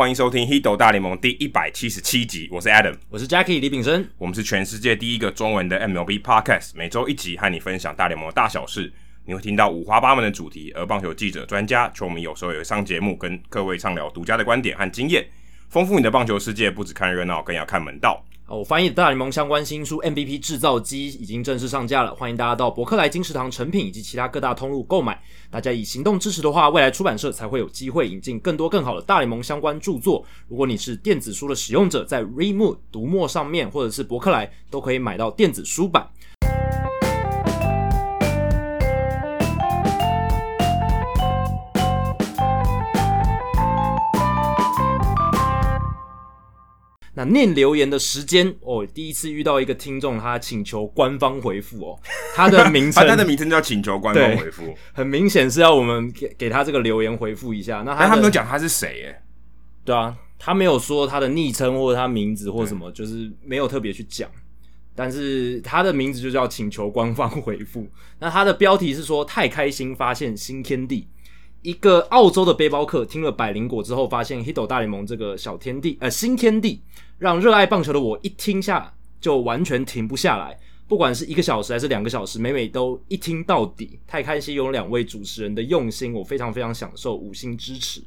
欢迎收听《h i d o 大联盟》第一百七十七集，我是 Adam，我是 Jackie 李炳生，我们是全世界第一个中文的 MLB Podcast，每周一集和你分享大联盟的大小事。你会听到五花八门的主题，而棒球记者、专家、球迷有时候也会上节目，跟各位畅聊独家的观点和经验，丰富你的棒球世界。不只看热闹，更要看门道。我翻译的大联盟相关新书《MVP 制造机》已经正式上架了，欢迎大家到博客来、金石堂、成品以及其他各大通路购买。大家以行动支持的话，未来出版社才会有机会引进更多更好的大联盟相关著作。如果你是电子书的使用者，在 Readmoo 读墨上面或者是博客来都可以买到电子书版。那念留言的时间哦，第一次遇到一个听众，他请求官方回复哦，他的名称，他的名称叫请求官方回复，很明显是要我们给给他这个留言回复一下。那他他没有讲他是谁耶？对啊，他没有说他的昵称或者他名字或什么，就是没有特别去讲。但是他的名字就叫请求官方回复。那他的标题是说太开心发现新天地。一个澳洲的背包客听了百灵果之后，发现《Hito 大联盟》这个小天地，呃，新天地，让热爱棒球的我一听下就完全停不下来。不管是一个小时还是两个小时，每每都一听到底。太开心有两位主持人的用心，我非常非常享受，五星支持。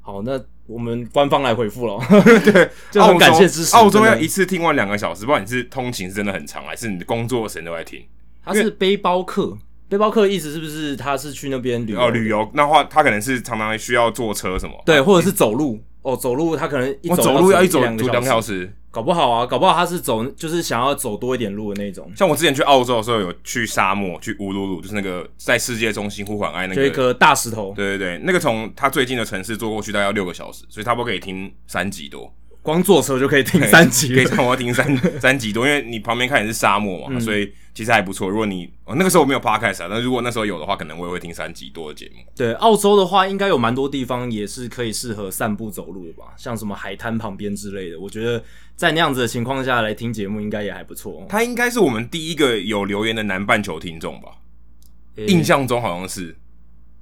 好，那我们官方来回复了。对，就很感谢支持。澳洲要一次听完两个小时，不管你是通勤是真的很长，还是你的工作时间都在听。他是背包客。背包客的意思是不是他是去那边旅游？哦，旅游那话他可能是常常需要坐车什么？对，或者是走路哦，走路他可能一走，走路要一走两个小时，搞不好啊，搞不好他是走就是想要走多一点路的那种。像我之前去澳洲的时候，有去沙漠，去乌鲁鲁，就是那个在世界中心呼唤爱那个就一颗大石头。对对对，那个从他最近的城市坐过去大概要六个小时，所以差不多可以听三集多。光坐车就可以听三集，可以差不多听三三集多，因为你旁边看也是沙漠嘛，嗯、所以其实还不错。如果你、哦、那个时候我没有 podcast 啊，那如果那时候有的话，可能我也会听三集多的节目。对，澳洲的话，应该有蛮多地方也是可以适合散步走路的吧，像什么海滩旁边之类的。我觉得在那样子的情况下来听节目，应该也还不错。他应该是我们第一个有留言的南半球听众吧？欸、印象中好像是，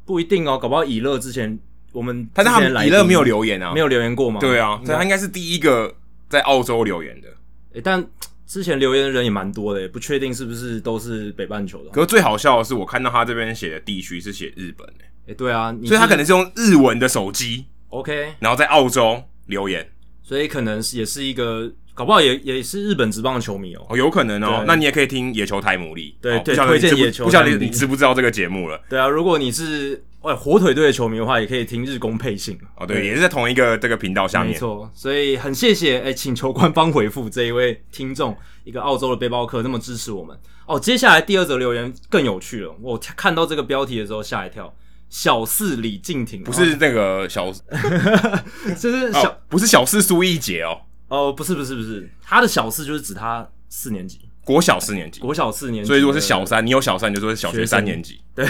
不一定哦，搞不好以乐之前我们但是他们比勒没有留言啊，没有留言过吗？对啊，所以他应该是第一个。在澳洲留言的，诶、欸，但之前留言的人也蛮多的，不确定是不是都是北半球的。可是最好笑的是，我看到他这边写的地区是写日本诶，对啊，所以他可能是用日文的手机，OK，然后在澳洲留言，所以可能是也是一个，搞不好也也是日本职棒的球迷哦，哦，有可能哦，那你也可以听野球台牡蛎，对对，推荐野球，不晓得你知不知道这个节目了？对啊，如果你是。喂，火腿队的球迷的话，也可以听日工配信哦。对，也是在同一个这个频道下面。没错，所以很谢谢哎、欸，请求官方回复这一位听众，一个澳洲的背包客，那么支持我们哦。接下来第二则留言更有趣了，我看到这个标题的时候吓一跳。小四李敬亭不是那个小，就是小、哦、不是小四苏一杰哦。哦，不是不是不是，他的小四就是指他四年级，国小四年级，国小四年级。所以如果是小三，你有小三，你就说是小学三年级。对。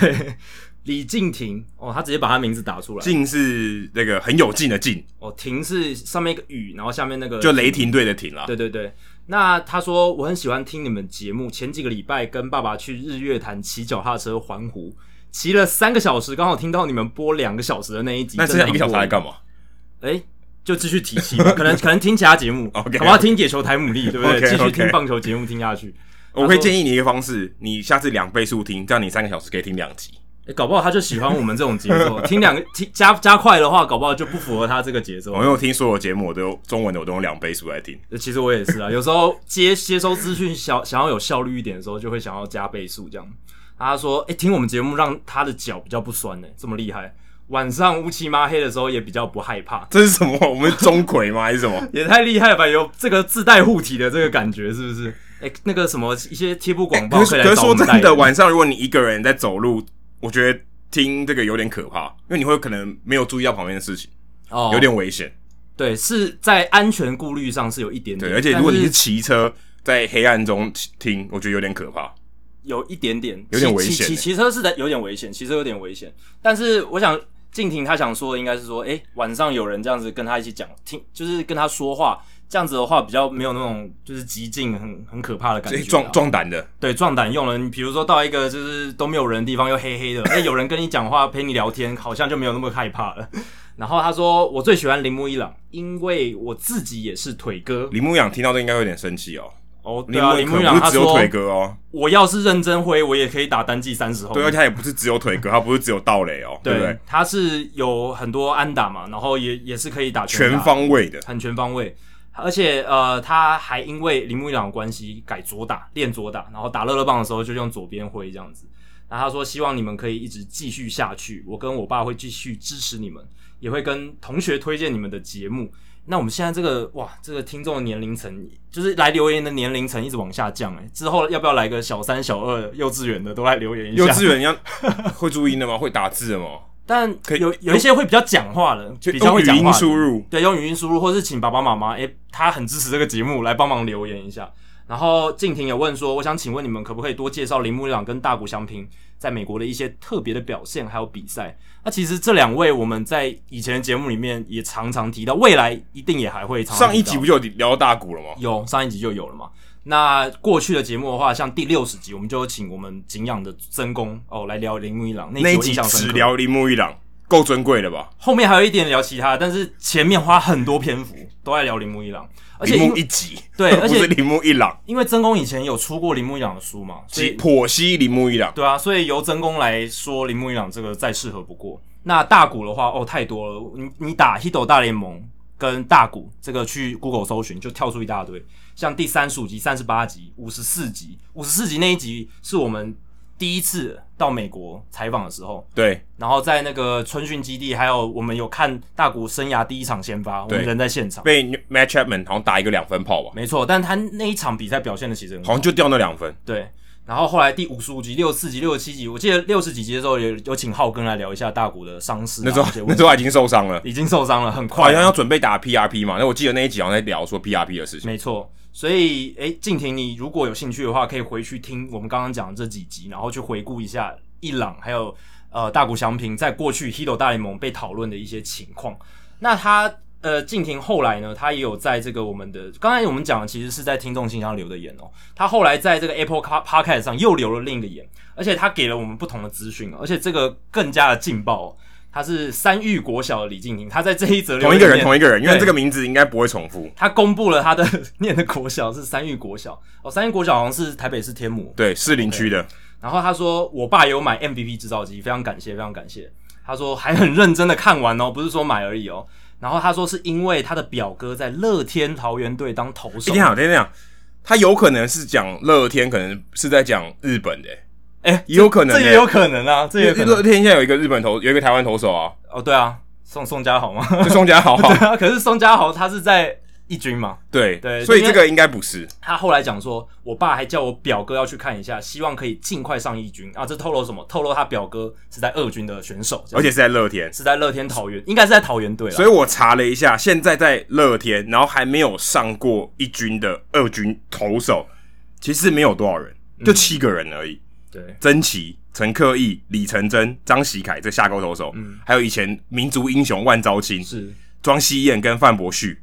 李敬亭哦，他直接把他名字打出来。敬是那个很有劲的敬哦，亭是上面一个雨，然后下面那个就雷霆队的霆啦。对对对，那他说我很喜欢听你们节目。前几个礼拜跟爸爸去日月潭骑脚踏车环湖，骑了三个小时，刚好听到你们播两个小时的那一集。那剩下一个小时来干嘛？哎，就继续提起，可能 可能听其他节目。OK，我要听野球台牡蛎，对不对？继.续听棒球节目听下去。我会建议你一个方式，你下次两倍速听，这样你三个小时可以听两集。欸、搞不好他就喜欢我们这种节奏，听两个听加加快的话，搞不好就不符合他这个节奏。我因为听所有节目，我都用中文的，我都用两倍速来听。其实我也是啊，有时候接接收资讯想想要有效率一点的时候，就会想要加倍速这样。他说：“哎、欸，听我们节目让他的脚比较不酸呢、欸，这么厉害。晚上乌漆嘛黑的时候也比较不害怕。这是什么？我们钟馗吗？还是什么？也太厉害了吧！有这个自带护体的这个感觉，是不是？哎、欸，那个什么一些贴布广告可。可是说真的，晚上如果你一个人在走路，我觉得。听这个有点可怕，因为你会可能没有注意到旁边的事情，哦，有点危险。对，是在安全顾虑上是有一点点。对，而且如果你是骑车在黑暗中听，我觉得有点可怕，有一点点，有点危险。骑骑车是的，有点危险，骑车有点危险。但是我想，静婷她想说的应该是说，诶，晚上有人这样子跟他一起讲，听就是跟他说话。这样子的话比较没有那种就是极尽很很可怕的感觉，壮壮胆的，对，壮胆用了。你比如说到一个就是都没有人的地方，又黑黑的，哎，有人跟你讲话陪你聊天，好像就没有那么害怕了。然后他说我最喜欢铃木一朗，因为我自己也是腿哥。铃木一朗听到这应该有点生气哦。哦，对啊，铃木一朗他，只有腿哥哦，我要是认真挥，我也可以打单季三十轰。对，而且他也不是只有腿哥，他不是只有道垒哦，对不对？他是有很多安打嘛，然后也也是可以打全方位的，很全方位。而且呃，他还因为铃木一朗的关系改左打，练左打，然后打乐乐棒的时候就用左边挥这样子。然后他说希望你们可以一直继续下去，我跟我爸会继续支持你们，也会跟同学推荐你们的节目。那我们现在这个哇，这个听众的年龄层，就是来留言的年龄层一直往下降哎。之后要不要来个小三、小二、幼稚园的都来留言一下？幼稚园要会注音的吗？会打字的吗？但可有有一些会比较讲话的，就比较会讲话。语音输入，对，用语音输入，或是请爸爸妈妈，诶，他很支持这个节目，来帮忙留言一下。然后静婷也问说，我想请问你们可不可以多介绍铃木一朗跟大谷翔平在美国的一些特别的表现，还有比赛？那其实这两位我们在以前的节目里面也常常提到，未来一定也还会常常。上一集不就聊到大谷了吗？有，上一集就有了嘛。那过去的节目的话，像第六十集，我们就有请我们景仰的曾公哦来聊铃木一郎，那一集只聊铃木一郎。够尊贵了吧？后面还有一点聊其他，但是前面花很多篇幅都在聊铃木一郎，而且铃木一集对，而且铃木一郎，因为曾公以前有出过铃木一郎的书嘛，所以剖析铃木一郎，对啊，所以由曾公来说铃木一郎这个再适合不过。那大谷的话哦，太多了，你你打 Hito 大联盟跟大谷这个去 Google 搜寻就跳出一大堆，像第三十五集、三十八集、五十四集、五十四集那一集是我们。第一次到美国采访的时候，对，然后在那个春训基地，还有我们有看大谷生涯第一场先发，我们人在现场，被 Matt Chapman 好像打一个两分炮吧，没错，但他那一场比赛表现的其实很好，好像就掉那两分，对。然后后来第五十五集、六十四集、六十七集，我记得六十几集的时候有有请浩根来聊一下大谷的伤势，那时候那时候他已经受伤了，已经受伤了，很快，好像要准备打 PRP 嘛，那我记得那一集好像在聊说 PRP 的事情，没错。所以，诶，静婷，你如果有兴趣的话，可以回去听我们刚刚讲的这几集，然后去回顾一下伊朗还有呃大谷翔平在过去 Hito 大联盟被讨论的一些情况。那他呃，静婷后来呢，他也有在这个我们的刚才我们讲的，其实是在听众信箱留的言哦。他后来在这个 Apple Podcast 上又留了另一个言，而且他给了我们不同的资讯，而且这个更加的劲爆。哦他是三育国小的李静婷，他在这一则同一个人，同一个人，因为这个名字应该不会重复。他公布了他的念的国小是三育国小哦，三育国小好像是台北市天母对士林区的。然后他说，我爸有买 MVP 制造机，非常感谢，非常感谢。他说还很认真的看完哦，不是说买而已哦。然后他说是因为他的表哥在乐天桃园队当投手。你好，听这样，他有可能是讲乐天，可能是在讲日本的。哎、欸，也有可能、欸，这也有可能啊，这也。乐天现在有一个日本投，有一个台湾投手啊。哦，对啊，宋宋家豪吗，就宋家豪。对啊，可是宋家豪他是在一军嘛。对对，所以这个应该不是。他后来讲说，我爸还叫我表哥要去看一下，希望可以尽快上一军啊。这透露什么？透露他表哥是在二军的选手，而且是在乐天，是在乐天桃园，应该是在桃园队。所以我查了一下，现在在乐天，然后还没有上过一军的二军投手，其实没有多少人，就七个人而已。嗯、对，曾奇。陈克义、李成真、张喜凯这下钩投手，嗯，还有以前民族英雄万昭清是庄希燕跟范博旭，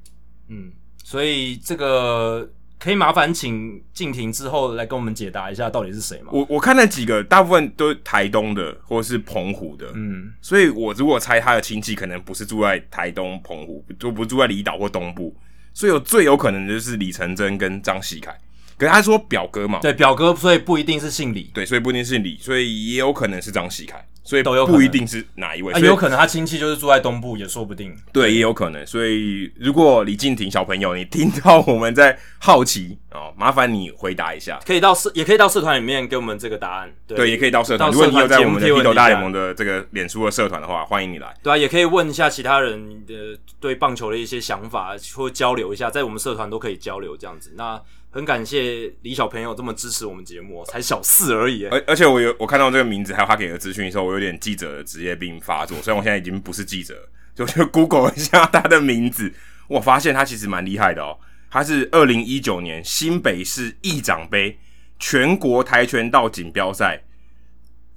嗯，所以这个可以麻烦请静婷之后来跟我们解答一下到底是谁吗？我我看那几个大部分都是台东的或是澎湖的，嗯，所以我如果猜他的亲戚可能不是住在台东、澎湖，就不住在离岛或东部，所以有最有可能的就是李成真跟张喜凯。可是他说表哥嘛，对表哥，所以不一定是姓李，对，所以不一定是李，所以也有可能是张喜凯，所以都有不一定是哪一位，也有可能他亲戚就是住在东部，也说不定，对，也有可能。所以如果李静婷小朋友，你听到我们在好奇哦，麻烦你回答一下，可以到社，也可以到社团里面给我们这个答案，对，对也可以到社团。如果你有在我们的 Hito 大联盟的这个脸书的社团的话，欢迎你来，对啊，也可以问一下其他人的对棒球的一些想法，或交流一下，在我们社团都可以交流这样子。那。很感谢李小朋友这么支持我们节目，才小四而已。而而且我有我看到这个名字，还有他给的资讯的时候，我有点记者的职业病发作。虽然我现在已经不是记者，就去 Google 一下他的名字，我发现他其实蛮厉害的哦。他是二零一九年新北市议长杯全国跆拳道锦标赛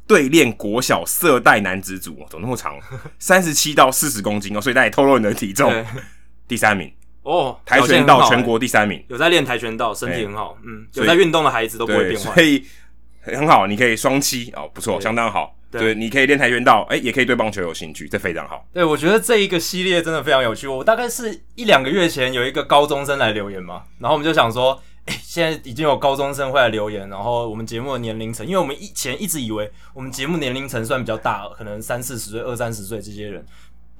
对练国小色带男子组，怎么那么长？三十七到四十公斤哦，所以他也透露你的体重，第三名。哦，跆拳道全国第三名，有在练跆拳道，身体很好，嗯，有在运动的孩子都不会变坏，所以很好，你可以双栖哦，不错，相当好。对，对，你可以练跆拳道，哎、欸，也可以对棒球有兴趣，这非常好。对，我觉得这一个系列真的非常有趣。我大概是一两个月前有一个高中生来留言嘛，然后我们就想说，哎、欸，现在已经有高中生会来留言，然后我们节目的年龄层，因为我们以前一直以为我们节目年龄层算比较大，可能三四十岁、二三十岁这些人。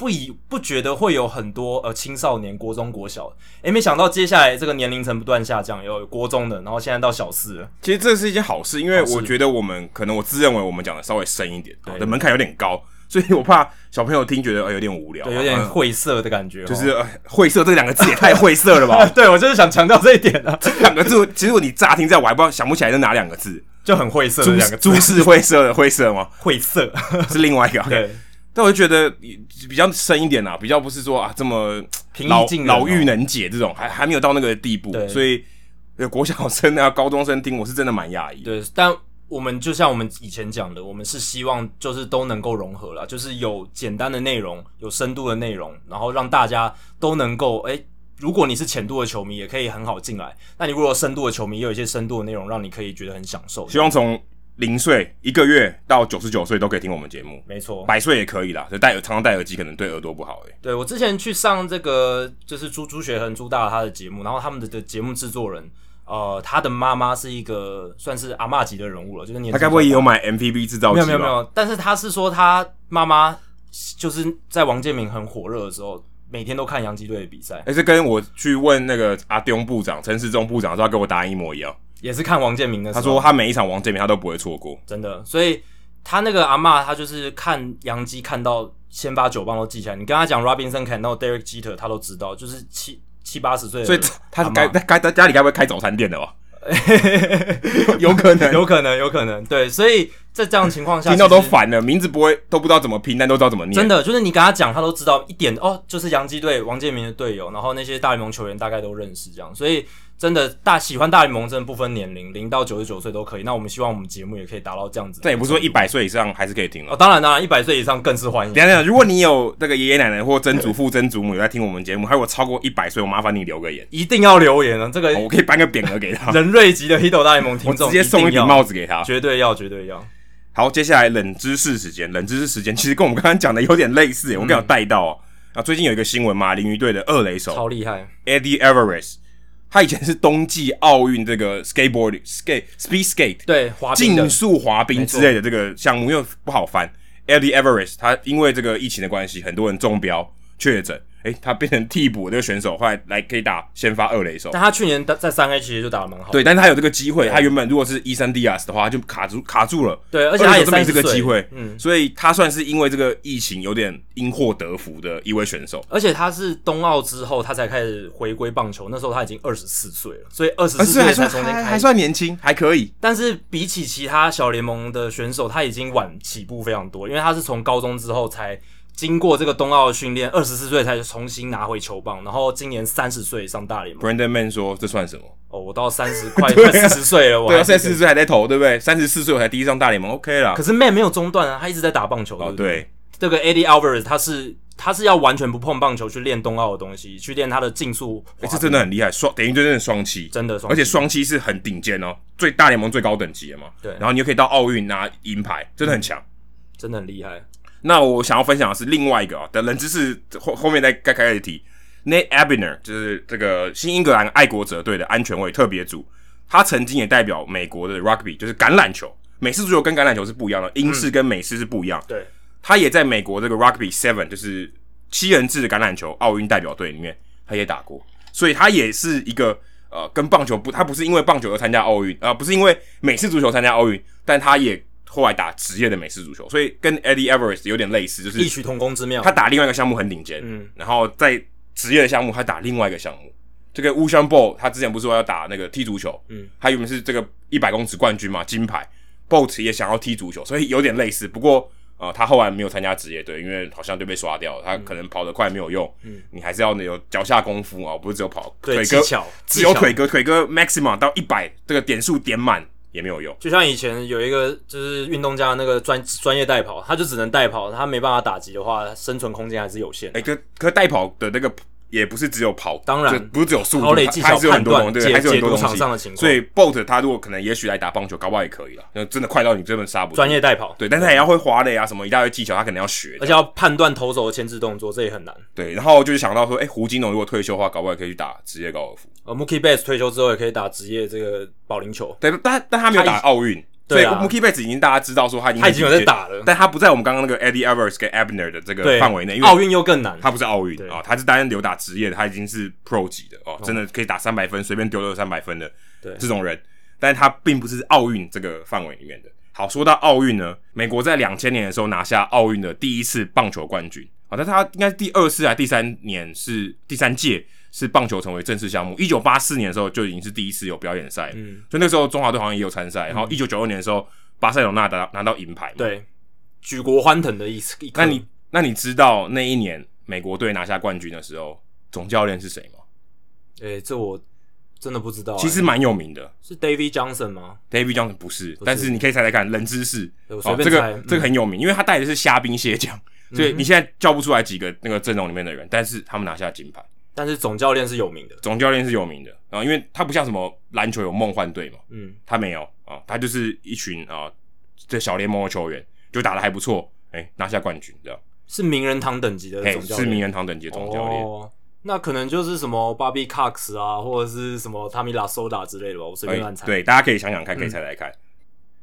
不以不觉得会有很多呃青少年国中国小，诶，没想到接下来这个年龄层不断下降，有国中的，然后现在到小四了。其实这是一件好事，因为我觉得我们可能我自认为我们讲的稍微深一点，对的门槛有点高，所以我怕小朋友听觉得呃有点无聊，对，有点晦涩的感觉，就是、呃、晦涩这两个字也太晦涩了吧？对，我就是想强调这一点啊。这两个字其实你乍听在我还不知道想不起来是哪两个字，就很晦涩的两个字，诸事晦涩的晦涩吗？晦涩是另外一个。对。但我就觉得比较深一点啦，比较不是说啊这么老老妪能解这种，还还没有到那个地步，所以有国小生啊、高中生听，我是真的蛮讶异。对，但我们就像我们以前讲的，我们是希望就是都能够融合了，就是有简单的内容，有深度的内容，然后让大家都能够哎，如果你是浅度的球迷，也可以很好进来；那你如果深度的球迷，也有一些深度的内容，让你可以觉得很享受。希望从。零岁一个月到九十九岁都可以听我们节目，没错，百岁也可以啦。就戴常常戴耳机，可能对耳朵不好诶、欸。对，我之前去上这个就是朱朱学恒朱大他的节目，然后他们的的节目制作人，呃，他的妈妈是一个算是阿嬷级的人物了，就是年他该不会也有买 MPB 制造机？没有没有没有，但是他是说他妈妈就是在王建民很火热的时候，每天都看洋基队的比赛。哎、欸，这跟我去问那个阿东部长陈世忠部长说他跟我答案一模一样。也是看王建民的他说他每一场王建民他都不会错过，真的。所以他那个阿嬷，他就是看杨基看到先把九棒都记起来。你跟他讲 Robinson Cano Derek Jeter，他都知道，就是七七八十岁。所以他该该在家里该不会开早餐店的吧？有可能，有可能，有可能。对，所以在这样的情况下，听到都烦了，名字不会都不知道怎么拼，但都知道怎么念。真的，就是你跟他讲，他都知道一点哦，就是杨基队王建民的队友，然后那些大联盟球员大概都认识这样，所以。真的大喜欢大联盟，真的不分年龄，零到九十九岁都可以。那我们希望我们节目也可以达到这样子。但也不是说一百岁以上还是可以听了。哦，当然当然，一百岁以上更是欢迎。等等，如果你有那个爷爷奶奶或曾祖父、曾祖母有在听我们节目，还有超过一百岁，我麻烦你留个言，一定要留言啊！这个、哦、我可以颁个匾额给他。人瑞级的 Hito 大联盟听众，我直接送一顶帽子给他，绝对要，绝对要。好，接下来冷知识时间，冷知识时间其实跟我们刚刚讲的有点类似，我刚有带到、嗯、啊。最近有一个新闻嘛，鲶鱼队的二垒手超厉害，Eddie Alvarez。他以前是冬季奥运这个 skateboard skate speed skate 对滑竞速滑冰之类的这个项目，因为不好翻。Eddie Everest 他因为这个疫情的关系，很多人中标确诊。诶，他变成替补这个选手，后来来可以打先发二垒手。但他去年在三 A 其实就打的蛮好。对，但是他有这个机会，他原本如果是伊森迪亚斯的话，就卡住卡住了。对，而且他也没这个机会，嗯，所以他算是因为这个疫情有点因祸得福的一位选手。而且他是冬奥之后他才开始回归棒球，那时候他已经二十四岁了，所以二十四岁才从还还算年轻，还可以。但是比起其他小联盟的选手，他已经晚起步非常多，因为他是从高中之后才。经过这个冬奥的训练，二十四岁才重新拿回球棒，然后今年三十岁上大联盟。Brandon Man 说：“这算什么？哦，我到三十快快四十岁了，我对，三十四岁还在投，对不对？三十四岁我才第一上大联盟，OK 啦。可是 Man 没有中断啊，他一直在打棒球。哦，对，这个 Eddie Alvarez 他是他是要完全不碰棒球去练冬奥的东西，去练他的竞速。哎，这真的很厉害，双等于真正的双七，真的而且双七是很顶尖哦，最大联盟最高等级的嘛。对，然后你又可以到奥运拿银牌，真的很强，真的很厉害。”那我想要分享的是另外一个啊，等冷知识后后面再再开始提。Nate Abner 就是这个新英格兰爱国者队的安全卫特别组，他曾经也代表美国的 Rugby，就是橄榄球。美式足球跟橄榄球是不一样的，英式跟美式是不一样。嗯、对，他也在美国这个 Rugby Seven，就是七人制的橄榄球奥运代表队里面，他也打过，所以他也是一个呃，跟棒球不，他不是因为棒球而参加奥运，呃，不是因为美式足球参加奥运，但他也。后来打职业的美式足球，所以跟 Eddie Alvarez 有点类似，就是异曲同工之妙。他打另外一个项目很顶尖，嗯，然后在职业的项目他打另外一个项目。这个 Usain Bolt 他之前不是说要打那个踢足球，嗯，他原本是这个一百公尺冠军嘛，金牌。Bolt 也想要踢足球，所以有点类似。不过呃，他后来没有参加职业队，因为好像就被刷掉了。他可能跑得快没有用，嗯，你还是要有脚下功夫啊，不是只有跑腿哥，只有腿哥，腿哥 maximum 到一百这个点数点满。也没有用，就像以前有一个就是运动家那个专专业代跑，他就只能代跑，他没办法打击的话，生存空间还是有限。哎、欸，可可代跑的那个也不是只有跑，当然不是只有速度，跑垒技巧还是有很多东西，对，还是有很多东西。上的情况，所以 Bolt 他如果可能，也许来打棒球，搞不好也可以了。那真的快到你这本杀不住。专业代跑，对，但是他也要会滑垒啊，什么一大堆技巧，他可能要学，而且要判断投手的牵制动作，这也很难。对，然后就是想到说，哎、欸，胡金龙如果退休的话，搞不好也可以去打职业高尔夫。呃，Mookie Betts 退休之后也可以打职业这个保龄球。对，但但他没有打奥运。对啊，Mookie Betts 已经大家知道说他已经他已经有在打了，但他不在我们刚刚那个 Eddie Evers 跟 Abner 的这个范围内，因为奥运又更难，他不是奥运啊，他是单单留打职业的，他已经是 Pro 级的哦，真的可以打三百分，随便丢了三百分的这种人，但是他并不是奥运这个范围里面的。好，说到奥运呢，美国在两千年的时候拿下奥运的第一次棒球冠军。啊，但他应该是第二次还是第三年是第三届。是棒球成为正式项目。一九八四年的时候就已经是第一次有表演赛，嗯，所以那时候中华队好像也有参赛。然后一九九二年的时候，巴塞罗那拿拿到银牌，对，举国欢腾的意思。那你那你知道那一年美国队拿下冠军的时候，总教练是谁吗？诶、欸，这我真的不知道、欸。其实蛮有名的，是 David Johnson 吗？David Johnson 不是，不是，但是你可以猜猜看，冷知识。哦，这个、嗯、这个很有名，因为他带的是虾兵蟹将，所以你现在叫不出来几个那个阵容里面的人，但是他们拿下金牌。但是总教练是有名的，总教练是有名的。啊，因为他不像什么篮球有梦幻队嘛，嗯，他没有。啊，他就是一群啊，这小联盟的球员就打的还不错，哎、欸，拿下冠军这样，是名人堂等级的总教练，是名人堂等级的总教练、哦，那可能就是什么 Bobby Cox 啊，或者是什么 Tommy Lasorda 之类的吧，我随便乱猜、欸，对，大家可以想想看，可以猜猜看。嗯、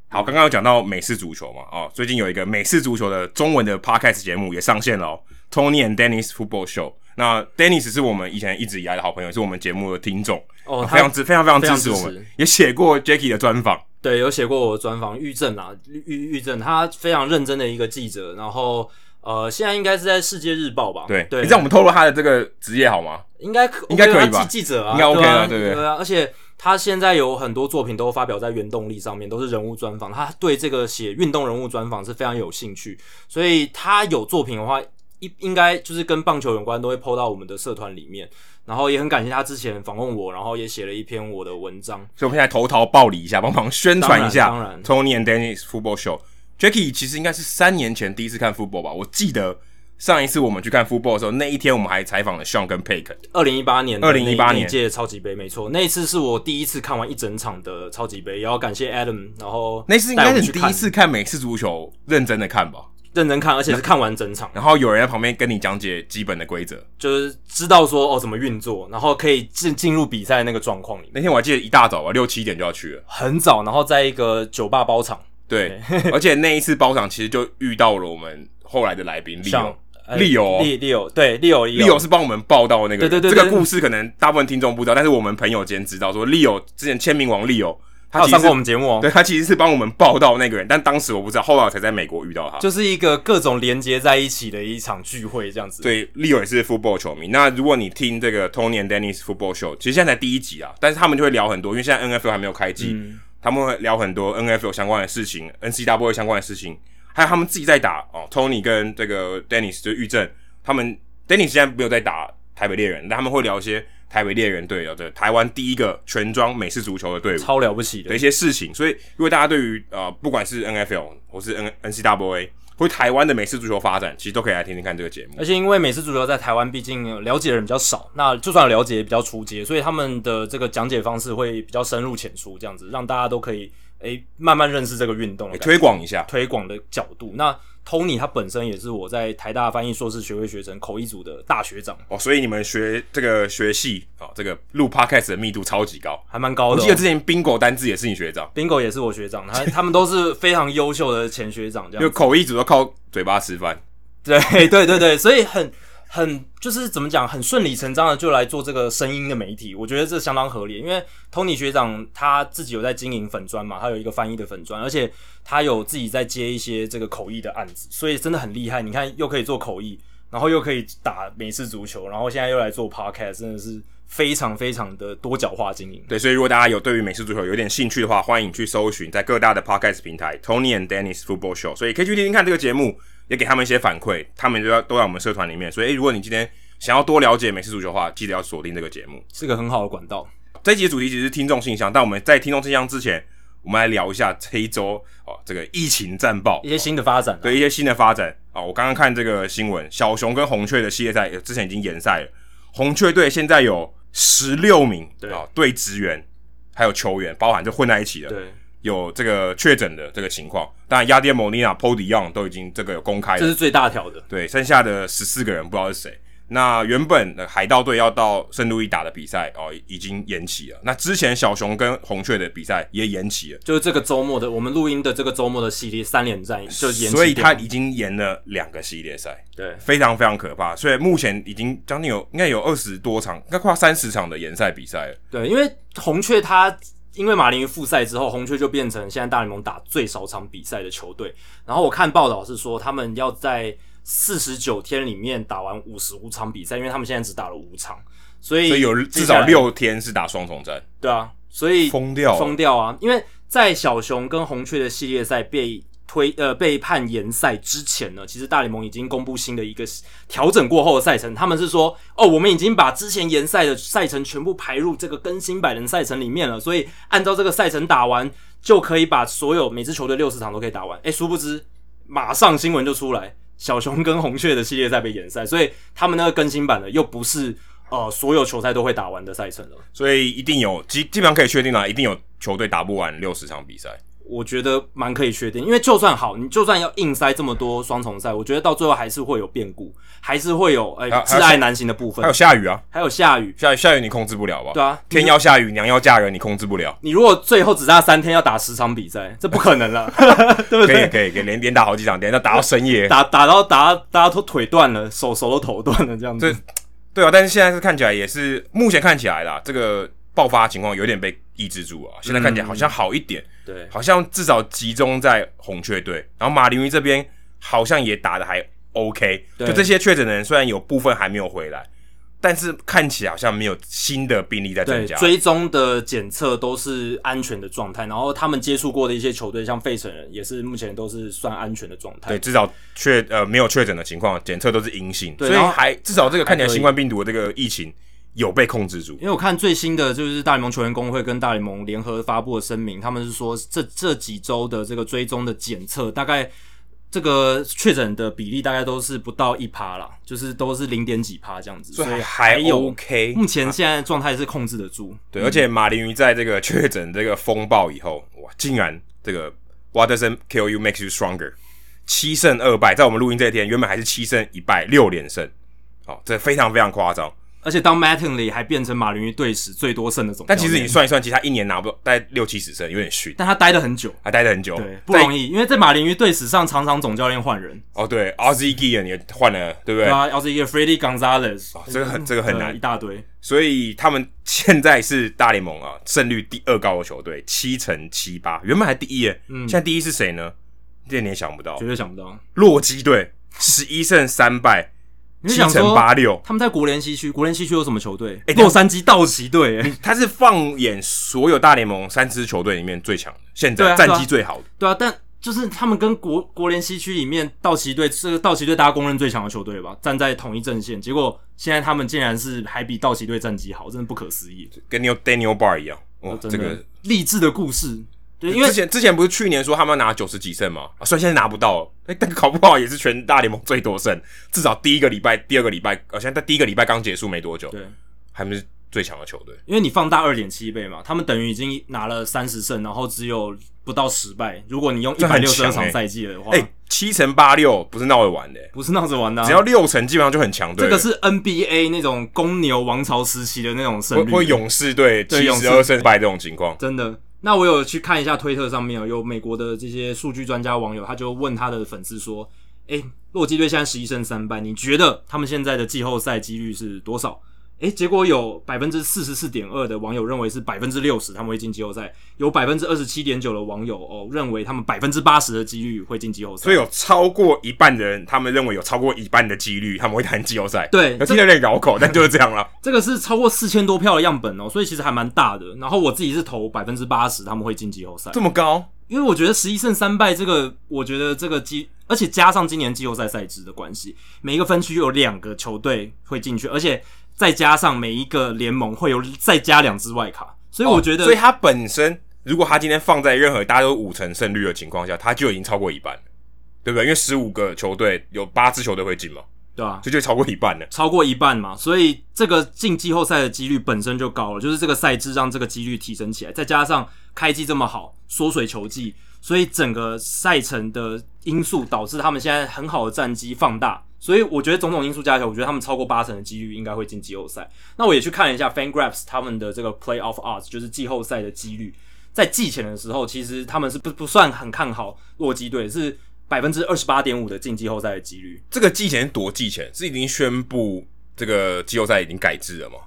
好，刚刚有讲到美式足球嘛，哦，最近有一个美式足球的中文的 Podcast 节目也上线了哦，Tony and Dennis Football Show。那 Dennis 是我们以前一直以来的好朋友，是我们节目的听众哦，非常支非常非常支持我们，也写过 Jackie 的专访，对，有写过我的专访。玉正啊，玉玉正，他非常认真的一个记者，然后呃，现在应该是在世界日报吧？对对，你知道我们透露他的这个职业好吗？应该应该可以吧？记者啊，应该 OK 啊，对不对？对啊，而且他现在有很多作品都发表在原动力上面，都是人物专访，他对这个写运动人物专访是非常有兴趣，所以他有作品的话。应应该就是跟棒球有关，都会 po 到我们的社团里面。然后也很感谢他之前访问我，然后也写了一篇我的文章。所以我们现在投桃报李一下，帮忙宣传一下。当然，Tony and Dennis Football Show，Jackie 其实应该是三年前第一次看 football 吧？我记得上一次我们去看 football 的时候，那一天我们还采访了 Sean 跟 Payton。二零一八年，二零一八年届超级杯，没错，那一次是我第一次看完一整场的超级杯，也要感谢 Adam。然后那次应该是你第一次看美式足球，认真的看吧？认真看，而且是看完整场，然后有人在旁边跟你讲解基本的规则，就是知道说哦怎么运作，然后可以进进入比赛那个状况里面。那天我还记得一大早吧，六七点就要去了，很早，然后在一个酒吧包场。对，而且那一次包场其实就遇到了我们后来的来宾利友，利友，利利友，对，利友，利友是帮我们报道那个，对对对，这个故事可能大部分听众不知道，但是我们朋友间知道，说利友之前签名王利友。他有上过我们节目哦，对，他其实是帮我们报道那个人，但当时我不知道，后来我才在美国遇到他，就是一个各种连接在一起的一场聚会这样子。对，Leo 也是 football 球迷。那如果你听这个 Tony and Dennis Football Show，其实现在才第一集啊，但是他们就会聊很多，因为现在 NFL 还没有开机，嗯、他们会聊很多 NFL 相关的事情，NCWA 相关的事情，还有他们自己在打哦。Tony 跟这个 Dennis 就玉正，他们 Dennis 现在没有在打台北猎人，但他们会聊一些。台北猎人队有对台湾第一个全装美式足球的队伍，超了不起的一些事情。所以，如果大家对于呃，不管是 NFL 或是 N N C W A 或台湾的美式足球发展，其实都可以来听听看这个节目。而且，因为美式足球在台湾毕竟了解的人比较少，那就算了解也比较初阶，所以他们的这个讲解方式会比较深入浅出，这样子让大家都可以诶慢慢认识这个运动，推广一下推广的角度。那 Tony 他本身也是我在台大翻译硕士学位学成口译组的大学长哦，所以你们学这个学系啊、哦，这个录 Podcast 的密度超级高，还蛮高的、哦。我记得之前 Bingo 单字也是你学长，Bingo 也是我学长，他他们都是非常优秀的前学长，这样。就口译组都靠嘴巴吃饭，对对对对，所以很。很就是怎么讲，很顺理成章的就来做这个声音的媒体，我觉得这相当合理。因为 Tony 学长他自己有在经营粉砖嘛，他有一个翻译的粉砖，而且他有自己在接一些这个口译的案子，所以真的很厉害。你看，又可以做口译，然后又可以打美式足球，然后现在又来做 Podcast，真的是非常非常的多角化经营。对，所以如果大家有对于美式足球有点兴趣的话，欢迎去搜寻在各大的 Podcast 平台 Tony and Dennis Football Show，所以可以去听听看这个节目。也给他们一些反馈，他们就要都在我们社团里面，所以，欸，如果你今天想要多了解美式足球的话，记得要锁定这个节目，是个很好的管道。这一集的主题其实是听众信箱，但我们在听众信箱之前，我们来聊一下这一周哦，这个疫情战报，一些新的发展，啊，对一些新的发展。啊，哦。我刚刚看这个新闻，小熊跟红雀的系列赛之前已经延赛了，红雀队现在有十六名对。啊队职员还有球员，包含就混在一起的，对，有这个确诊的这个情况。当然，Yadier Molina、Paul DeJong 都已经这个有公开了，这是最大条的。对，剩下的十四个人不知道是谁。那原本的海盗队要到圣路易打的比赛哦，已经延期了。那之前小熊跟红雀的比赛也延期了，就是这个周末的我们录音的这个周末的系列三连战就延期，所以他已经延了两个系列赛，对，非常非常可怕。所以目前已经将近有应该有二十多场，应该快三十场的延赛比赛了。对，因为红雀他因为马林鱼复赛之后，红雀就变成现在大联盟打最少场比赛的球队。然后我看报道是说，他们要在四十九天里面打完五十五场比赛，因为他们现在只打了五场，所以所以有至少六天是打双重战。对啊，所以疯掉疯掉啊！因为在小熊跟红雀的系列赛被推呃被判延赛之前呢，其实大联盟已经公布新的一个调整过后的赛程，他们是说哦，我们已经把之前延赛的赛程全部排入这个更新百人赛程里面了，所以按照这个赛程打完，就可以把所有每支球队六十场都可以打完。诶，殊不知马上新闻就出来。小熊跟红雀的系列赛被延赛，所以他们那个更新版的又不是呃所有球赛都会打完的赛程了，所以一定有基基本上可以确定啦，一定有球队打不完六十场比赛。我觉得蛮可以确定，因为就算好，你就算要硬塞这么多双重赛，我觉得到最后还是会有变故，还是会有诶窒碍难行的部分。还有下雨啊，还有下雨，下雨下雨你控制不了吧？对啊，天要下雨，娘要嫁人，你控制不了。你如果最后只差三天要打十场比赛，这不可能了，对不对？可以可以可以连连打好几场，连要打到深夜，打打到打到大家都腿断了，手手都头断了这样子。对对啊，但是现在是看起来也是目前看起来啦，这个。爆发情况有点被抑制住啊，现在看起来好像好一点，嗯、对，好像至少集中在红雀队，然后马林鱼这边好像也打的还 OK，就这些确诊的人虽然有部分还没有回来，但是看起来好像没有新的病例在增加，追踪的检测都是安全的状态，然后他们接触过的一些球队，像费城人也是目前都是算安全的状态，对，至少确呃没有确诊的情况，检测都是阴性，所以还至少这个看起来新冠病毒的这个疫情。有被控制住，因为我看最新的就是大联盟球员工会跟大联盟联合发布的声明，他们是说这这几周的这个追踪的检测，大概这个确诊的比例大概都是不到一趴啦，就是都是零点几趴这样子，所以还 OK。目前现在状态是控制得住，啊、对，而且马林鱼在这个确诊这个风暴以后，哇，竟然这个 What doesn't kill you makes you stronger，七胜二败，在我们录音这一天，原本还是七胜一败六连胜，哦，这非常非常夸张。而且当 Mattingly 还变成马林鱼队史最多胜的总，但其实你算一算，其实他一年拿不到，大概六七十胜，有点逊。但他待了很久，还待了很久，对，不容易。因为在马林鱼队史上，常常总教练换人。哦，对，Ozzie Guillen 也换了，对不对？对啊，Ozzie Guillen，Fredy Gonzalez，哦，这个很这个很难，一大堆。所以他们现在是大联盟啊胜率第二高的球队，七成七八，原本还第一耶，嗯，现在第一是谁呢？这你也想不到，绝对想不到。洛基队十一胜三败。七乘八六，他们在国联西区。国联西区有什么球队？欸、洛杉矶道奇队、欸，他是放眼所有大联盟三支球队里面最强的，现在战绩最好的。对啊，但就是他们跟国国联西区里面道奇队，这个道奇队大家公认最强的球队吧，站在同一阵线。结果现在他们竟然是还比道奇队战绩好，真的不可思议。跟 Daniel Bard 一样，哇，哦、这个励志的故事。对，因为之前之前不是去年说他们要拿九十几胜吗？啊，虽然现在拿不到，哎、欸，但考不好也是全大联盟最多胜，至少第一个礼拜、第二个礼拜，呃，现在第一个礼拜刚结束没多久，对，还不是最强的球队。因为你放大二点七倍嘛，他们等于已经拿了三十胜，然后只有不到十败。如果你用一百六十二场赛季的话，哎，七乘八六不是闹着玩的，不是闹着玩的，只要六成基本上就很强队。这个是 NBA 那种公牛王朝时期的那种胜率，或勇士队七十二胜败这种情况，真的。那我有去看一下推特上面有美国的这些数据专家网友，他就问他的粉丝说：“诶，洛基队现在十一胜三败，你觉得他们现在的季后赛几率是多少？”诶，结果有百分之四十四点二的网友认为是百分之六十他们会进季后赛，有百分之二十七点九的网友哦认为他们百分之八十的几率会进季后赛，所以有超过一半的人他们认为有超过一半的几率他们会谈季后赛。对，听起来有点绕口，但就是这样了。这个是超过四千多票的样本哦，所以其实还蛮大的。然后我自己是投百分之八十他们会进季后赛，这么高？因为我觉得十一胜三败这个，我觉得这个季，而且加上今年季后赛赛制的关系，每一个分区有两个球队会进去，而且。再加上每一个联盟会有再加两支外卡，所以我觉得，哦，所以他本身如果他今天放在任何大家都五成胜率的情况下，他就已经超过一半了，对不对？因为十五个球队有八支球队会进嘛，对啊，这就超过一半了，超过一半嘛，所以这个进季后赛的几率本身就高了，就是这个赛制让这个几率提升起来，再加上开季这么好，缩水球季，所以整个赛程的因素导致他们现在很好的战绩放大，所以我觉得种种因素加起来，我觉得他们超过八成的几率应该会进季后赛。那我也去看了一下 FanGraphs 他们的这个 Playoff Odds，就是季后赛的几率。在季前的时候，其实他们是不不算很看好洛基队，是百分之二十八点五的进季后赛的几率。这个季前多季前是已经宣布这个季后赛已经改制了吗？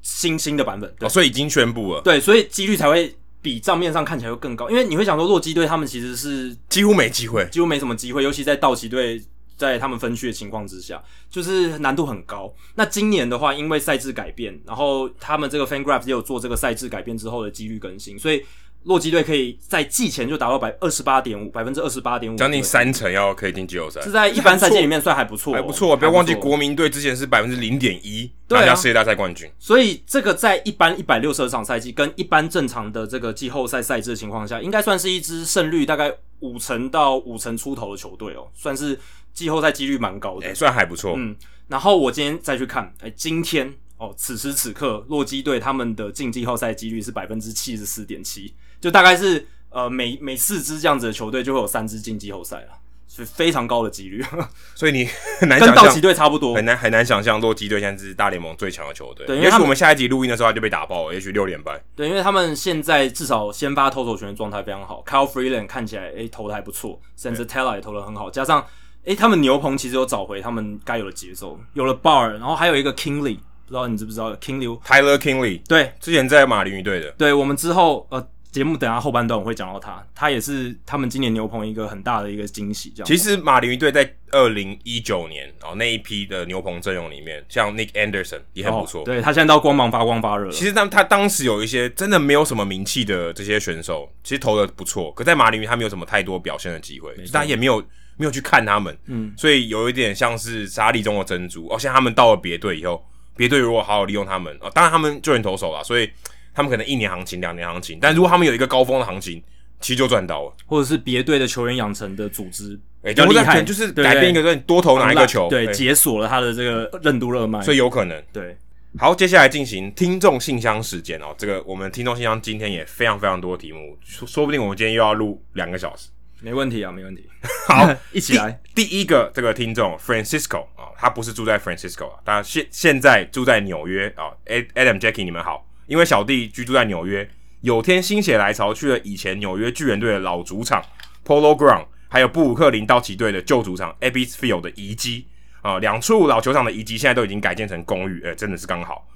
新新的版本，对，哦，所以已经宣布了。对，所以几率才会比账面上看起来会更高，因为你会想说洛基队他们其实是几乎没机会，几乎没什么机会，尤其在道奇队。在他们分区的情况之下，就是难度很高。那今年的话，因为赛制改变，然后他们这个 FanGraphs 也有做这个赛制改变之后的几率更新，所以洛基队可以在季前就达到百二十八点五，百分之二十八点五，将近三成要可以进季后赛，是在一般赛季里面算还不错，还不错。啊不要忘记国民队之前是百分之零点一拿下世界大赛冠军，所以这个在一般一百六十二场赛季跟一般正常的这个季后赛赛制的情况下，应该算是一支胜率大概五成到五成出头的球队哦，算是。季后赛几率蛮高的，哎、欸，算还不错。嗯，然后我今天再去看，哎、欸，今天哦，此时此刻，洛基队他们的进季后赛几率是百分之七十四点七，就大概是呃，每每四支这样子的球队就会有三支进季后赛了，是非常高的几率。所以你很难想象，跟道奇队差不多，很难很难想象洛基队现在是大联盟最强的球队。对，因为我们下一集录音的时候他就被打爆了，也许六连败。对，因为他们现在至少先发投手权的状态非常好，Kyle Freeland 看起来哎、欸、投的还不错，Senzatela 也投的很好，加上。诶、欸，他们牛棚其实有找回他们该有的节奏，有了 Bar，然后还有一个 Kingley，不知道你知不知道 Kingley？Tyler Kingley，对，之前在马林鱼队的。对，我们之后呃节目等下后半段我会讲到他，他也是他们今年牛棚一个很大的一个惊喜。这样，其实马林鱼队在二零一九年哦那一批的牛棚阵容里面，像 Nick Anderson 也很不错、哦。对，他现在到光芒发光发热。其实他他当时有一些真的没有什么名气的这些选手，其实投的不错，可在马林鱼他没有什么太多表现的机会，他也没有。没有去看他们，嗯，所以有一点像是沙粒中的珍珠。哦，现在他们到了别队以后，别队如果好好利用他们，啊，当然他们救援投手啦，所以他们可能一年行情、两年行情，但如果他们有一个高峰的行情，其实就赚到了。或者是别队的球员养成的组织，就厉害，就是改变一个队，多投哪一个球，对，解锁了他的这个任督二脉，所以有可能。对，好，接下来进行听众信箱时间哦。这个我们听众信箱今天也非常非常多题目，说说不定我们今天又要录两个小时。没问题啊，没问题。好，一起来。第一个这个听众 Francisco 啊，他不是住在 Francisco 啊，他现现在住在纽约啊。Adam Jackie 你们好，因为小弟居住在纽约，有天心血来潮去了以前纽约巨人队的老主场 Polo Ground，还有布鲁克林道奇队的旧主场 Ebbets Field 的遗迹啊，两处老球场的遗迹现在都已经改建成公寓，诶、欸，真的是刚好。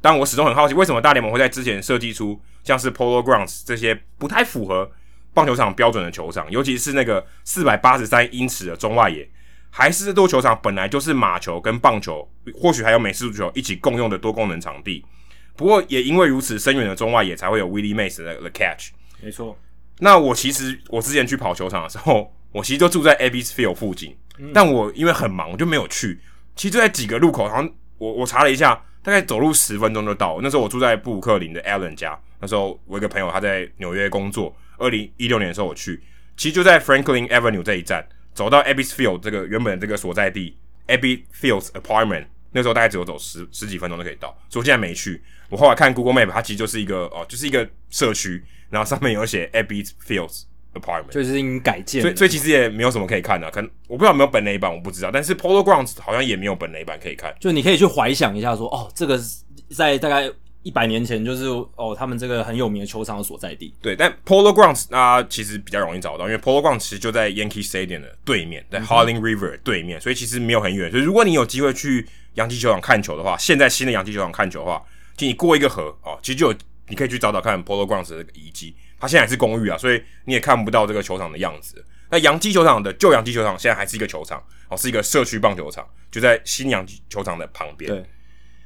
但我始终很好奇，为什么大联盟会在之前设计出像是 Polo Grounds 这些不太符合棒球场标准的球场，尤其是那个四百八十三英尺的中外野，还是这座球场本来就是马球跟棒球，或许还有美式足球一起共用的多功能场地。不过也因为如此，深远的中外野才会有 Willie Mays 的 The Catch。没错。那我其实我之前去跑球场的时候，我其实就住在 Abbey's Field 附近，嗯，但我因为很忙，我就没有去。其实就在几个路口，好像我我查了一下，大概走路十分钟就到。那时候我住在布鲁克林的 Allen 家，那时候我一个朋友他在纽约工作。二零一六年的时候我去，其实就在 Franklin Avenue 这一站，走到 Abbey Field 这个原本这个所在地 Abbey Fields Apartment，那时候大概只有走十十几分钟就可以到，所以我现在没去。我后来看 Google Map，它其实就是一个哦，就是一个社区，然后上面有写 Abbey Fields Apartment，就是已经改建，所以所以其实也没有什么可以看的，啊，可能我不知道有没有本垒版，我不知道，但是 Polo Grounds 好像也没有本垒版可以看，就你可以去怀想一下说，哦，这个在大概。一百年前就是哦，他们这个很有名的球场的所在地。对，但 Polo Grounds 啊，其实比较容易找到，因为 Polo Grounds 其实就在 Yankee Stadium 的对面，在 Harling River 对面，所以其实没有很远。所以如果你有机会去洋基球场看球的话，现在新的洋基球场看球的话，就你过一个河哦，其实就有你可以去找找看 Polo Grounds 的遗迹。它现在还是公寓啊，所以你也看不到这个球场的样子。那洋基球场的旧洋基球场现在还是一个球场哦，是一个社区棒球场，就在新洋基球场的旁边。对，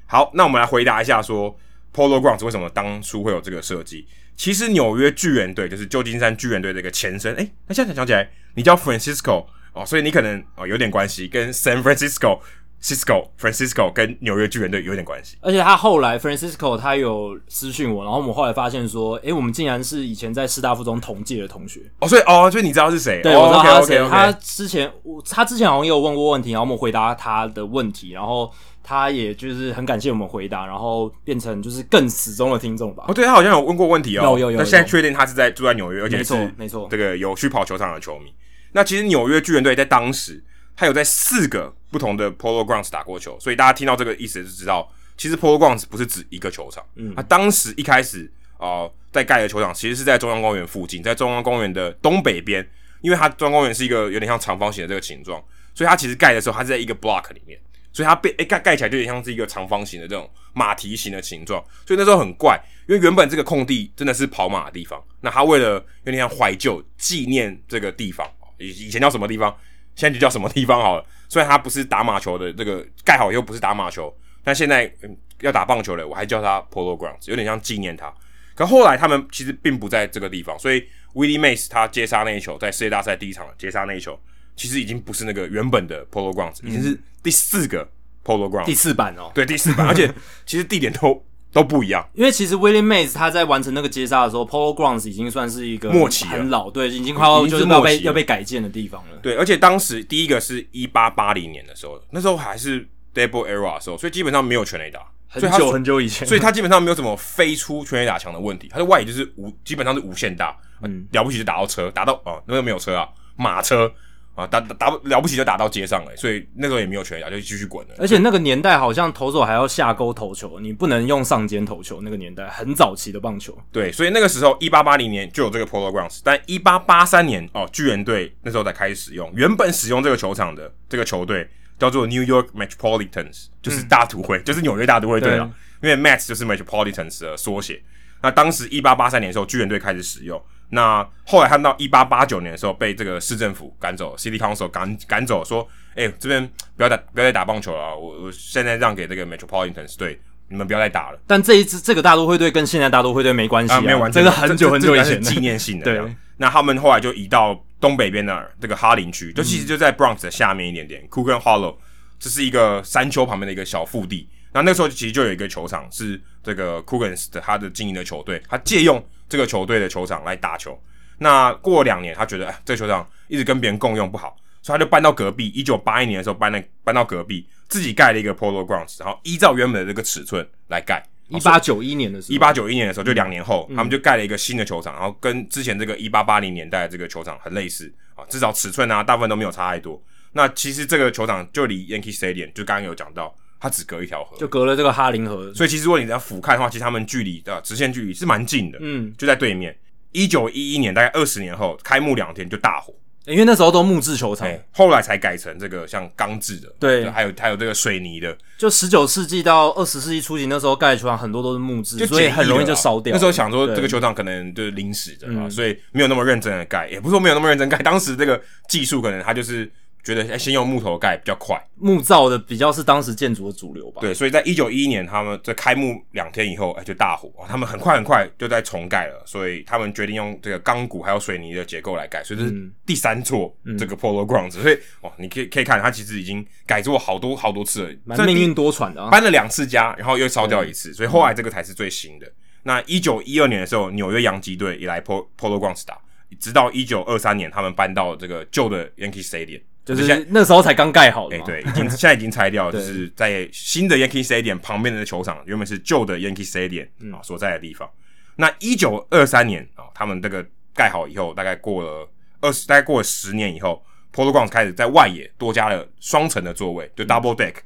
好，那我们来回答一下说。Polo Grounds 为什么当初会有这个设计？其实纽约巨人队就是旧金山巨人队的一个前身。哎，那现在想起来，你叫 Francisco 哦，所以你可能哦有点关系，跟 San Francisco Cisco Francisco 跟纽约巨人队有点关系，而且他后来 Francisco 他有私讯我，然后我们后来发现说，诶、欸，我们竟然是以前在师大附中同届的同学哦，所以哦，所以你知道是谁？对，我知道他是谁。哦、okay, okay, okay. 他之前他之前好像也有问过问题，然后我们回答他的问题，然后他也就是很感谢我们回答，然后变成就是更死忠的听众吧。哦，对他好像有问过问题哦，有有有。那现在确定他是在住在纽约，而且没错没错，这个有去跑球场的球迷。那其实纽约巨人队在当时。他有在四个不同的 Polo Grounds 打过球，所以大家听到这个意思就知道，其实 Polo Grounds 不是指一个球场。嗯，他当时一开始啊、呃，在盖的球场其实是在中央公园附近，在中央公园的东北边，因为它中央公园是一个有点像长方形的这个形状，所以它其实盖的时候，它是在一个 block 里面，所以它被诶盖盖起来就有点像是一个长方形的这种马蹄形的形状，所以那时候很怪，因为原本这个空地真的是跑马的地方，那他为了有点像怀旧纪念这个地方，以以前叫什么地方？现在就叫什么地方好了？虽然它不是打马球的这个盖好以后不是打马球，但现在、嗯、要打棒球了，我还叫它 Polo Grounds，有点像纪念它。可后来他们其实并不在这个地方，所以 Willie Mays 他接杀那一球，在世界大赛第一场接杀那一球，其实已经不是那个原本的 Polo Grounds，已经是第四个 Polo Grounds，第四版哦，对，第四版，而且其实地点都。都不一样，因为其实 Willie Mays 他在完成那个接杀的时候，Polo Grounds 已经算是一个末期很老，对，已经快要就是要被要被改建的地方了。对，而且当时第一个是一八八零年的时候，那时候还是 Double Era 的时候，所以基本上没有全垒打，很久很久以前，所以他基本上没有什么飞出全垒打墙的问题，他的外野就是无，基本上是无限大，嗯，了不起就打到车，打到哦，那个没有车啊，马车。啊，打打不了不起就打到街上了，所以那时候也没有全垒打，就继续滚了。而且那个年代好像投手还要下钩投球，你不能用上肩投球。那个年代很早期的棒球，对，所以那个时候一八八零年就有这个 Polo Grounds，但一八八三年哦，巨人队那时候才开始使用。原本使用这个球场的这个球队叫做 New York Metropolitans，就是大都会，嗯、就是纽约大都会队了。因为 Mets 就是 Metropolitans 的缩写。那当时一八八三年的时候，巨人队开始使用。那后来他们到一八八九年的时候，被这个市政府赶走，City Council 赶赶走，说：“哎、欸，这边不要打，不要再打棒球了，我我现在让给这个 Metropolitans 队，你们不要再打了。”但这一支这个大都会队跟现在大都会队没关系啊，啊，没有完全，这是很久很久以前纪念性的。对，那他们后来就移到东北边的这个哈林区，就其实就在 Bronx 的下面一点点，Coogan Hollow，这是一个山丘旁边的一个小腹地。那那时候其实就有一个球场是这个 Coogan 的他的经营的球队，他借用这个球队的球场来打球。那过两年，他觉得哎，这个球场一直跟别人共用不好，所以他就搬到隔壁。一九八一年的时候，搬了搬到隔壁，自己盖了一个 Polo Grounds，然后依照原本的这个尺寸来盖。一八九一年的时候，一八九一年的时候，就两年后，嗯、他们就盖了一个新的球场，然后跟之前这个一八八零年代的这个球场很类似啊，至少尺寸啊，大部分都没有差太多。那其实这个球场就离 Yankee Stadium，就刚刚有讲到。它只隔一条河，就隔了这个哈林河，所以其实如果你要俯瞰的话，其实他们距离的直线距离是蛮近的，嗯，就在对面。一九一一年，大概二十年后，开幕两天就大火，因为那时候都木质球场，后来才改成这个像钢制的，对，还有还有这个水泥的。就十九世纪到二十世纪初期，那时候盖的球场很多都是木质，所以很容易就烧掉。那时候想说这个球场可能就是临时的啊，所以没有那么认真的盖，也不是说没有那么认真盖，当时这个技术可能它就是。觉得先用木头盖比较快，木造的比较是当时建筑的主流吧。对，所以在一九一一年，他们在开幕两天以后，哎，就大火，他们很快很快就在重盖了，所以他们决定用这个钢骨还有水泥的结构来盖，所以这是第三座这个 Polo Grounds。所以哇，你可以可以看，它其实已经改做好多好多次了，蛮命运多舛的啊，搬了两次家，然后又烧掉一次，所以后来这个才是最新的。那一九一二年的时候，纽约洋基队也来 Polo Grounds 打，直到一九二三年，他们搬到这个旧的 Yankee Stadium。就是那时候才刚盖好的，哎，对，已经 现在已经拆掉了，就是在新的 Yankee Stadium 旁边的球场，原本是旧的 Yankee Stadium 啊所在的地方。那一九二三年啊，他们这个盖好以后，大概过了二十，大概过了十年以后，Polo Grounds 开始在外野多加了双层的座位，就 Double Deck。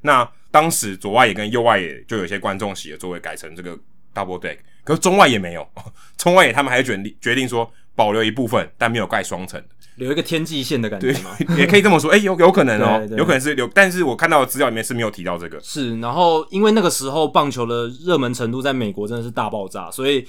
那当时左外野跟右外野就有些观众席的座位改成这个 Double Deck，可是中外野没有，中外野他们还是决定决定说保留一部分，但没有盖双层。留一个天际线的感觉吗？对，也可以这么说。哎、欸，有有可能哦、有可能是留，但是我看到的资料里面是没有提到这个。是，然后因为那个时候棒球的热门程度在美国真的是大爆炸，所以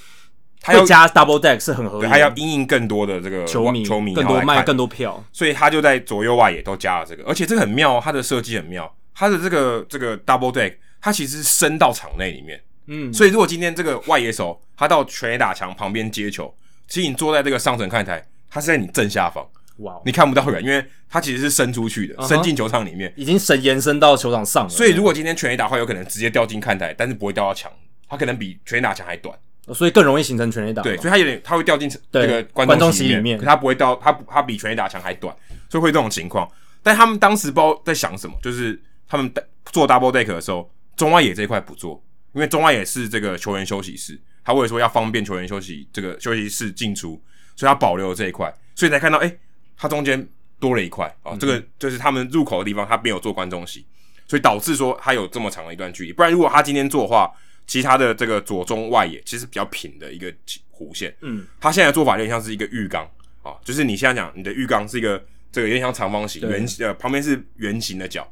他要加 double deck 是很合理的。他要因应更多的这个球迷，球迷更多卖更多票，所以他就在左右外野都加了这个，而且这个很妙，它的设计很妙，它的这个这个 double deck 它其实伸到场内里面。嗯，所以如果今天这个外野手他到全垒打墙旁边接球，其实你坐在这个上层看台，它是在你正下方。哇你看不到人，因为它其实是伸出去的，uh 伸进球场里面，已经伸延伸到球场上了。所以如果今天全垒打的话，有可能直接掉进看台，但是不会掉到墙，它可能比全垒打墙还短，所以更容易形成全垒打。对，所以它有点，它会掉进这个观众席里面，里面可它不会掉，它它比全垒打墙还短，所以会这种情况。但他们当时不知道在想什么，就是他们做 double deck 的时候，中外野这一块不做，因为中外野是这个球员休息室。他为了说要方便球员休息，这个休息室进出，所以他保留了这一块，所以才看到，哎、欸，他中间多了一块啊，这个就是他们入口的地方，他没有做观众席，所以导致说他有这么长的一段距离。不然如果他今天做的话，其他的这个左中外野其实比较平的一个弧线，嗯，他现在的做法有点像是一个浴缸啊，就是你现在讲你的浴缸是一个这个有点像长方形，圆对呃旁边是圆形的角，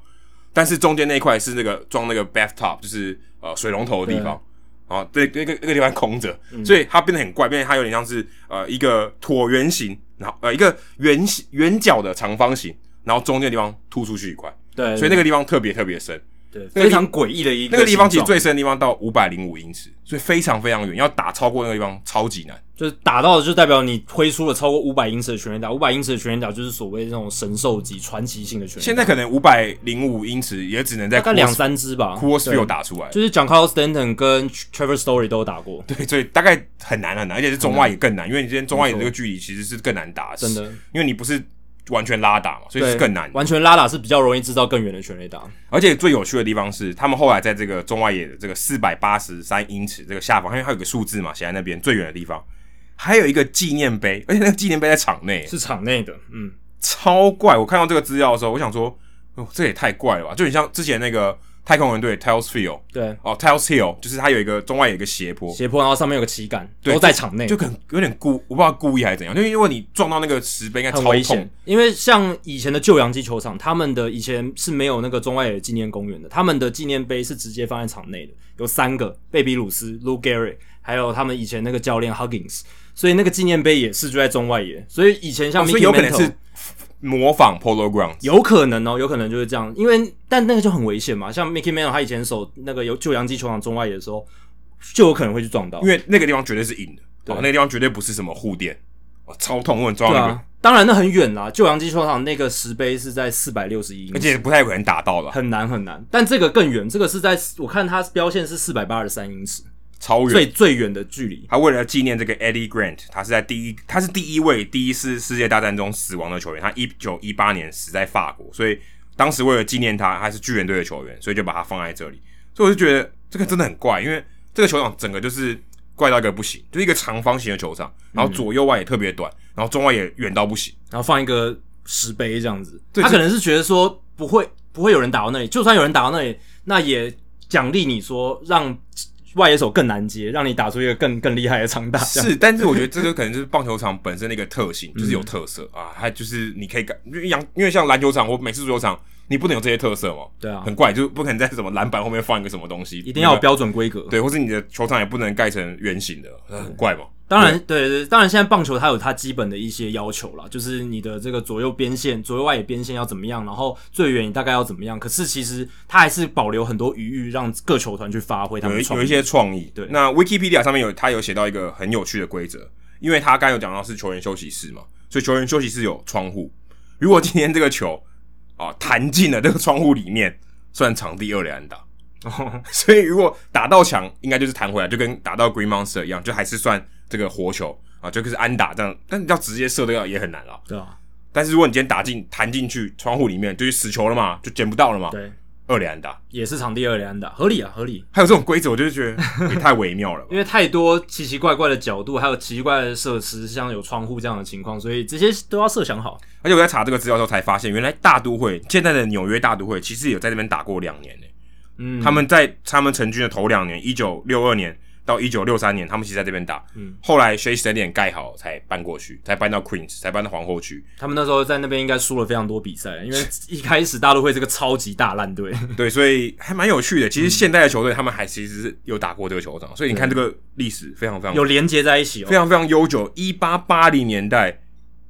但是中间那一块是那个装那个 bathtub，就是呃水龙头的地方。啊，对，那个那个地方空着，嗯、所以它变得很怪，变得它有点像是呃一个椭圆形，然后呃一个圆形圆角的长方形，然后中间的地方突出去一块，对，对，所以那个地方特别特别深。对，非常诡异的一个那个地方，其实最深的地方到五百零五英尺，所以非常非常远，要打超过那个地方超级难。就是打到的就代表你挥出了超过五百英尺的全垒打，五百英尺的全垒打就是所谓那种神兽级、传奇性的全垒。现在可能五百零五英尺也只能在两三支吧，Coors Field 打出来。就是 Giancarlo Stanton 跟 Trevor Story 都有打过，对，所以大概很难很难，而且是中外也更难，因为你今天中外野这个距离其实是更难打，真的，因为你不是。完全拉打嘛，所以是更难。完全拉打是比较容易制造更远的全垒打，而且最有趣的地方是，他们后来在这个中外野的这个四百八十三英尺这个下方，因为它有个数字嘛，写在那边最远的地方，还有一个纪念碑，而且那个纪念碑在场内，是场内的，嗯，超怪。我看到这个资料的时候，我想说，哦，这也太怪了吧，就很像之前那个。太空人队 Tails Field 对。哦 Tails Hill 就是它有一个中外有一个斜坡，斜坡，然后上面有个旗杆，对都在场内，就可能有点故，我不知道故意还是怎样，因为如果你撞到那个石碑，应该超危险。因为像以前的旧洋基球场，他们的以前是没有那个中外野纪念公园的，他们的纪念碑是直接放在场内的，有三个，贝比鲁斯 Lou Gehrig，还有他们以前那个教练 Huggins，所以那个纪念碑也是就在中外野，所以以前像所以有可能是。模仿 Polo Grounds 有可能哦，有可能就是这样，因为但那个就很危险嘛。像 Mickey Mantle 他以前守那个有旧洋基球场中外野的时候，就有可能会去撞到，因为那个地方绝对是硬的，对、哦，那个地方绝对不是什么护垫，哦，超痛，我很撞到那个。当然那很远啦，旧洋基球场那个石碑是在四百六十一英尺，而且不太可能打到了，很难很难。但这个更远，这个是在我看它标线是四百八十三英尺。超远，最最远的距离。他为了纪念这个 Eddie Grant，他是在第一，他是第一位第一次世界大战中死亡的球员。他一九一八年死在法国，所以当时为了纪念他，他是巨人队的球员，所以就把他放在这里。所以我就觉得这个真的很怪，因为这个球场整个就是怪到一个不行，就是一个长方形的球场，然后左右外也特别短，然后中外也远到不行，然后放一个石碑这样子。对他可能是觉得说不会不会有人打到那里，就算有人打到那里，那也奖励你说让。外野手更难接，让你打出一个更更厉害的长打。是，但是我觉得这个可能就是棒球场本身的一个特性，就是有特色、嗯、啊。它就是你可以改，因为因为像篮球场或美式足球场，你不能有这些特色嘛。对啊，很怪，就是不可能在什么篮板后面放一个什么东西，一定要有标准规格。对，或是你的球场也不能盖成圆形的，很怪嘛。当然，对对，对，当然，现在棒球它有它基本的一些要求啦，就是你的这个左右边线、左右外野边线要怎么样，然后最远你大概要怎么样。可是其实它还是保留很多余裕，让各球团去发挥他们有有一些创意。对，那 Wikipedia 上面有它有写到一个很有趣的规则，因为它刚有讲到是球员休息室嘛，所以球员休息室有窗户。如果今天这个球啊弹进了这个窗户里面，算场地二垒安打。所以如果打到墙，应该就是弹回来，就跟打到 Green Monster 一样，就还是算。这个活球啊，就可是安打这样，但是要直接射掉也很难了。对啊，但是如果你今天打进弹进去窗户里面，就是死球了嘛，就捡不到了嘛。对，二连安打也是场地二连安打，合理啊，合理。还有这种规则，我就觉得 也太微妙了，因为太多奇奇怪怪的角度，还有奇奇怪怪的设施，像有窗户这样的情况，所以这些都要设想好。而且我在查这个资料的时候才发现，原来大都会现在的纽约大都会其实有在这边打过两年呢。嗯，他们在他们成军的头两年，一九六二年。到一九六三年，他们其实在这边打。嗯，后来 Shea Stadium 盖好才搬过去，才搬到 Queens，才搬到皇后区。他们那时候在那边应该输了非常多比赛，因为 一开始大陆会这个超级大烂队。对，所以还蛮有趣的。其实现代的球队他们还其实是有打过这个球场，所以你看这个历史非常非常有连接在一起，哦，非常非常悠久。一八八零年代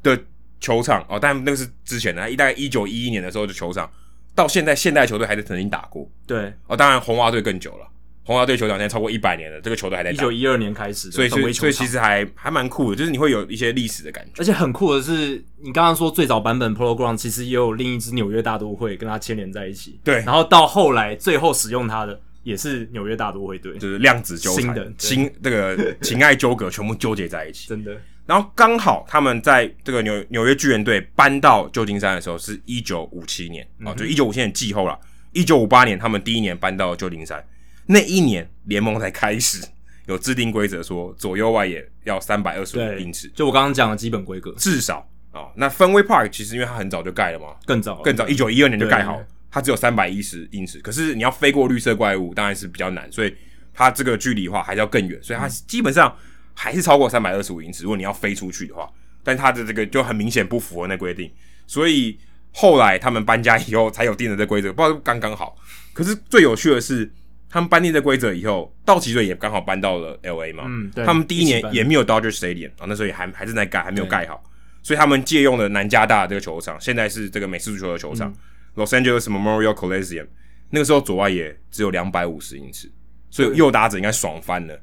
的球场哦，但那个是之前的，一大概一九一一年的时候的球场，到现在现代球队还是曾经打过。对，哦，当然红袜队更久了。红袜队球场现在超过一百年了，这个球队还在打。一九一二年开始，所以所以所以其实还还蛮酷的，就是你会有一些历史的感觉。而且很酷的是，你刚刚说最早版本 Polo Ground 其实也有另一支纽约大都会跟它牵连在一起。对，然后到后来最后使用它的也是纽约大都会队，就是量子纠缠，新的新这个 情爱纠葛全部纠结在一起。真的。然后刚好他们在这个纽纽约巨人队搬到旧金山的时候是一九五七年啊、就一九五七年季后了。一九五八年他们第一年搬到旧金山，那一年联盟才开始有制定规则，说左右外野要三百二十五英尺，就我刚刚讲的基本规格，至少啊、哦。那 Fenway Park 其实因为它很早就盖了嘛，更早更早，一九一二年就盖好，它只有三百一十英尺。可是你要飞过绿色怪物，当然是比较难，所以它这个距离的话还是要更远，所以它基本上。还是超过三百二十五英尺，如果你要飞出去的话，但他的这个就很明显不符合那规定，所以后来他们搬家以后才有定的这规则，不知道刚刚好。可是最有趣的是，他们搬定这规则以后，道奇队也刚好搬到了 LA 嘛，嗯，对，他们第一年也没有 Dodger Stadium 啊，那时候也还还是在盖，还没有盖好，所以他们借用了南加大的这个球场，现在是这个美式足球的球场，嗯，Los Angeles Memorial Coliseum，那个时候左外野只有两百五十英尺，所以右打者应该爽翻了。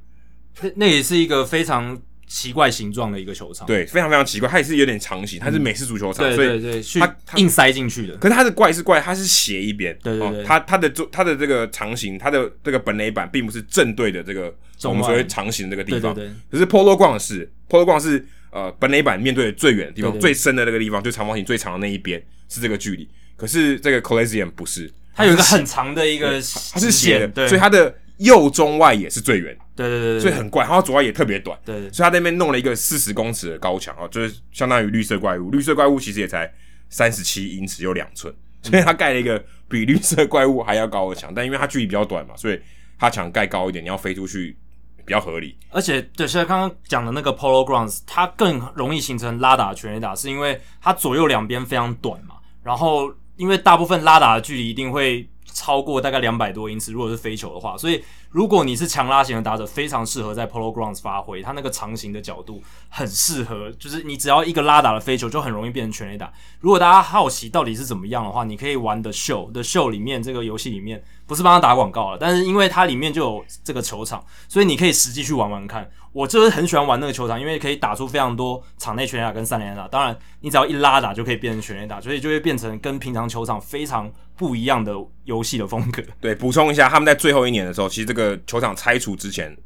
那那也是一个非常奇怪形状的一个球场，对，非常非常奇怪，它也是有点长形，它是美式足球场，嗯、所以对对对，它硬塞进去的。可是它的怪是怪，它是斜一边，对对对，它它的它的这个长形，它的这个本垒板并不是正对的这个我们所谓长形这个地方，对对对，可是 Polo Ground 是 Polo Ground 是呃本垒板面对的最远的地方，最深的那个地方，就长方形最长的那一边是这个距离，可是这个 Coliseum 不是，它有一个很长的一个，它是斜的，对，所以它的。右中外也是最远，对对对，所以很怪。然后左外也特别短，对，所以他那边弄了一个四十公尺的高墙啊，就是相当于绿色怪物。绿色怪物其实也才三十七英尺，有两寸，所以他盖了一个比绿色怪物还要高的墙。但因为它距离比较短嘛，所以他墙盖高一点，你要飞出去比较合理。而且，对，现在刚刚讲的那个 Polo Grounds，它更容易形成拉打的全垒打，是因为它左右两边非常短嘛。然后，因为大部分拉打的距离一定会。超过大概两百多英尺，如果是飞球的话，所以如果你是强拉型的打者，非常适合在 Polo Grounds 发挥。它那个长形的角度很适合，就是你只要一个拉打的飞球，就很容易变成全垒打。如果大家好奇到底是怎么样的话，你可以玩 The Show 的 Show 里面这个游戏里面不是帮他打广告了，但是因为它里面就有这个球场，所以你可以实际去玩玩看。我就是很喜欢玩那个球场，因为可以打出非常多场内全垒打跟三连打。当然，你只要一拉打就可以变成全垒打，所以就会变成跟平常球场非常不一样的游戏的风格。对，补充一下，他们在最后一年的时候，其实这个球场拆除之前，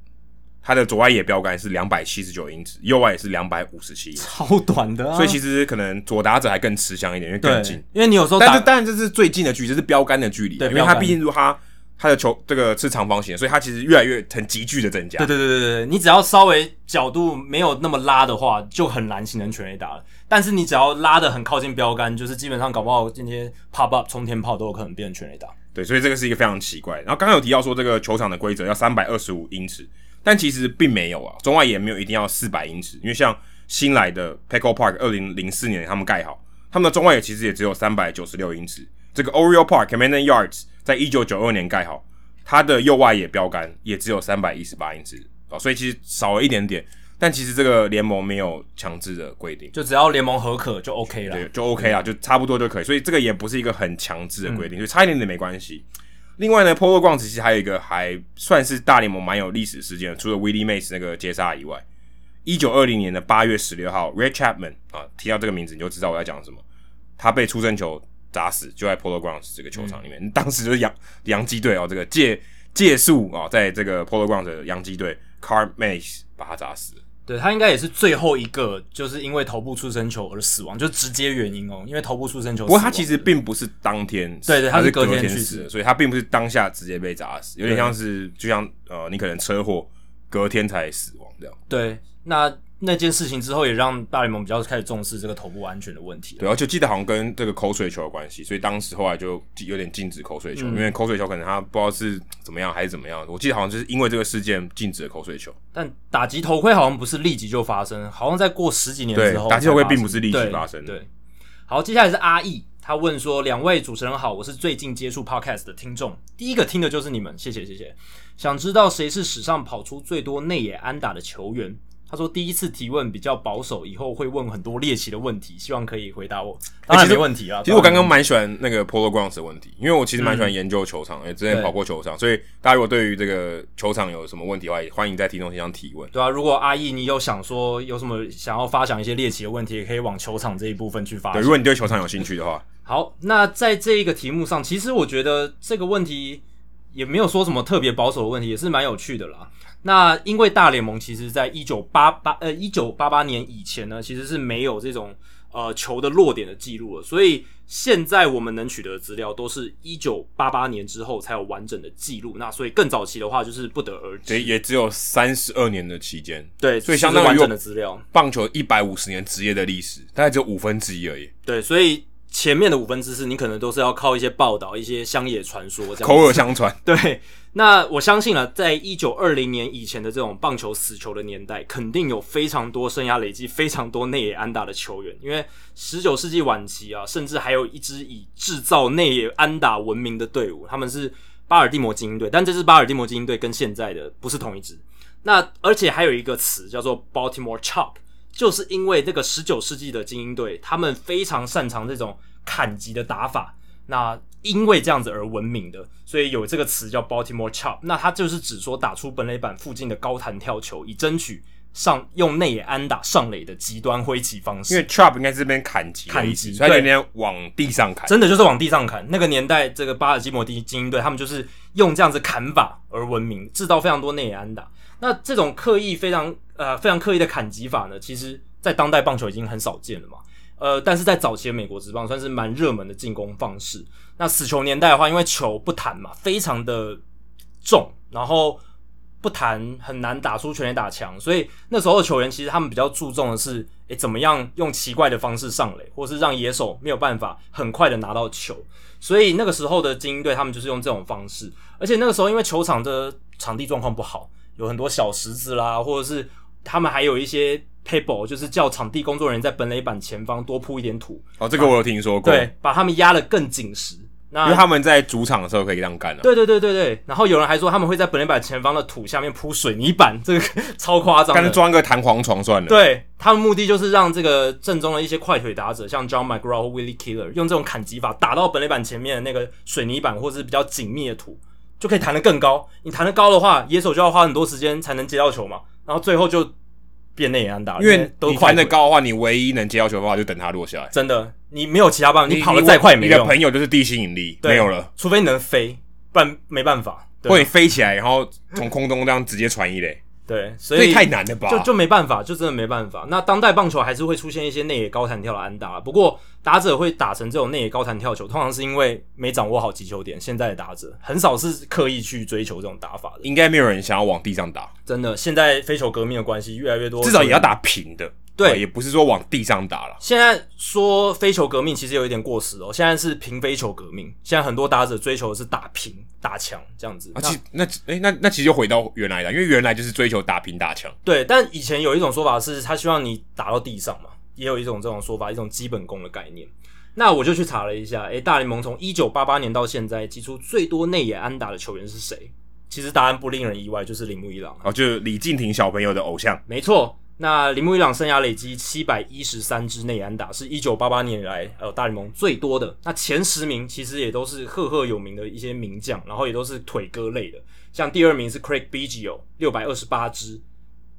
它的左外野标杆是两百七十九英尺，右外也是两百五十七英尺，超短的啊。所以其实可能左打者还更吃香一点，因为更近。因为你有时候打，但是当然这是最近的距离，这是标杆的距离，对，因为它毕竟如果它。他的球这个是长方形，所以它其实越来越很急剧的增加。对对对对对，你只要稍微角度没有那么拉的话，就很难形成全垒打了。但是你只要拉的很靠近标杆，就是基本上搞不好今天 pop up 冲天炮都有可能变成全垒打。对，所以这个是一个非常奇怪。然后刚刚有提到说这个球场的规则要三百二十五英尺，但其实并没有啊，中外野没有一定要四百英尺，因为像新来的 Petco Park 二零零四年他们盖好，他们的中外野其实也只有三百九十六英尺。这个 Oriole Park Camden Yards 在一九九二年盖好。它的右外野标杆也只有三百一十八英尺哦，所以其实少了一点点。但其实这个联盟没有强制的规定，就只要联盟合可就 OK 了，对，就 OK 了，就差不多就可以。所以这个也不是一个很强制的规定，嗯、所以差一点点没关系。另外呢，Polo Grounds 其实还有一个还算是大联盟蛮有历史事件，除了 Willie Mays 那个接杀以外，一九二零年的八月十六号，Red Chapman 啊，提到这个名字你就知道我在讲什么，他被出生球。打死就在 Polo Grounds 这个球场里面，嗯、当时就是洋洋基队哦，这个借借宿啊，在这个 Polo Grounds 的洋基队 Carl Mays 把他砸死。对，他应该也是最后一个，就是因为头部出生球而死亡，就直接原因哦，因为头部出生球。不过他其实并不是当天，对对，他是隔天去世的，所以他并不是当下直接被砸死，有点像是就像呃，你可能车祸隔天才死亡这样。对，那。那件事情之后，也让大联盟比较开始重视这个头部安全的问题。对，而且记得好像跟这个口水球有关系，所以当时后来就有点禁止口水球，嗯、因为口水球可能他不知道是怎么样还是怎么样。我记得好像就是因为这个事件禁止了口水球。但打击头盔好像不是立即就发生，好像在过十几年之后。打击头盔并不是立即发生的。对，对，好，接下来是阿义，他问说：两位主持人好，我是最近接触 Podcast 的听众，第一个听的就是你们，谢谢谢谢。想知道谁是史上跑出最多内野安打的球员？他说第一次提问比较保守，以后会问很多猎奇的问题，希望可以回答我。当然没问题啊。其实我刚刚蛮喜欢那个 Polo Grounds 的问题，因为我其实蛮喜欢研究球场，也、嗯、之前跑过球场，所以大家如果对于这个球场有什么问题的话，也欢迎在听众信箱提问。对啊，如果阿义你有想说有什么想要发想一些猎奇的问题，也可以往球场这一部分去发。对，如果你对球场有兴趣的话，好，那在这一个题目上，其实我觉得这个问题也没有说什么特别保守的问题，也是蛮有趣的啦。那因为大联盟其实在一九八八呃一九八八年以前呢，其实是没有这种呃球的落点的记录了，所以现在我们能取得的资料都是一九八八年之后才有完整的记录。那所以更早期的话就是不得而知，也只有三十二年的期间。对，所以相当于完整的资料，棒球一百五十年职业的历史，大概只有五分之一而已。对，所以前面的五分之四，你可能都是要靠一些报道、一些乡野传说这样口耳相传。对。那我相信了，在一九二零年以前的这种棒球死球的年代，肯定有非常多生涯累积非常多内野安打的球员。因为十九世纪晚期啊，甚至还有一支以制造内野安打闻名的队伍，他们是巴尔的摩精英队。但这支巴尔的摩精英队跟现在的不是同一支。那而且还有一个词叫做 Baltimore Chop，就是因为这个十九世纪的精英队，他们非常擅长这种砍击的打法。那因为这样子而闻名的，所以有这个词叫 Baltimore Chop。那它就是指说打出本垒板附近的高弹跳球，以争取上用内野安打上垒的极端挥击方式。因为 Chop 应该是这边砍击，砍击，所以有点往地上砍，真的就是往地上砍。那个年代，这个巴尔基摩精英队他们就是用这样子砍法而闻名，制造非常多内野安打。那这种刻意非常呃非常刻意的砍击法呢，其实在当代棒球已经很少见了嘛。呃，但是在早期的美国职棒算是蛮热门的进攻方式。那死球年代的话，因为球不弹嘛，非常的重，然后不弹很难打出全垒打墙，所以那时候的球员其实他们比较注重的是，诶，怎么样用奇怪的方式上垒，或是让野手没有办法很快的拿到球。所以那个时候的精英队他们就是用这种方式，而且那个时候因为球场的场地状况不好，有很多小石子啦，或者是他们还有一些。table，就是叫场地工作人员在本垒板前方多铺一点土。哦，这个我有听说过。对，把他们压得更紧实。那因为他们在主场的时候可以这样干了。对对对对对。然后有人还说他们会在本垒板前方的土下面铺水泥板，这个超夸张。干脆装个弹簧床算了。对，他们目的就是让这个正宗的一些快腿打者，像 John McGraw 或 Willie Killer，用这种砍击法打到本垒板前面的那个水泥板或是比较紧密的土，就可以弹得更高。你弹得高的话，野手就要花很多时间才能接到球嘛。然后最后就。变内野安打，因为都弹得高的话，你唯一能接到球的方法就等它落下来。真的，你没有其他办法，你跑得再快也没用。你的朋友就是地心引力，没有了。除非你能飞，不然没办法。或者你飞起来，然后从空中这样直接传一垒。对，所以太难了吧？就就没办法，就真的没办法。那当代棒球还是会出现一些内野高弹跳的安打，不过打者会打成这种内野高弹跳球，通常是因为没掌握好击球点。现在的打者很少是刻意去追求这种打法的，应该没有人想要往地上打。真的，现在飞球革命的关系越来越多，至少也要打平的。对，也不是说往地上打了。现在说飞球革命其实有一点过时哦。现在是平飞球革命，现在很多打者追求的是打平打墙这样子。啊，其那诶那那其实就回到原来了，因为原来就是追求打平打墙。对，但以前有一种说法是，他希望你打到地上嘛，也有一种这种说法，一种基本功的概念。那我就去查了一下，诶，大联盟从一九八八年到现在，击出最多内野安打的球员是谁？其实答案不令人意外，就是铃木一朗。哦，就是李敬亭小朋友的偶像。没错。那铃木一朗生涯累积七百一十三支内安打，是一九八八年以来呃大联盟最多的。那前十名其实也都是赫赫有名的一些名将，然后也都是腿哥类的。像第二名是 Craig Biggio，六百二十八支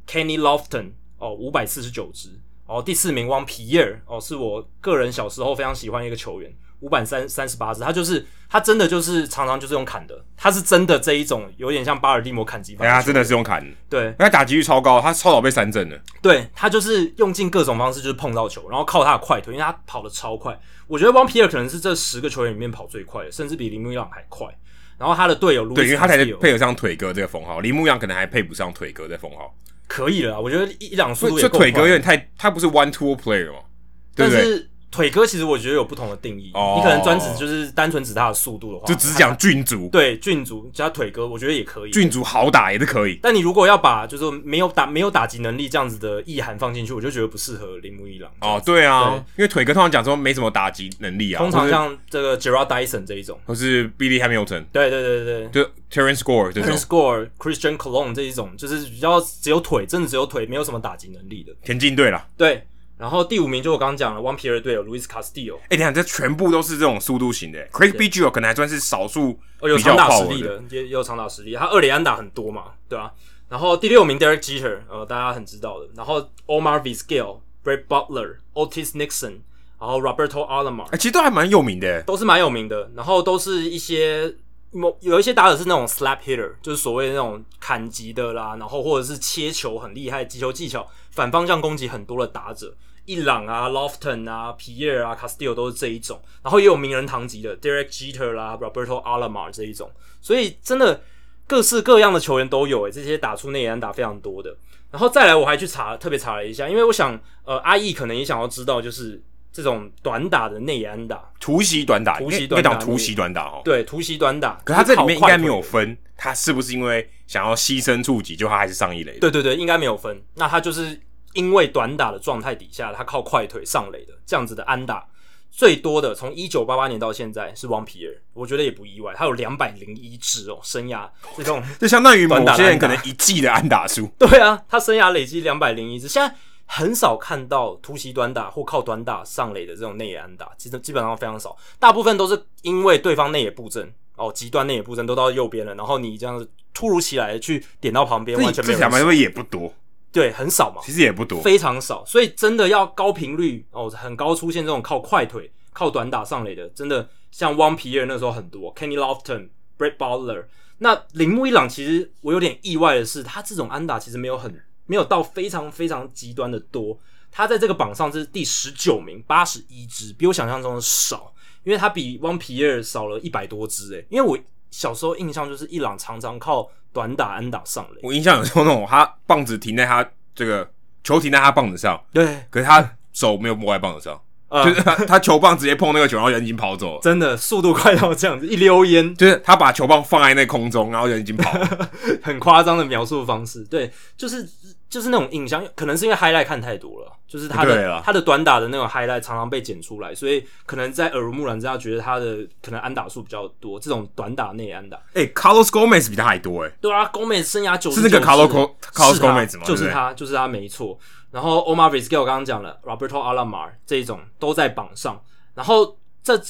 ；Kenny Lofton 哦，五百四十九支。哦，第四名 Juan Pierre 哦，是我个人小时候非常喜欢的一个球员。五百三三十八支，他就是他真的就是常常就是用砍的，他是真的这一种有点像巴尔的摩砍击法。哎呀，真的是用砍的，对，他打击率超高，他超早被三振的。对，他就是用尽各种方式就是碰到球，然后靠他的快腿，因为他跑得超快。我觉得 Juan Pierre 可能是这十个球员里面跑最快的，甚至比林木一朗还快。然后他的队友，对，因为他才配得上腿哥这个封号，林木一朗可能还配不上腿哥这封号。可以了，我觉得一两速度也这腿哥有点太，他不是 one tool player 吗？但是。腿哥其实我觉得有不同的定义，哦、你可能专指就是单纯指他的速度的话，就只讲郡主，对郡主加腿哥，我觉得也可以，郡主好打也是可以。但你如果要把就是没有打没有打击能力这样子的意涵放进去，我就觉得不适合铃木一朗。哦，对啊，对。因为腿哥通常讲说没什么打击能力啊，通常像这个 Jarrod Dyson 这一种，或是 Billy Hamilton，对对对对，就 Terrence Gore，Terrence Gore、Christian Colon 这一种，就是比较只有腿，真的只有腿，没有什么打击能力的。田径队啦，对。然后第五名就我刚刚讲了，One Pierre 队友 Luis Castillo。哎，你看这全部都是这种速度型的。Craig Biggio 可能还算是少数有长打实力的，也有长打实力。他二垒安打很多嘛，对吧？然后第六名 Derek Jeter，呃，大家很知道的。然后 Omar Vizquel、Brett Butler、Otis Nixon，然后 Roberto Alomar，哎，其实都还蛮有名的，都是蛮有名的。然后都是一些某有一些打者是那种 slap hitter，就是所谓的那种砍击的啦，然后或者是切球很厉害、击球技巧反方向攻击很多的打者。伊朗啊，Lofton 啊，皮耶尔啊，Castillo 都是这一种，然后也有名人堂级的 Derek Jeter 啦，Roberto Alomar 这一种，所以真的各式各样的球员都有诶，这些打出内野安打非常多的。然后再来，我还去查，特别查了一下，因为我想，呃，阿义可能也想要知道，就是这种短打的内野安打，突袭短打，突袭短打，突袭短打哦，对，突袭短打，可他这里面应该没有分，他是不是因为想要牺牲触击，就他还是上一垒？对对对，应该没有分，那他就是。因为短打的状态底下，他靠快腿上垒的这样子的安打最多的，从一九八八年到现在是王皮尔，我觉得也不意外，他有两百零一支哦，生涯这种就相当于某些人可能一季的安打数。对啊，他生涯累积两百零一支，现在很少看到突袭短打或靠短打上垒的这种内野安打，其实基本上非常少，大部分都是因为对方内野布阵哦，极端内野布阵都到右边了，然后你这样子突如其来去点到旁边，完全没有。这两百位也不多。对，很少嘛，其实也不多，非常少，所以真的要高频率哦，很高出现这种靠快腿、靠短打上垒的，真的像汪皮尔那时候很多，Kenny Lofton、Brett Butler。那铃木一朗其实我有点意外的是，他这种安打其实没有很没有到非常非常极端的多，他在这个榜上是第十九名，八十一支，比我想象中的少，因为他比汪皮尔少了一百多支诶，因为我小时候印象就是一朗常常靠。短打安打上垒，我印象有时候那种他棒子停在他这个球停在他棒子上，对，可是他手没有摸在棒子上，呃、就是他他球棒直接碰那个球，然后人已经跑走了，真的速度快到这样子，一溜烟，就是他把球棒放在那空中，然后人已经跑了，很夸张的描述方式，对，就是。就是那种印象，可能是因为 highlight 看太多了，就是他的他的短打的那种 highlight 常常被剪出来，所以可能在耳濡目染之下，觉得他的可能安打数比较多。这种短打内安打，哎、欸、Carlos Gomez 比他还多哎、欸。对啊，Gomez 生涯九十是那个 Carlos Carlos Gomez 吗？就是他，就是他，没错。然后 Omar v i z q u e 我刚刚讲了，Roberto Alomar 这一种都在榜上。然后这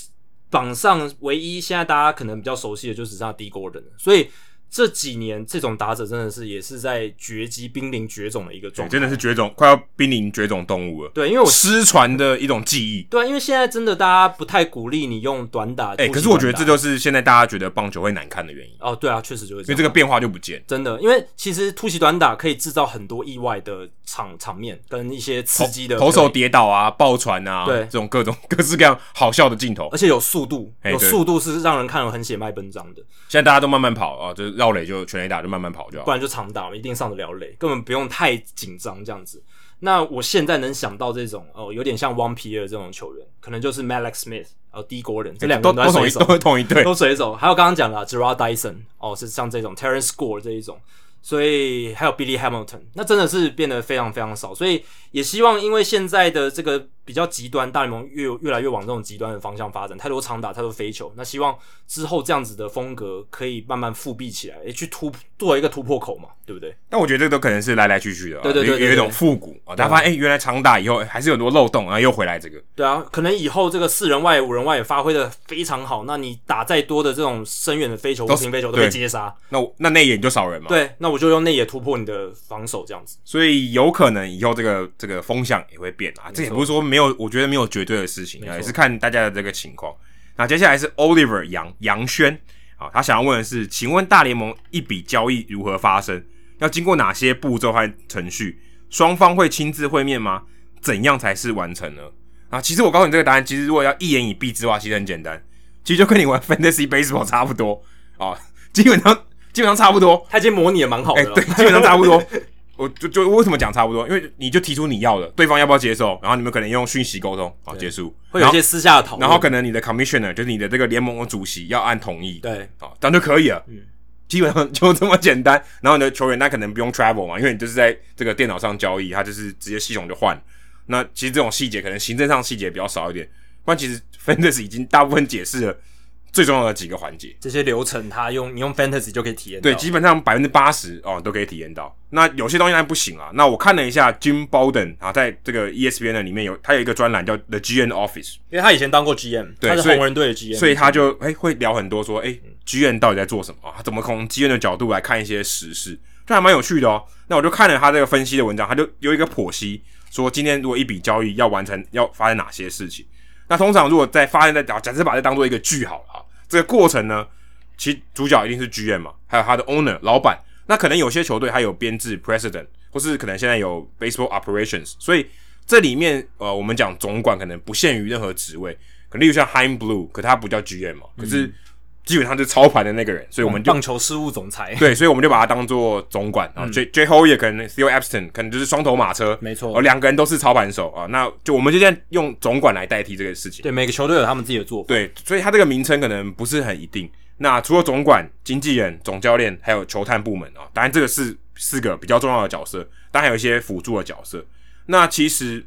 榜上唯一现在大家可能比较熟悉的，就只剩下 D Gordon，所以。这几年这种打者真的是也是在绝迹、濒临绝种的一个状态，真的是绝种，快要濒临绝种动物了。对，因为我失传的一种记忆。对，因为现在真的大家不太鼓励你用短打。哎、欸，可是我觉得这就是现在大家觉得棒球会难看的原因。哦，对啊，确实就是因为这个变化就不见。真的，因为其实突袭短打可以制造很多意外的场场面，跟一些刺激的投手跌倒啊、爆传啊，对，这种各种各式各样好笑的镜头，而且有速度，有速度是让人看了很血脉奔张的。现在大家都慢慢跑啊，就是绕垒就全垒打。就慢慢跑就好，不然就长打，一定上得了垒，根本不用太紧张这样子。那我现在能想到这种哦，有点像 One Pier 这种球员，可能就是 Mallex Smith，然后 Dee Gordon 这两个人都 水手，都同一队，都水手。还有刚刚讲的 Jarrod Dyson，哦，是像这种 Terrence Gore 这一种。所以还有 Billy Hamilton，那真的是变得非常非常少。所以也希望，因为现在的这个比较极端，大联盟越越来越往这种极端的方向发展，太多长打，太多飞球。那希望之后这样子的风格可以慢慢复辟起来，也，去突作为一个突破口嘛，对不对？但我觉得这个都可能是来来去去的，对对有，有一种复古啊。大家发现，诶，原来长打以后还是有很多漏洞，然后又回来这个。对啊，可能以后这个四人外、五人外也发挥的非常好。那你打再多的这种深远的飞球、无形飞球都被接杀，那那内野就少人嘛。对，那我就用内野突破。你的防守这样子，所以有可能以后这个这个风向也会变啊。这也不是说没有，我觉得没有绝对的事情啊，也是看大家的这个情况。那接下来是 Oliver 杨杨轩啊，他想要问的是，请问大联盟一笔交易如何发生？要经过哪些步骤和程序？双方会亲自会面吗？怎样才是完成呢？啊，其实我告诉你这个答案，其实如果要一言以蔽之的话，其实很简单，其实就跟你玩 Fantasy Baseball 差不多啊，基本上。基本上差不多，他已经模拟的蛮好的了。欸，对，基本上差不多。我就就为什么讲差不多？因为你就提出你要的，对方要不要接受，然后你们可能用讯息沟通，好结束，会有一些私下的讨论，然后可能你的 commissioner 就是你的这个联盟的主席要按同意，对，好，这样就可以了，嗯，基本上就这么简单。然后你的球员他可能不用 travel 嘛，因为你就是在这个电脑上交易，他就是直接系统就换。那其实这种细节可能行政上细节比较少一点，不然其实 Fantasy 已经大部分解释了。最重要的几个环节，这些流程，它用你用 Fantasy 就可以体验。对，基本上百分之八十哦都可以体验到。那有些东西还不行啊。那我看了一下 Jim Bowden 啊，在这个 ESPN 的里面有，他有一个专栏叫 The GM Office，因为他以前当过 GM，对，他是红人队的 GM，所以他就哎、欸、会聊很多说，哎、欸、GM 到底在做什么啊？他怎么从 GM 的角度来看一些时事，这还蛮有趣的哦。那我就看了他这个分析的文章，他就有一个剖析说，今天如果一笔交易要完成，要发生哪些事情？那通常如果在发生在假设把这当做一个句号啊。这个过程呢，其主角一定是 GM 嘛，还有他的 owner 老板。那可能有些球队还有编制 president，或是可能现在有 baseball operations。所以这里面呃，我们讲总管可能不限于任何职位，可能例如像 Haim Blue，可他不叫 GM 嘛，可是。基本上就是操盘的那个人，所以我们就棒球事务总裁对，所以我们就把他当做总管啊。J J Hoyer 可能 Theo Epstein 可能就是双头马车，没错，而两个人都是操盘手啊。那就我们就这样用总管来代替这个事情。对，每个球队有他们自己的做法。对，所以他这个名称可能不是很一定。那除了总管、经纪人、总教练，还有球探部门啊，当然这个是四个比较重要的角色，当然还有一些辅助的角色。那其实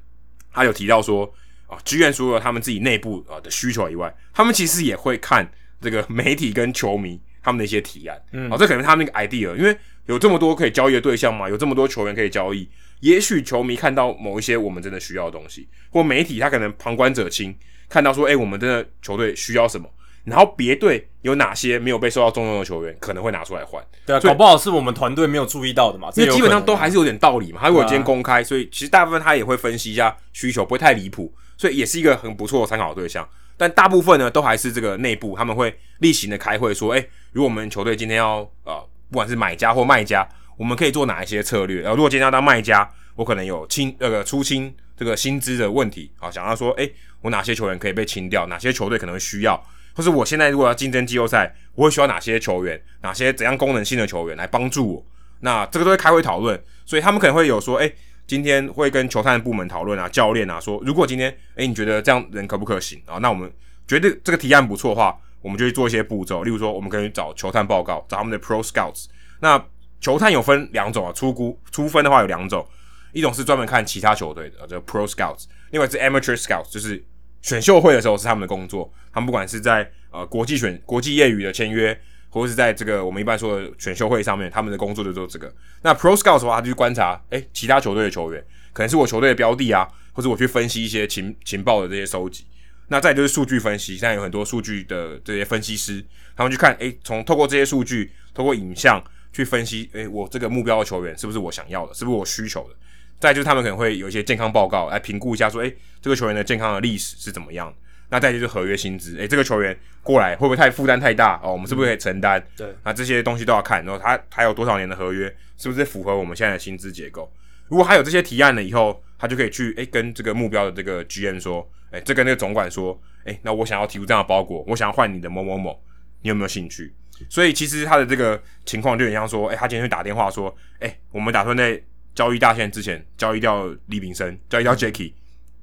他有提到说啊，剧院除了他们自己内部啊的需求以外，他们其实也会看。这个媒体跟球迷他们的一些提案，嗯，好、哦，这可能他们那个 idea，因为有这么多可以交易的对象嘛，有这么多球员可以交易，也许球迷看到某一些我们真的需要的东西，或媒体他可能旁观者清，看到说，哎，我们真的球队需要什么，然后别队有哪些没有被受到重用的球员，可能会拿出来换，对啊，搞不好是我们团队没有注意到的嘛，因为基本上都还是有点道理嘛，他如果今天公开，所以其实大部分他也会分析一下需求，不会太离谱，所以也是一个很不错的参考对象。但大部分呢，都还是这个内部，他们会例行的开会说，诶、如果我们球队今天要呃，不管是买家或卖家，我们可以做哪一些策略？然后如果今天要当卖家，我可能有清那个出清这个薪资的问题啊，想要说，诶、我哪些球员可以被清掉？哪些球队可能需要？或是我现在如果要竞争季后赛，我会需要哪些球员？哪些怎样功能性的球员来帮助我？那这个都会开会讨论，所以他们可能会有说，诶、今天会跟球探部门讨论啊，教练啊，说如果今天，诶，你觉得这样人可不可行啊？那我们觉得这个提案不错的话，我们就去做一些步骤。例如说，我们可以找球探报告，找他们的 Pro Scouts。那球探有分两种啊，初估初分的话有两种，一种是专门看其他球队的，叫 Pro Scouts；另外是 Amateur Scouts，就是选秀会的时候是他们的工作。他们不管是在呃国际选国际业余的签约。或者是在这个我们一般说的选秀会上面，他们的工作就做这个。那 Pro Scout 的话，他就去观察，诶，其他球队的球员，可能是我球队的标的啊，或者我去分析一些情情报的这些收集。那再就是数据分析，现在有很多数据的这些分析师，他们去看，诶，从透过这些数据，透过影像去分析，诶，我这个目标的球员是不是我想要的，是不是我需求的？再就是他们可能会有一些健康报告来评估一下，说，诶，这个球员的健康的历史是怎么样的？那再就是合约薪资，诶、欸，这个球员过来会不会太负担太大哦？我们是不是可以承担、嗯？对，那这些东西都要看。然后他还有多少年的合约，是不是符合我们现在的薪资结构？如果他有这些提案了以后，他就可以去诶、欸、跟这个目标的这个 GM 说，诶、欸，这跟那个总管说，诶、欸，那我想要提出这样的包裹，我想要换你的某某某，你有没有兴趣？所以其实他的这个情况就很像说，诶、欸，他今天会打电话说，诶、欸，我们打算在交易大限之前交易掉李炳生，交易掉 Jacky，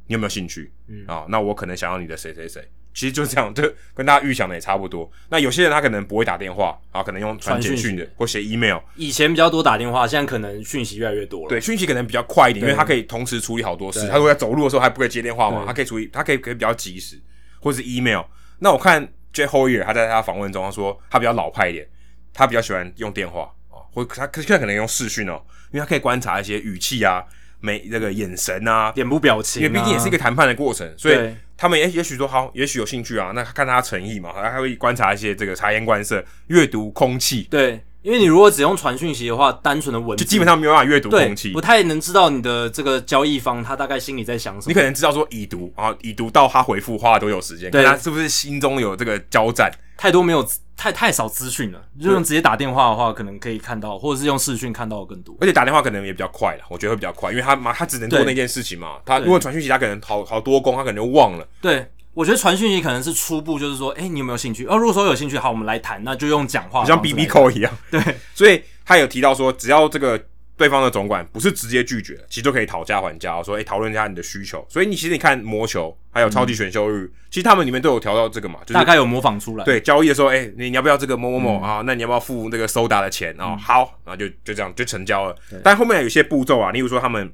你有没有兴趣？嗯啊，那我可能想要你的谁谁谁。其实就这样，就跟大家预想的也差不多。那有些人他可能不会打电话，啊，可能用传简讯的或写 email。以前比较多打电话，现在可能讯息越来越多了。对，讯息可能比较快一点，因为他可以同时处理好多事。他如果在走路的时候还不可以接电话嘛，他可以处理，他可以可以比较及时，或是 email。那我看 Jay Hoyer 他在他访问中他说，他比较老派一点，他比较喜欢用电话啊，或他现在可能用视讯哦，因为他可以观察一些语气啊。没那个眼神啊，脸部表情、啊，因为毕竟也是一个谈判的过程，所以他们也也许说好，也许有兴趣啊。那看他诚意嘛，他还会观察一些这个察言观色、阅读空气。对，因为你如果只用传讯息的话，单纯的文字就基本上没有办法阅读空气，不太能知道你的这个交易方他大概心里在想什么。你可能知道说已读啊，已读到他回复花了多久时间，对，他是不是心中有这个交战？太多没有。太太少资讯了，就用直接打电话的话，可能可以看到，或者是用视讯看到的更多。而且打电话可能也比较快了，我觉得会比较快，因为他嘛，他只能做那件事情嘛。他如果传讯息，他可能好好多工，他可能就忘了。对，我觉得传讯息可能是初步，就是说，哎、欸，你有没有兴趣？哦，如果说有兴趣，好，我们来谈，那就用讲话，像 BB Call 一样。对，所以他有提到说，只要这个对方的总管不是直接拒绝，其实就可以讨价还价，说哎，讨论一下你的需求。所以你其实你看魔球还有超级选秀日，嗯、其实他们里面都有调到这个嘛，就是、大概有模仿出来。对，交易的时候，哎，你你要不要这个某某某啊？那你要不要付那个 soda 的钱啊？嗯、好，然后就就这样就成交了。但后面有些步骤啊，例如说他们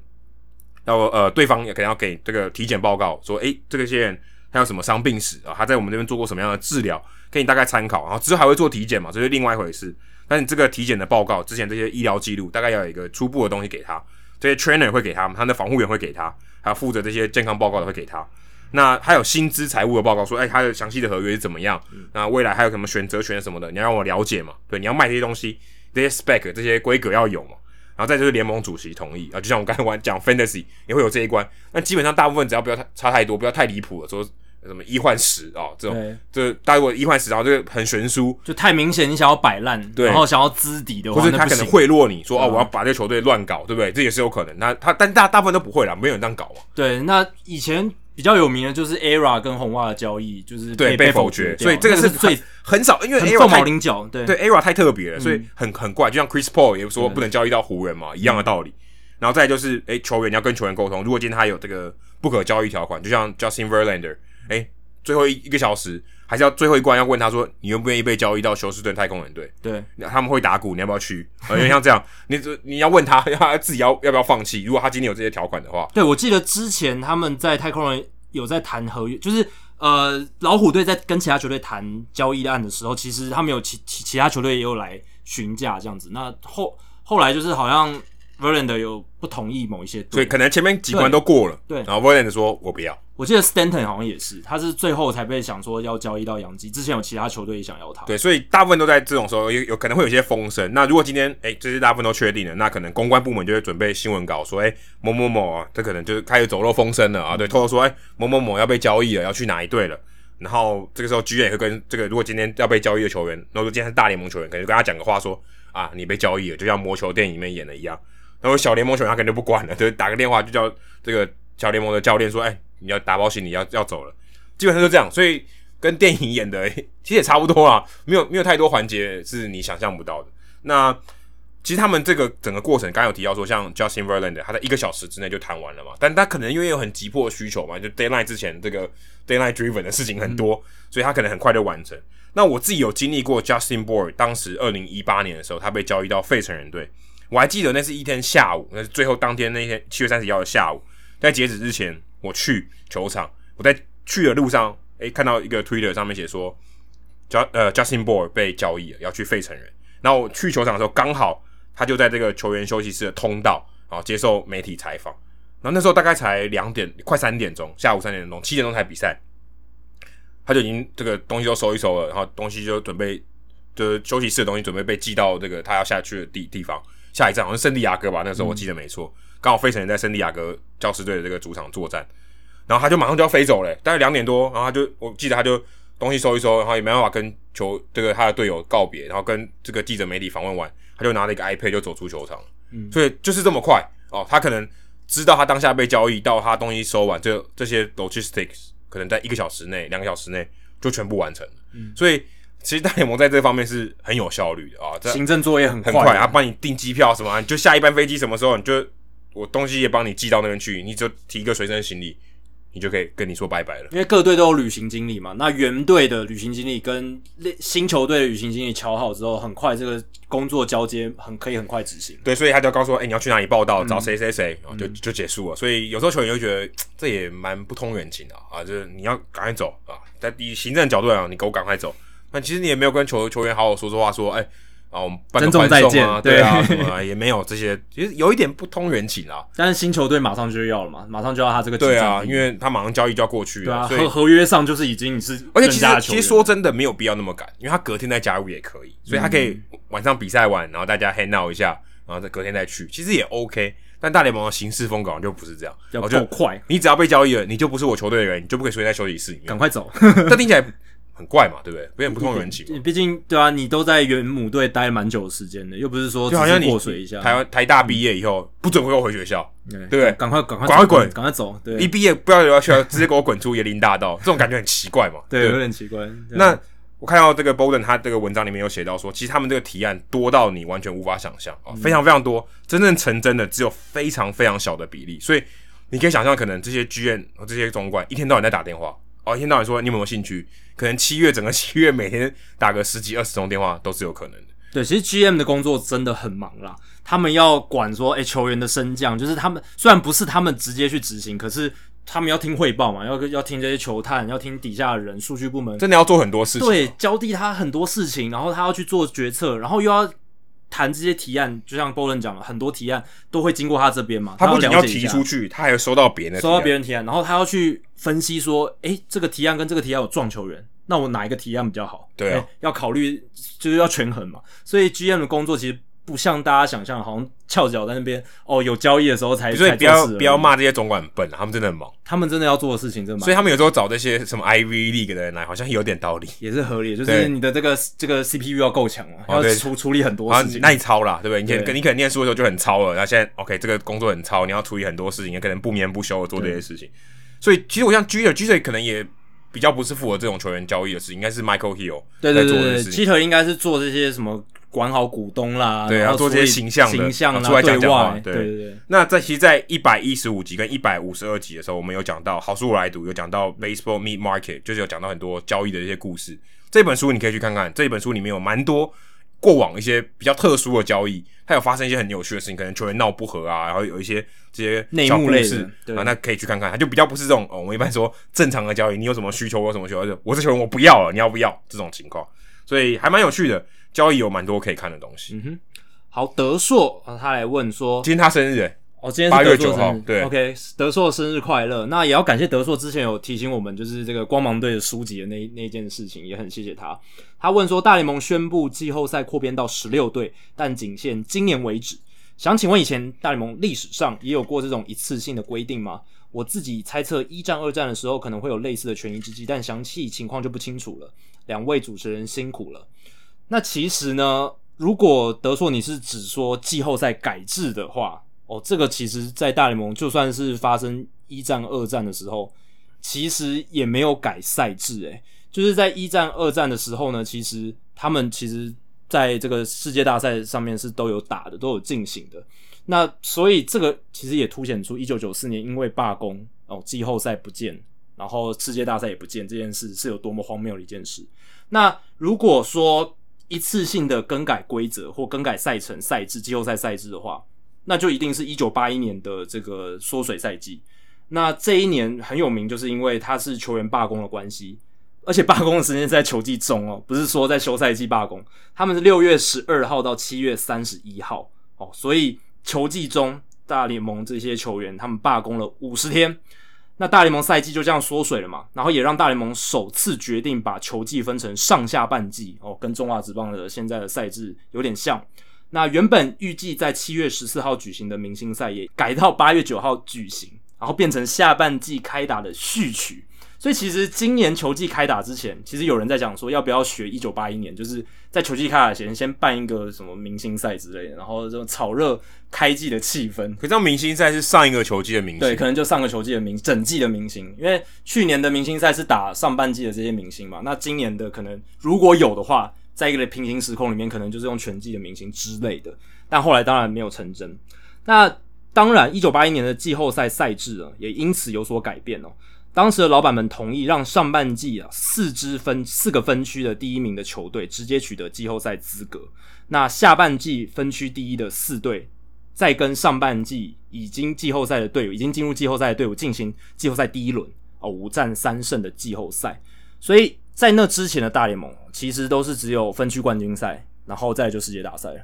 要呃，对方也可能要给这个体检报告，说哎，这个些人他有什么伤病史啊？他在我们这边做过什么样的治疗，给你大概参考。然后之后还会做体检嘛，这是另外一回事。但你这个体检的报告，之前这些医疗记录，大概要有一个初步的东西给他。这些 trainer 会给他们，他的防护员会给他，还有负责这些健康报告的会给他。那还有薪资财务的报告，说，哎，他的详细的合约是怎么样？嗯、那未来还有什么选择权什么的，你要让我了解嘛？对，你要卖这些东西，这些 spec 这些规格要有嘛？然后再就是联盟主席同意啊，就像我刚才玩讲 fantasy 也会有这一关。那基本上大部分只要不要太差太多，不要太离谱了，说。什么一换十啊？这种，这待会一换十，然后这个很悬殊，就太明显。你想要摆烂，对，然后想要资底的话，或者他可能贿赂你说哦，我要把这个球队乱搞，对不对？这也是有可能。那他但大大部分都不会啦，没有人这样搞嘛。对，那以前比较有名的就是 ERA 跟红袜的交易，就是对被否决，所以这个是最很少，因为 ERA 凤毛麟角，对对 ERA 太特别了，所以很很怪。就像 Chris Paul 也说不能交易到湖人嘛，一样的道理。然后再就是，哎，球员你要跟球员沟通，如果今天他有这个不可交易条款，就像 Justin Verlander，哎。最后一一个小时，还是要最后一关要问他说，你愿不愿意被交易到休斯顿太空人队？对，他们会打鼓，你要不要去？因为像这样，你你要问他，他自己要要不要放弃？如果他今天有这些条款的话，对，我记得之前他们在太空人有在谈合约，就是呃老虎队在跟其他球队谈交易案的时候，其实他们有其其其他球队也有来询价这样子。那后后来就是好像。Verlander 有不同意某一些，所以可能前面几关都过了，对。然后 Verlander 说：“我不要。”我记得 Stanton 好像也是，他是最后才被想说要交易到洋基，之前有其他球队也想要他。对，所以大部分都在这种时候有有可能会有些风声。那如果今天哎、欸、这些大部分都确定了，那可能公关部门就会准备新闻稿说：“哎、欸、某某某啊，这可能就是开始走漏风声了啊。”对，偷偷说：“哎、欸、某某某要被交易了，要去哪一队了？”然后这个时候 GM 也会跟这个如果今天要被交易的球员，然后说今天是大联盟球员，可能就跟他讲个话说：“啊，你被交易了，就像魔球电影里面演的一样。”然后小联盟球员他肯定不管了，就打个电话就叫这个小联盟的教练说：“哎，你要打包行李要要走了。”基本上就这样，所以跟电影演的其实也差不多啊，没有没有太多环节是你想象不到的。那其实他们这个整个过程，刚刚有提到说，像 Justin Verlander，他在一个小时之内就谈完了嘛，但他可能因为有很急迫的需求嘛，就 Deadline 之前这个 Deadline Driven 的事情很多，嗯、所以他可能很快就完成。那我自己有经历过 Justin Bour 当时二零一八年的时候，他被交易到费城人队。我还记得那是一天下午，那是最后当天那一天七月三十一号的下午，在截止之前，我去球场，我在去的路上，诶、看到一个 Twitter 上面写说，Just 呃 Justin Bour 被交易了，要去费城人。然后我去球场的时候，刚好他就在这个球员休息室的通道，然后接受媒体采访。然后那时候大概才两点，快三点钟，下午三点钟，七点钟才比赛，他就已经这个东西都收一收了，然后东西就准备，就是休息室的东西准备被寄到这个他要下去的地地方。下一站好像圣地亚哥吧，那时候我记得没错，刚、嗯、好费城人在圣地亚哥教师队的这个主场作战，然后他就马上就要飞走了，大概两点多，然后他就我记得他就东西收一收，然后也没办法跟球这个他的队友告别，然后跟这个记者媒体访问完，他就拿了一个 iPad 就走出球场，嗯，所以就是这么快哦，他可能知道他当下被交易到他东西收完，这这些 logistics 可能在一个小时内、两个小时内就全部完成。了，嗯，所以。其实大联盟在这方面是很有效率的啊，行政作业很很快，他帮你订机票什么，你就下一班飞机什么时候，你就我东西也帮你寄到那边去，你就提一个随身行李，你就可以跟你说拜拜了。因为各队都有旅行经理嘛，那原队的旅行经理跟新球队的旅行经理敲好之后，很快这个工作交接很可以很快执行。对，所以他就要告诉我，哎、欸，你要去哪里报道，找谁谁谁，就就结束了。所以有时候球员就觉得 这也蛮不通人情的啊，就是你要赶快走啊，在以行政角度来讲，你给我赶快走。那其实你也没有跟球球员好好说说话，说，哎、欸，啊，我们办个欢送啊，对啊，什么也没有这些，其实有一点不通人情啊。但是新球队马上就要了嘛，马上就要他这个对啊，因为他马上交易就要过去了，对啊，合合约上就是已经是，而且其实其实说真的没有必要那么赶，因为他隔天再加入也可以，所以他可以晚上比赛完，然后大家 hang out 一下，然后再隔天再去，其实也 OK。但大联盟的行事风格就不是这样，要够快，你只要被交易了，你就不是我球队的人，你就不可以出现在休息室里面，赶快走。这听起来。很怪嘛，对不对？有点不通人情。毕竟，对啊，你都在原母队待了蛮久的时间的，又不是说就好像你过水一下。台湾台大毕业以后，不准回我回学校，对不对？赶快赶快赶快滚，赶快走。对，一毕业不要留在学校，直接给我滚出椰林大道，这种感觉很奇怪嘛。对，有点奇怪。那我看到这个 Bolden 他这个文章里面有写到说，其实他们这个提案多到你完全无法想象啊、哦，非常非常多，真正成真的只有非常非常小的比例。所以你可以想象，可能这些 GM 和这些总管一天到晚在打电话，哦，一天到晚说你有没有兴趣？可能七月整个 七月每天打个十几二十通电话都是有可能的。对，其实 GM 的工作真的很忙啦，他们要管说，诶，球员的升降，就是他们虽然不是他们直接去执行，可是。他们要听汇报嘛，要要听这些球探，要听底下的人，数据部门真的要做很多事情，对，交替他很多事情，然后他要去做决策，然后又要谈这些提案，就像 Bolden 讲了，很多提案都会经过他这边嘛。他不仅要提出去，他还要收到别人的，收到别人提案，然后他要去分析说，诶，这个提案跟这个提案有撞球员，那我哪一个提案比较好？对啊，要考虑就是要权衡嘛。所以 GM 的工作其实。不像大家想象，好像翘脚在那边哦，有交易的时候才。所以不要不要骂这些总管笨，他们真的很忙。他们真的要做的事情真的。所以他们有时候找这些什么 Ivy League 的人来，好像有点道理，也是合理。就是你的这个这个 CPU 要够强啊，要处处理很多事情，耐操啦，对不对？你可你可能念书的时候就很操了，那现在 OK，这个工作很操，你要处理很多事情，也可能不眠不休的做这些事情。所以其实我像 Jeter，Jeter 可能也比较不是符合这种球员交易的事情，应该是 Michael Hill 对对对对，Jeter 应该是做这些什么。管好股东啦，对，要做这些形象的，形象出来讲讲话，对对对。那在其实，在一百一十五集跟一百五十二集的时候，我们有讲到，好书我来读，有讲到 Baseball Meet Market，就是有讲到很多交易的一些故事。这本书你可以去看看，这本书里面有蛮多过往一些比较特殊的交易，它有发生一些很有趣的事情，可能球员闹不和啊，然后有一些这些内幕类似，啊，那可以去看看，它就比较不是这种哦，我们一般说正常的交易，你有什么需求，我有什么需求，我这球员我不要了，你要不要这种情况，所以还蛮有趣的。交易有蛮多可以看的东西。嗯哼，好，德硕啊，他来问说，今天他生日诶，哦，今天是八月九号，对，OK，德硕生日快乐。那也要感谢德硕之前有提醒我们，就是这个光芒队的书籍的那那件事情，也很谢谢他。他问说，大联盟宣布季后赛扩编到十六队，但仅限今年为止。想请问，以前大联盟历史上也有过这种一次性的规定吗？我自己猜测一战、二战的时候可能会有类似的权宜之计，但详细情况就不清楚了。两位主持人辛苦了。那其实呢，如果德硕你是指说季后赛改制的话，哦，这个其实，在大联盟就算是发生一战、二战的时候，其实也没有改赛制，诶，就是在一战、二战的时候呢，其实他们其实在这个世界大赛上面是都有打的，都有进行的。那所以这个其实也凸显出一九九四年因为罢工哦，季后赛不见，然后世界大赛也不见这件事是有多么荒谬的一件事。那如果说，一次性的更改规则或更改赛程、赛制、季后赛赛制的话，那就一定是一九八一年的这个缩水赛季。那这一年很有名，就是因为它是球员罢工的关系，而且罢工的时间是在球季中哦，不是说在休赛季罢工。他们是六月十二号到七月三十一号哦，所以球季中大联盟这些球员他们罢工了五十天。那大联盟赛季就这样缩水了嘛，然后也让大联盟首次决定把球季分成上下半季哦，跟中华职棒的现在的赛制有点像。那原本预计在七月十四号举行的明星赛也改到八月九号举行，然后变成下半季开打的序曲。所以其实今年球季开打之前，其实有人在讲说要不要学一九八一年，就是在球季开打前先办一个什么明星赛之类的，然后这种炒热开季的气氛。可是明星赛是上一个球季的明星，对，可能就上个球季的明整季的明星，因为去年的明星赛是打上半季的这些明星嘛，那今年的可能如果有的话，在一个平行时空里面，可能就是用全季的明星之类的。但后来当然没有成真。那当然，一九八一年的季后赛赛制啊，也因此有所改变哦。当时的老板们同意让上半季啊四支分四个分区的第一名的球队直接取得季后赛资格，那下半季分区第一的四队再跟上半季已经季后赛的队伍已经进入季后赛的队伍进行季后赛第一轮哦五战三胜的季后赛，所以在那之前的大联盟其实都是只有分区冠军赛，然后再就世界大赛了，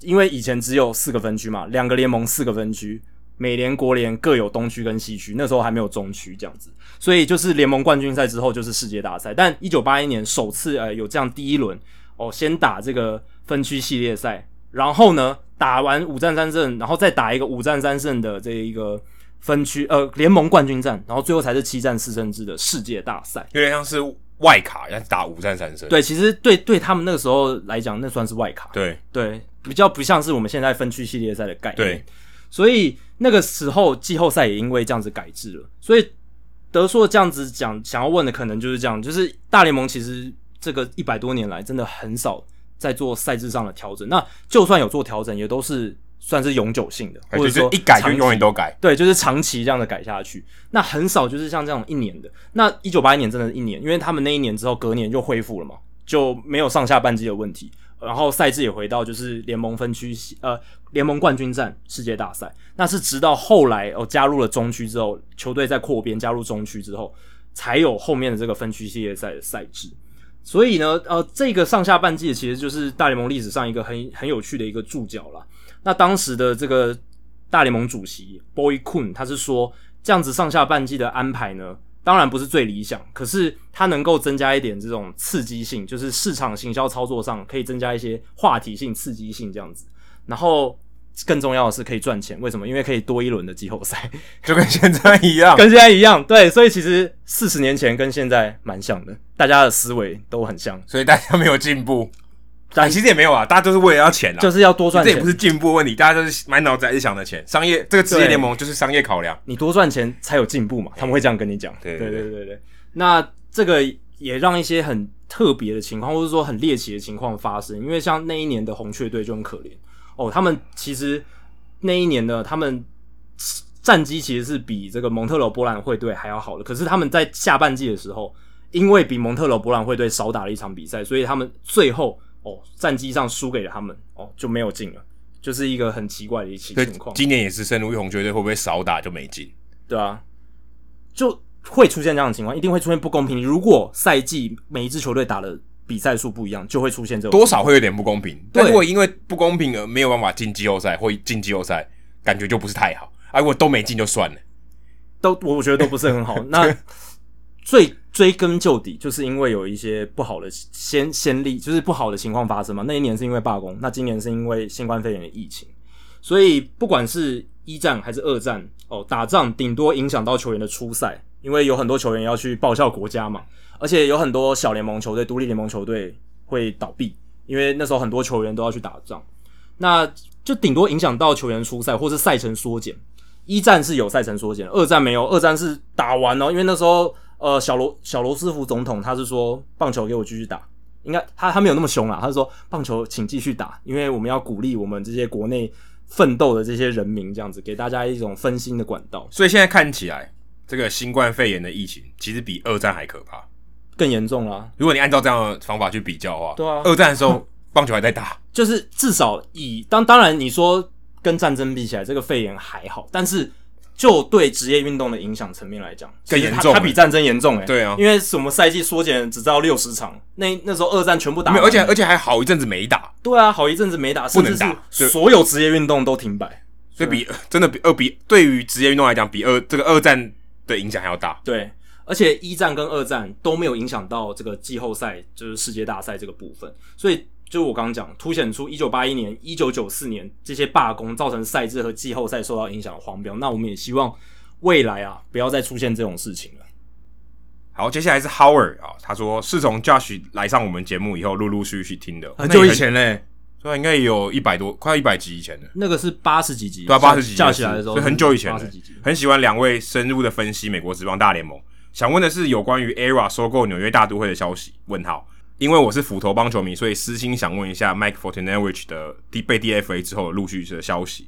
因为以前只有四个分区嘛，两个联盟四个分区。美联、国联各有东区跟西区，那时候还没有中区这样子，所以就是联盟冠军赛之后就是世界大赛。但一九八一年首次呃有这样第一轮哦，先打这个分区系列赛，然后呢打完五战三胜，然后再打一个五战三胜的这一个分区呃联盟冠军战，然后最后才是七战四胜制的世界大赛，有点像是外卡要打五战三胜。对，其实对对他们那个时候来讲，那算是外卡。对对，比较不像是我们现在分区系列赛的概念。对。所以那个时候季后赛也因为这样子改制了，所以德硕这样子讲，想要问的可能就是这样，就是大联盟其实这个一百多年来真的很少在做赛制上的调整。那就算有做调整，也都是算是永久性的，或者说一改就永远都改。对，就是长期这样的改下去。那很少就是像这种一年的。那一九八一年真的是一年，因为他们那一年之后隔年就恢复了嘛，就没有上下半季的问题。然后赛制也回到就是联盟分区呃联盟冠军战世界大赛，那是直到后来哦加入了中区之后，球队在扩编加入中区之后，才有后面的这个分区系列赛的赛制。所以呢，呃，这个上下半季其实就是大联盟历史上一个很很有趣的一个注脚啦。那当时的这个大联盟主席 Boyd Kuhn 他是说，这样子上下半季的安排呢，当然不是最理想，可是它能够增加一点这种刺激性，就是市场行销操作上可以增加一些话题性、刺激性这样子。然后更重要的是可以赚钱，为什么？因为可以多一轮的季后赛，就跟现在一样，跟现在一样。对，所以其实四十年前跟现在蛮像的，大家的思维都很像，所以大家没有进步。但其实也没有啊，大家都是为了要钱啊，就是要多赚钱。这也不是进步问题，大家都是满脑子还是想着钱。商业这个职业联盟就是商业考量，你多赚钱才有进步嘛，他们会这样跟你讲。对对对对对。那这个也让一些很特别的情况，或者说很猎奇的情况发生。因为像那一年的红雀队就很可怜哦，他们其实那一年呢，他们战绩其实是比这个蒙特罗波兰会队还要好的。可是他们在下半季的时候，因为比蒙特罗波兰会队少打了一场比赛，所以他们最后。哦，战绩上输给了他们，哦，就没有进了，就是一个很奇怪的一期情况。今年也是圣路易红雀队会不会少打就没进？对啊，就会出现这样的情况，一定会出现不公平。如果赛季每一支球队打的比赛数不一样，就会出现这种多少会有点不公平。但如果因为不公平而没有办法进季后赛或进季后赛，感觉就不是太好。啊，如果都没进就算了，都我觉得都不是很好。那。最追根究底，就是因为有一些不好的先先例，就是不好的情况发生嘛。那一年是因为罢工，那今年是因为新冠肺炎的疫情。所以不管是一战还是二战，哦，打仗顶多影响到球员的出赛，因为有很多球员要去报效国家嘛。而且有很多小联盟球队、独立联盟球队会倒闭，因为那时候很多球员都要去打仗，那就顶多影响到球员出赛，或是赛程缩减。一战是有赛程缩减，二战没有，二战是打完哦，因为那时候。呃，小罗小罗斯福总统他是说，棒球给我继续打，应该他他没有那么凶啦，他是说棒球请继续打，因为我们要鼓励我们这些国内奋斗的这些人民，这样子给大家一种分心的管道。所以现在看起来，这个新冠肺炎的疫情其实比二战还可怕，更严重啦。如果你按照这样的方法去比较的话，对啊，二战的时候棒球还在打，就是至少以当当然你说跟战争比起来，这个肺炎还好，但是。就对职业运动的影响层面来讲，更严重，它比战争严重诶、欸。对啊，因为什么赛季缩减只到六十场，那那时候二战全部打完，而且而且还好一阵子没打。对啊，好一阵子没打，不能打，所有职业运动都停摆。所以比真的比二比对于职业运动来讲，比二这个二战的影响还要大。对，而且一战跟二战都没有影响到这个季后赛，就是世界大赛这个部分，所以。就我刚刚讲，凸显出一九八一年、一九九四年这些罢工造成赛制和季后赛受到影响的黄标。那我们也希望未来啊，不要再出现这种事情了。好，接下来是 Howard 啊，他说是从 Josh 来上我们节目以后，陆陆续续听的，很久以前嘞，所以应该有一百多，快要一百集以前的。那个是八十几集，对啊，八十几集 Josh 来的时候，所以很久以前。八十几集，很喜欢两位深入的分析美国职棒大联盟。想问的是有关于 ERA 收购纽约大都会的消息？问号。因为我是斧头帮球迷，所以私心想问一下 Mike Fortinavich 的 D 被 DFA 之后的陆续的消息。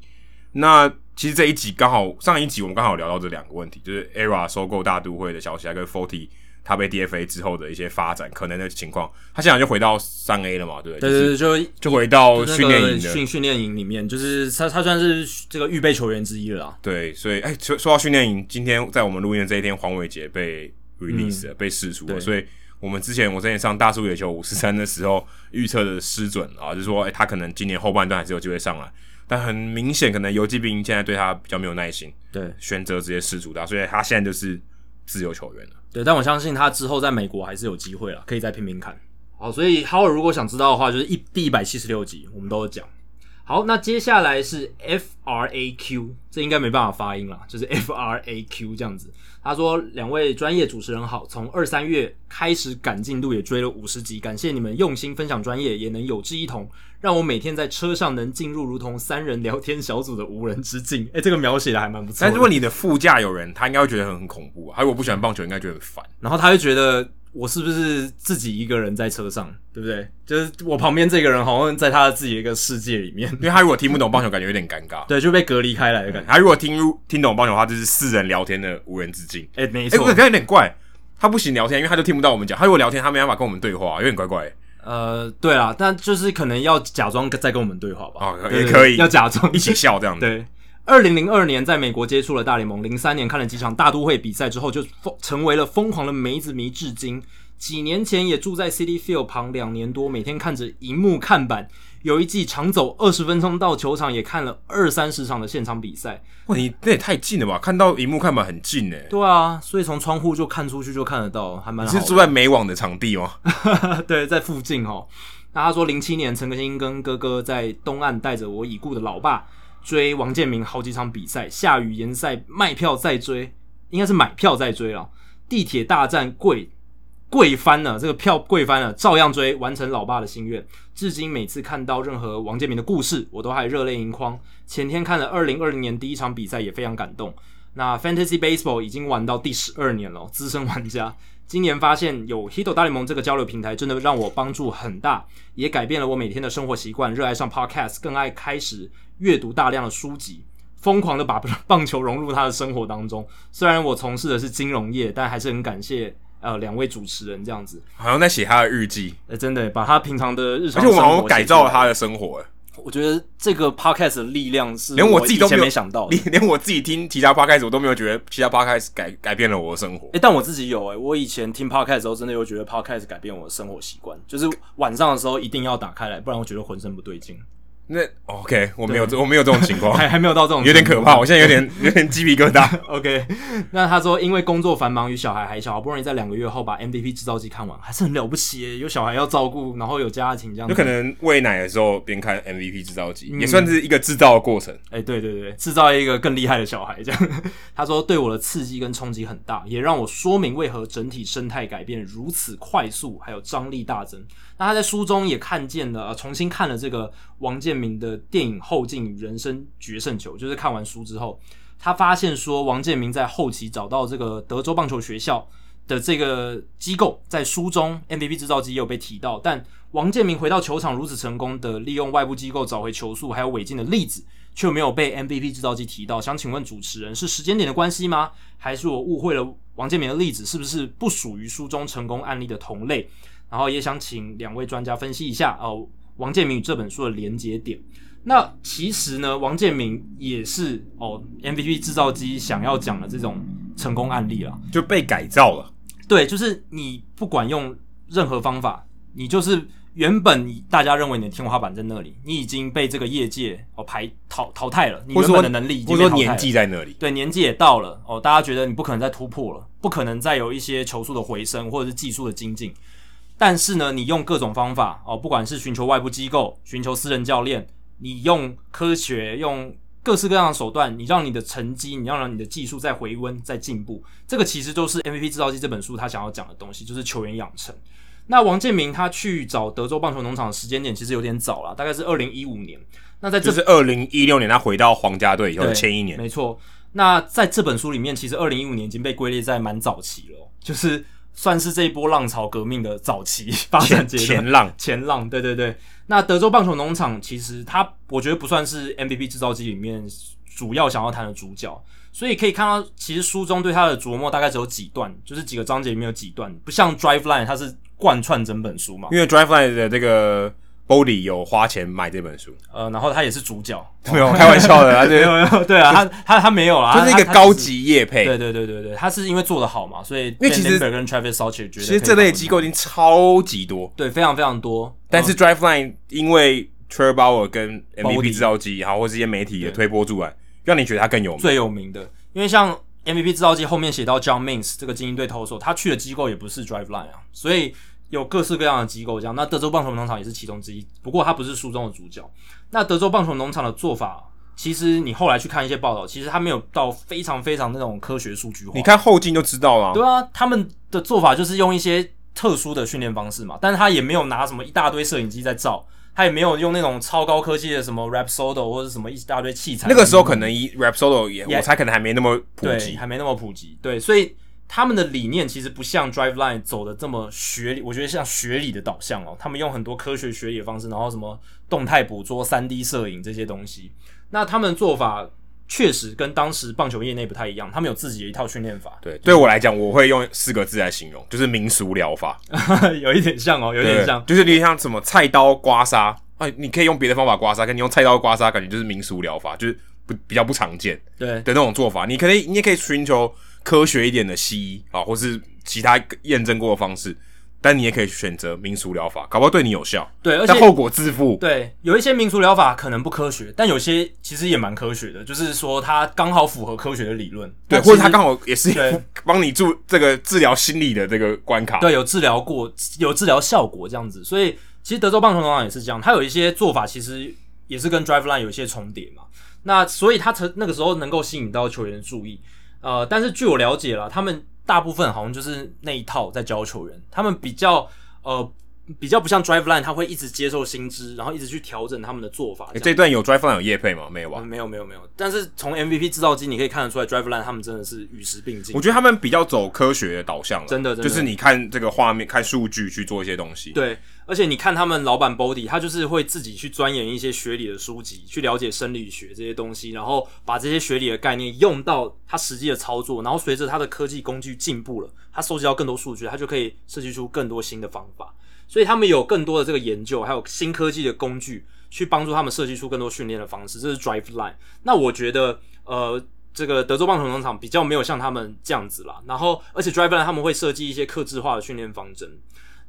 那其实这一集刚好上一集我们刚好聊到这两个问题，就是 ERA 收购大都会的消息，还跟 Forty 他被 DFA 之后的一些发展可能的情况。他现在就回到三 A 了嘛，对不对？对对对，就就回到训练营训训练营里面，就是他他算是这个预备球员之一了啦。对，所以哎，说说到训练营，今天在我们录音的这一天，黄伟杰被 release 了，嗯、被释出了，所以。我们之前我之前上大叔野球五十三的时候预测的失准啊，就是说，诶、欸，他可能今年后半段还是有机会上来，但很明显，可能游骑兵现在对他比较没有耐心，对，选择直接失主他，所以他现在就是自由球员了。对，但我相信他之后在美国还是有机会了，可以再拼拼看。好，所以 Howard 如果想知道的话，就是一第一百七十六集我们都有讲。好，那接下来是 F R A Q，这应该没办法发音了，就是 F R A Q 这样子。他说：“两位专业主持人好，从二三月开始赶进度，也追了五十集，感谢你们用心分享专业，也能有志一同，让我每天在车上能进入如同三人聊天小组的无人之境。诶，这个描写的还蛮不错。但如果你的副驾有人，他应该会觉得很恐怖啊。还有我不喜欢棒球，应该觉得很烦。然后他会觉得我是不是自己一个人在车上，对不对？就是我旁边这个人好像在他的自己的一个世界里面，因为他如果听不懂棒球，感觉有点尴尬，对，就被隔离开来的感觉。他如果听听懂棒球的话，就是四人聊天的无人之境。哎、欸，没错，哎、欸，这样有点怪，他不行聊天，因为他就听不到我们讲。他如果聊天，他没办法跟我们对话，有点怪怪。呃，对啊，但就是可能要假装在跟我们对话吧。哦，也可以，要假装一起笑这样子。对。二零零二年在美国接触了大联盟，零三年看了几场大都会比赛之后，就疯成为了疯狂的梅子迷，至今。几年前也住在 City Field 旁两年多，每天看着荧幕看板，有一季常走二十分钟到球场，也看了二三十场的现场比赛。哇，你那也太近了吧？看到荧幕看板很近诶。对啊，所以从窗户就看出去就看得到，还蛮好。你是住在美网的场地吗？对，在附近哦。那他说，零七年陈可辛跟哥哥在东岸带着我已故的老爸。追王建民好几场比赛，下雨延赛，卖票再追，应该是买票再追了。地铁大战贵贵翻了，这个票贵翻了，照样追，完成老爸的心愿。至今每次看到任何王建民的故事，我都还热泪盈眶。前天看了二零二零年第一场比赛，也非常感动。那 Fantasy Baseball 已经玩到第十二年了，资深玩家。今年发现有 Hito 大联盟这个交流平台，真的让我帮助很大，也改变了我每天的生活习惯。热爱上 Podcast，更爱开始阅读大量的书籍，疯狂的把棒球融入他的生活当中。虽然我从事的是金融业，但还是很感谢呃两位主持人这样子。好像在写他的日记，呃，真的把他平常的日常，而且我好像改造了他的生活。我觉得这个 podcast 的力量是连我自己都没想到，连连我自己听其他 podcast 我都没有觉得其他 podcast 改改变了我的生活。哎、欸，但我自己有诶、欸，我以前听 podcast 的时候，真的有觉得 podcast 改变我的生活习惯，就是晚上的时候一定要打开来，不然我觉得浑身不对劲。那 OK，我没有这我没有这种情况，还 还没有到这种，有点可怕。我现在有点 有点鸡皮疙瘩。OK，那他说因为工作繁忙与小孩还小，好不容易在两个月后把 MVP 制造机看完，还是很了不起耶。有小孩要照顾，然后有家庭这样子，有可能喂奶的时候边看 MVP 制造机，嗯，也算是一个制造的过程。哎，欸，对对对，制造一个更厉害的小孩这样。他说对我的刺激跟冲击很大，也让我说明为何整体生态改变如此快速，还有张力大增。那他在书中也看见了，重新看了这个王建民的电影《后劲与人生决胜球》，就是看完书之后，他发现说，王建民在后期找到这个德州棒球学校的这个机构，在书中 MVP 制造机也有被提到，但王建民回到球场如此成功的利用外部机构找回球速还有违禁的例子，却没有被 MVP 制造机提到。想请问主持人，是时间点的关系吗？还是我误会了王建民的例子是不是不属于书中成功案例的同类？然后也想请两位专家分析一下哦，呃，王建民与这本书的连接点。那其实呢，王建民也是哦，MVP 制造机想要讲的这种成功案例了，就被改造了。对，就是你不管用任何方法，你就是原本大家认为你的天花板在那里，你已经被这个业界哦排淘淘汰了。你原本的能力已经被淘汰了，或者说年纪在那里，对，年纪也到了哦，大家觉得你不可能再突破了，不可能再有一些球速的回升或者是技术的精进。但是呢，你用各种方法哦，不管是寻求外部机构、寻求私人教练，你用科学、用各式各样的手段，你让你的成绩，你要让你的技术再回温、再进步。这个其实都是 MVP 制造机这本书他想要讲的东西，就是球员养成。那王建民他去找德州棒球农场的时间点其实有点早了，大概是二零一五年。那在这是二零一六年他回到皇家队以后的前一年，没错。那在这本书里面，其实二零一五年已经被归类在蛮早期了，就是。算是这一波浪潮革命的早期 发展阶段，前浪，前浪，对对对。那德州棒球农场其实它，我觉得不算是 MVP 制造机里面主要想要谈的主角，所以可以看到，其实书中对它的琢磨大概只有几段，就是几个章节里面有几段，不像 Driveline 它是贯穿整本书嘛。因为 Driveline 的这个。Body 有花钱买这本书，呃，然后他也是主角，没有开玩笑的，没有没有，对啊，他他他没有啦，就是一个高级业配，对对对对对，他是因为做得好嘛，所以因为其实跟 Travis 得，其实这类机构已经超级多，对，非常非常多，但是 Driveline 因为 Trevor Bauer 跟 MVP 制造机，然后或是一些媒体也推波助澜，让你觉得他更有名，最有名的，因为像 MVP 制造机后面写到 John Means 这个精英队投手，他去的机构也不是 Driveline 啊，所以。有各式各样的机构，这样，那德州棒球农场也是其中之一。不过，它不是书中的主角。那德州棒球农场的做法，其实你后来去看一些报道，其实它没有到非常非常那种科学数据化。你看后劲就知道了。对啊，他们的做法就是用一些特殊的训练方式嘛，但是他也没有拿什么一大堆摄影机在照，他也没有用那种超高科技的什么 Rapsodo 或者什么一大堆器材。那个时候可能以 Rapsodo 也，我猜可能还没那么普及，还没那么普及。对，所以。他们的理念其实不像 Driveline 走的这么学理，我觉得像学理的导向哦。他们用很多科学学理的方式，然后什么动态捕捉、三 D 摄影这些东西。那他们的做法确实跟当时棒球业内不太一样，他们有自己的一套训练法。对，对我来讲，我会用四个字来形容，就是民俗疗法，有一点像哦，有点像，就是有点像什么菜刀刮痧。哎，你可以用别的方法刮痧，跟你用菜刀刮痧，感觉就是民俗疗法，就是不比较不常见对的那种做法。你可以，你也可以寻求。科学一点的西医啊，或是其他验证过的方式，但你也可以选择民俗疗法，搞不好对你有效。对，而且但后果自负。对，有一些民俗疗法可能不科学，但有些其实也蛮科学的，就是说它刚好符合科学的理论。对，或者它刚好也是帮你做这个治疗心理的这个关卡。对，有治疗过，有治疗效果这样子。所以其实德州棒球农场也是这样，它有一些做法其实也是跟 Driveline 有一些重叠嘛。那所以它曾那个时候能够吸引到球员的注意。呃，但是据我了解了，他们大部分好像就是那一套在教球员，他们比较呃比较不像 Driveline，他会一直接受新知，然后一直去调整他们的做法。这段有 Driveline 有业配吗？没有吧？嗯，没有没有没有。但是从 MVP 制造机你可以看得出来，Driveline 他们真的是与时并进。我觉得他们比较走科学的导向了，真的，真的就是你看这个画面，看数据去做一些东西。对。而且你看他们老板 Body，他就是会自己去钻研一些学理的书籍，去了解生理学这些东西，然后把这些学理的概念用到他实际的操作，然后随着他的科技工具进步了，他收集到更多数据，他就可以设计出更多新的方法。所以他们有更多的这个研究，还有新科技的工具去帮助他们设计出更多训练的方式。这是 Driveline。那我觉得，呃，这个德州棒球农场比较没有像他们这样子啦。然后，而且 Driveline 他们会设计一些克制化的训练方针。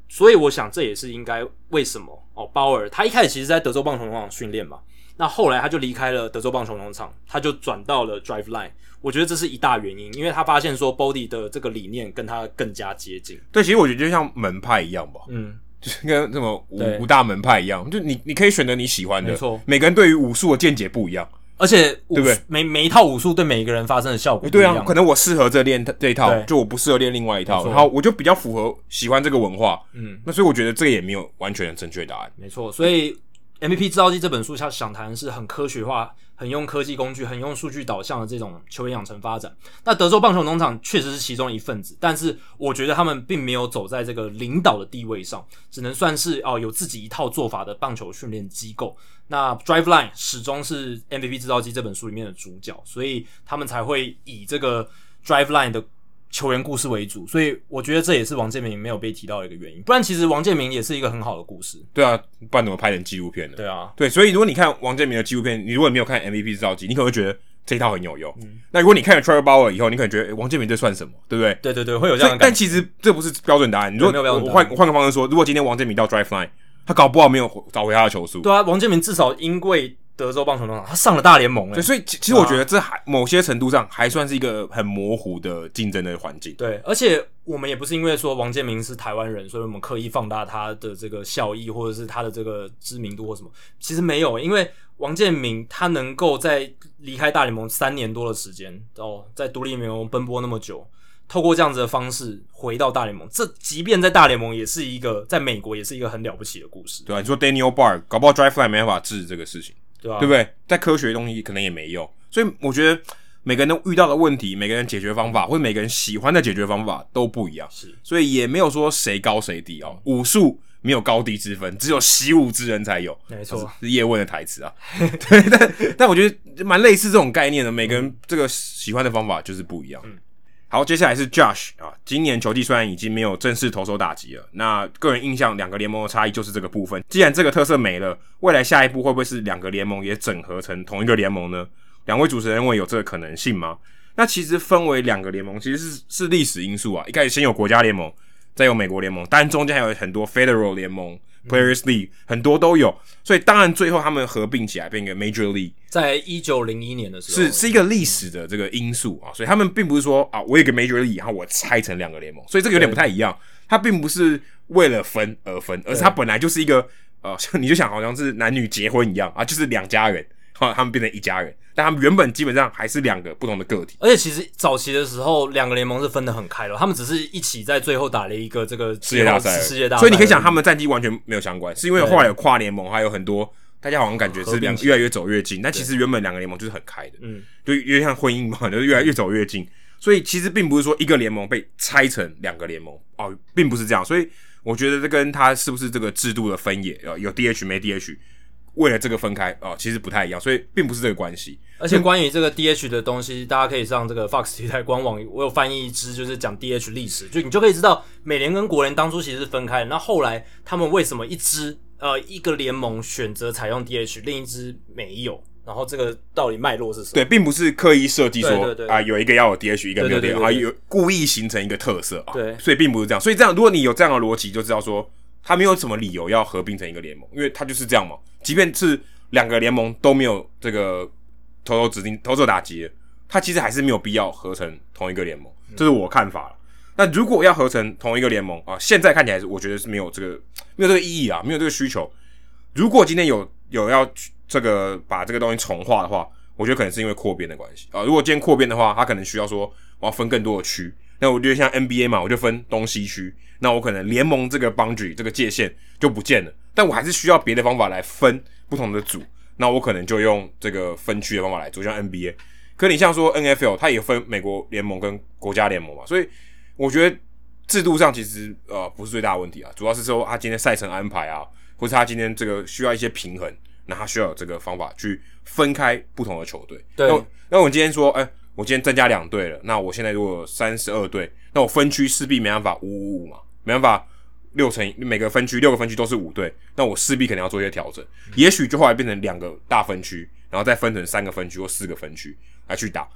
所以我想，这也是应该为什么哦？鲍尔他一开始其实在德州棒球农场训练嘛，那后来他就离开了德州棒球农场，他就转到了 Driveline。我觉得这是一大原因，因为他发现说 Body 的这个理念跟他更加接近。对，其实我觉得就像门派一样吧，嗯，就是跟什么五五大门派一样，就你你可以选择你喜欢的，没错，每个人对于武术的见解不一样。而且武，对不对？每每一套武术对每一个人发生的效果不一样。对啊，可能我适合这练这一套，就我不适合练另外一套，然后我就比较符合喜欢这个文化。嗯，那所以我觉得这个也没有完全的正确答案。没错，所以。MVP 制造机这本书，他想谈的是很科学化、很用科技工具、很用数据导向的这种球员养成发展。那德州棒球农场确实是其中一份子，但是我觉得他们并没有走在这个领导的地位上，只能算是哦有自己一套做法的棒球训练机构。那 Driveline 始终是 MVP 制造机这本书里面的主角，所以他们才会以这个 Driveline 的。球员故事为主，所以我觉得这也是王建民没有被提到的一个原因。不然，其实王建民也是一个很好的故事。对啊，不然怎么拍成纪录片呢？对啊，对，所以如果你看王建民的纪录片，你如果没有看 MVP 制造机，你可能会觉得这一套很有用。嗯、那如果你看了 Trevor Bauer 以后，你可能觉得、欸、王建民这算什么？对不对？对对对，会有这样的感觉。但其实这不是标准答案。你说没有标准答案。我换换个方式说，如果今天王建民到 Driveline，他搞不好没有找回他的球速。对啊，王建民至少因为。德州棒球农场，他上了大联盟，对，所以其其实我觉得这还某些程度上还算是一个很模糊的竞争的环境。对，而且我们也不是因为说王建民是台湾人，所以我们刻意放大他的这个效益，或者是他的这个知名度或什么。其实没有，因为王建民他能够在离开大联盟三年多的时间，哦，在独立联盟奔波那么久，透过这样子的方式回到大联盟，这即便在大联盟也是一个，在美国也是一个很了不起的故事。对啊，你说 Daniel Bard 搞不好 Driveline 没办法治这个事情。对，啊、对不对？在科学的东西可能也没用，所以我觉得每个人都遇到的问题，每个人解决方法，或者每个人喜欢的解决方法都不一样。是，所以也没有说谁高谁低哦。武术没有高低之分，只有习武之人才有。没错，是叶问的台词啊。对，但但我觉得蛮类似这种概念的。每个人这个喜欢的方法就是不一样。嗯。好，接下来是 Josh 啊。今年球季虽然已经没有正式投手打击了，那个人印象两个联盟的差异就是这个部分。既然这个特色没了，未来下一步会不会是两个联盟也整合成同一个联盟呢？两位主持人认为有这个可能性吗？那其实分为两个联盟，其实是是历史因素啊。一开始先有国家联盟，再有美国联盟，但中间还有很多 Federal 联盟。Players League 很多都有，所以当然最后他们合并起来变一个 Major League，在一九零一年的时候。是是一个历史的这个因素啊，所以他们并不是说啊，我有个 Major League，然后我拆成两个联盟，所以这个有点不太一样。它并不是为了分而分，而是它本来就是一个呃，你就想好像是男女结婚一样啊，就是两家人，哈，他们变成一家人。但他们原本基本上还是两个不同的个体，而且其实早期的时候，两个联盟是分得很开的，他们只是一起在最后打了一个这个世界大赛，世界大赛。所以你可以想，他们战绩完全没有相关，是因为后来有跨联盟，还有很多大家好像感觉是越来越走越近，但其实原本两个联盟就是很开的，嗯，就有点像婚姻嘛，就是越来越走越近。所以其实并不是说一个联盟被拆成两个联盟哦，并不是这样。所以我觉得这跟他是不是这个制度的分野啊，有 DH 没 DH，为了这个分开啊，其实不太一样。所以并不是这个关系。而且关于这个 DH 的东西，大家可以上这个 Fox 体台官网，我有翻译一支就是讲 DH 历史，就你就可以知道美联跟国联当初其实是分开的。那后来他们为什么一支呃一个联盟选择采用 DH，另一支没有？然后这个到底脉络是什么？对，并不是刻意设计说啊有一个要有 DH，一个没有 DH，啊，有故意形成一个特色啊。对，所以并不是这样。所以这样，如果你有这样的逻辑，就知道说他没有什么理由要合并成一个联盟，因为他就是这样嘛。即便是两个联盟都没有这个投手指定投手打击，他其实还是没有必要合成同一个联盟，这是我看法了。那、嗯、如果要合成同一个联盟啊，现在看起来是我觉得是没有这个没有这个意义啊，没有这个需求。如果今天有有要。这个把这个东西重化的话，我觉得可能是因为扩编的关系啊。如果今天扩编的话，他可能需要说我要分更多的区。那我觉得像 NBA 嘛，我就分东西区。那我可能联盟这个 boundary 这个界限就不见了，但我还是需要别的方法来分不同的组。那我可能就用这个分区的方法来做，像 NBA。可你像说 NFL，它也分美国联盟跟国家联盟嘛，所以我觉得制度上其实呃不是最大的问题啊，主要是说他今天赛程安排啊，或是他今天这个需要一些平衡。那他需要有这个方法去分开不同的球队。对。那那我今天说，哎、欸，我今天增加两队了。那我现在如果三十二队，那我分区势必没办法五五五嘛，没办法六乘每个分区六个分区都是五队，那我势必可能要做一些调整。也许就后来变成两个大分区，然后再分成三个分区或四个分区来去打。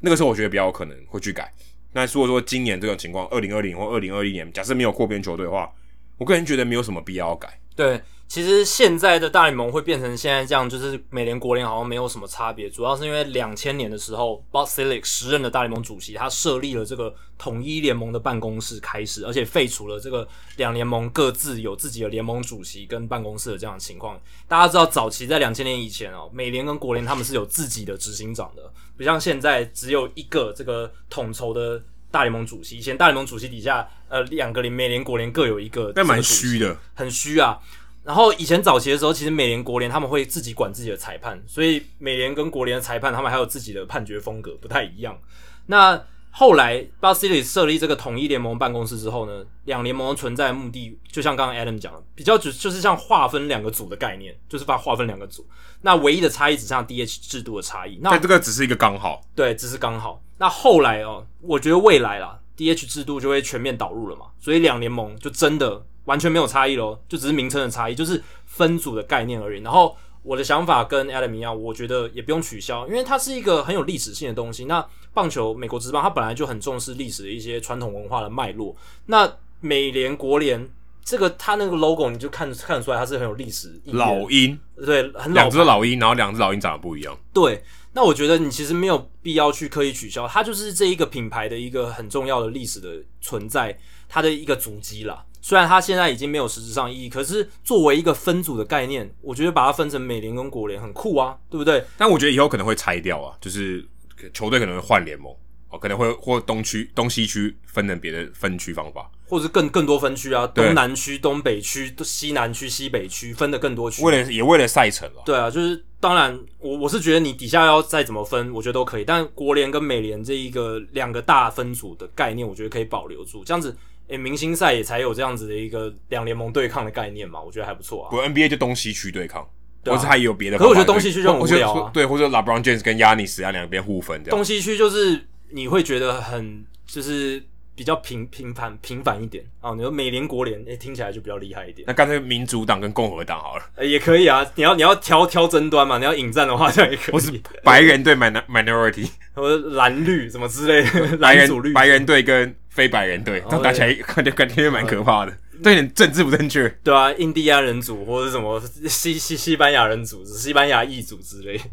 那个时候我觉得比较有可能会去改。那如果说今年这种情况，二零二零或二零二一年，假设没有扩编球队的话，我个人觉得没有什么必要改。对。其实现在的大联盟会变成现在这样，就是美联国联好像没有什么差别，主要是因为两千年的时候，Bud Selig 时任的大联盟主席，他设立了这个统一联盟的办公室开始，而且废除了这个两联盟各自有自己的联盟主席跟办公室的这样的情况。大家知道，早期在两千年以前哦，美联跟国联他们是有自己的执行长的，不像现在只有一个这个统筹的大联盟主席。以前大联盟主席底下，呃，两个联美联国联各有一个，但蛮虚的，很虚啊。然后以前早期的时候，其实美联国联他们会自己管自己的裁判，所以美联跟国联的裁判他们还有自己的判决风格，不太一样。那后来 Bud Selig 设立这个统一联盟办公室之后呢，两联盟存在的目的，就像刚刚 Adam 讲的，比较只就是像划分两个组的概念，就是把划分两个组。那唯一的差异只像 DH 制度的差异。那这个只是一个刚好，对，只是刚好。那后来哦，我觉得未来啦，DH 制度就会全面导入了嘛，所以两联盟就真的。完全没有差异喽，就只是名称的差异，就是分组的概念而已。然后我的想法跟 Adam 一样，我觉得也不用取消，因为它是一个很有历史性的东西。那棒球美国职棒它本来就很重视历史的一些传统文化的脉络。那美联国联这个它那个 logo 你就看看得出来，它是很有历史意义。老鹰，对，很老。两只老鹰，然后两只老鹰长得不一样。对，那我觉得你其实没有必要去刻意取消，它就是这一个品牌的一个很重要的历史的存在，它的一个足迹啦。虽然它现在已经没有实质上意义，可是作为一个分组的概念，我觉得把它分成美联跟国联很酷啊，对不对？但我觉得以后可能会拆掉啊，就是球队可能会换联盟哦，可能会或东区、东西区分成别的分区方法，或者是更更多分区啊，东南区、东北区、西南区、西北区分的更多区，为了也为了赛程了。对啊，就是当然，我我是觉得你底下要再怎么分，我觉得都可以，但国联跟美联这一个两个大分组的概念，我觉得可以保留住，这样子。诶、欸，明星赛也才有这样子的一个两联盟对抗的概念嘛，我觉得还不错啊。不，NBA 就东西区对抗，对啊、或者还有别的。可是我觉得东西区就很无聊啊。对，或者 LeBron James 跟 Giannis 啊两边互分这样。东西区就是你会觉得很就是比较平平凡平凡一点啊。你说美联国联，诶、欸，听起来就比较厉害一点。那干脆民主党跟共和党好了。欸、也可以啊，你要你要挑挑争端嘛，你要引战的话，这样也可以。或是白人对 minority，或者蓝绿什么之类的，白人蓝绿白人队跟。非白人队，这样打起来感觉感觉蛮可怕的，对点政治不正确。对啊，印第安人组或者什么西西西班牙人组织、西班牙裔组之类的。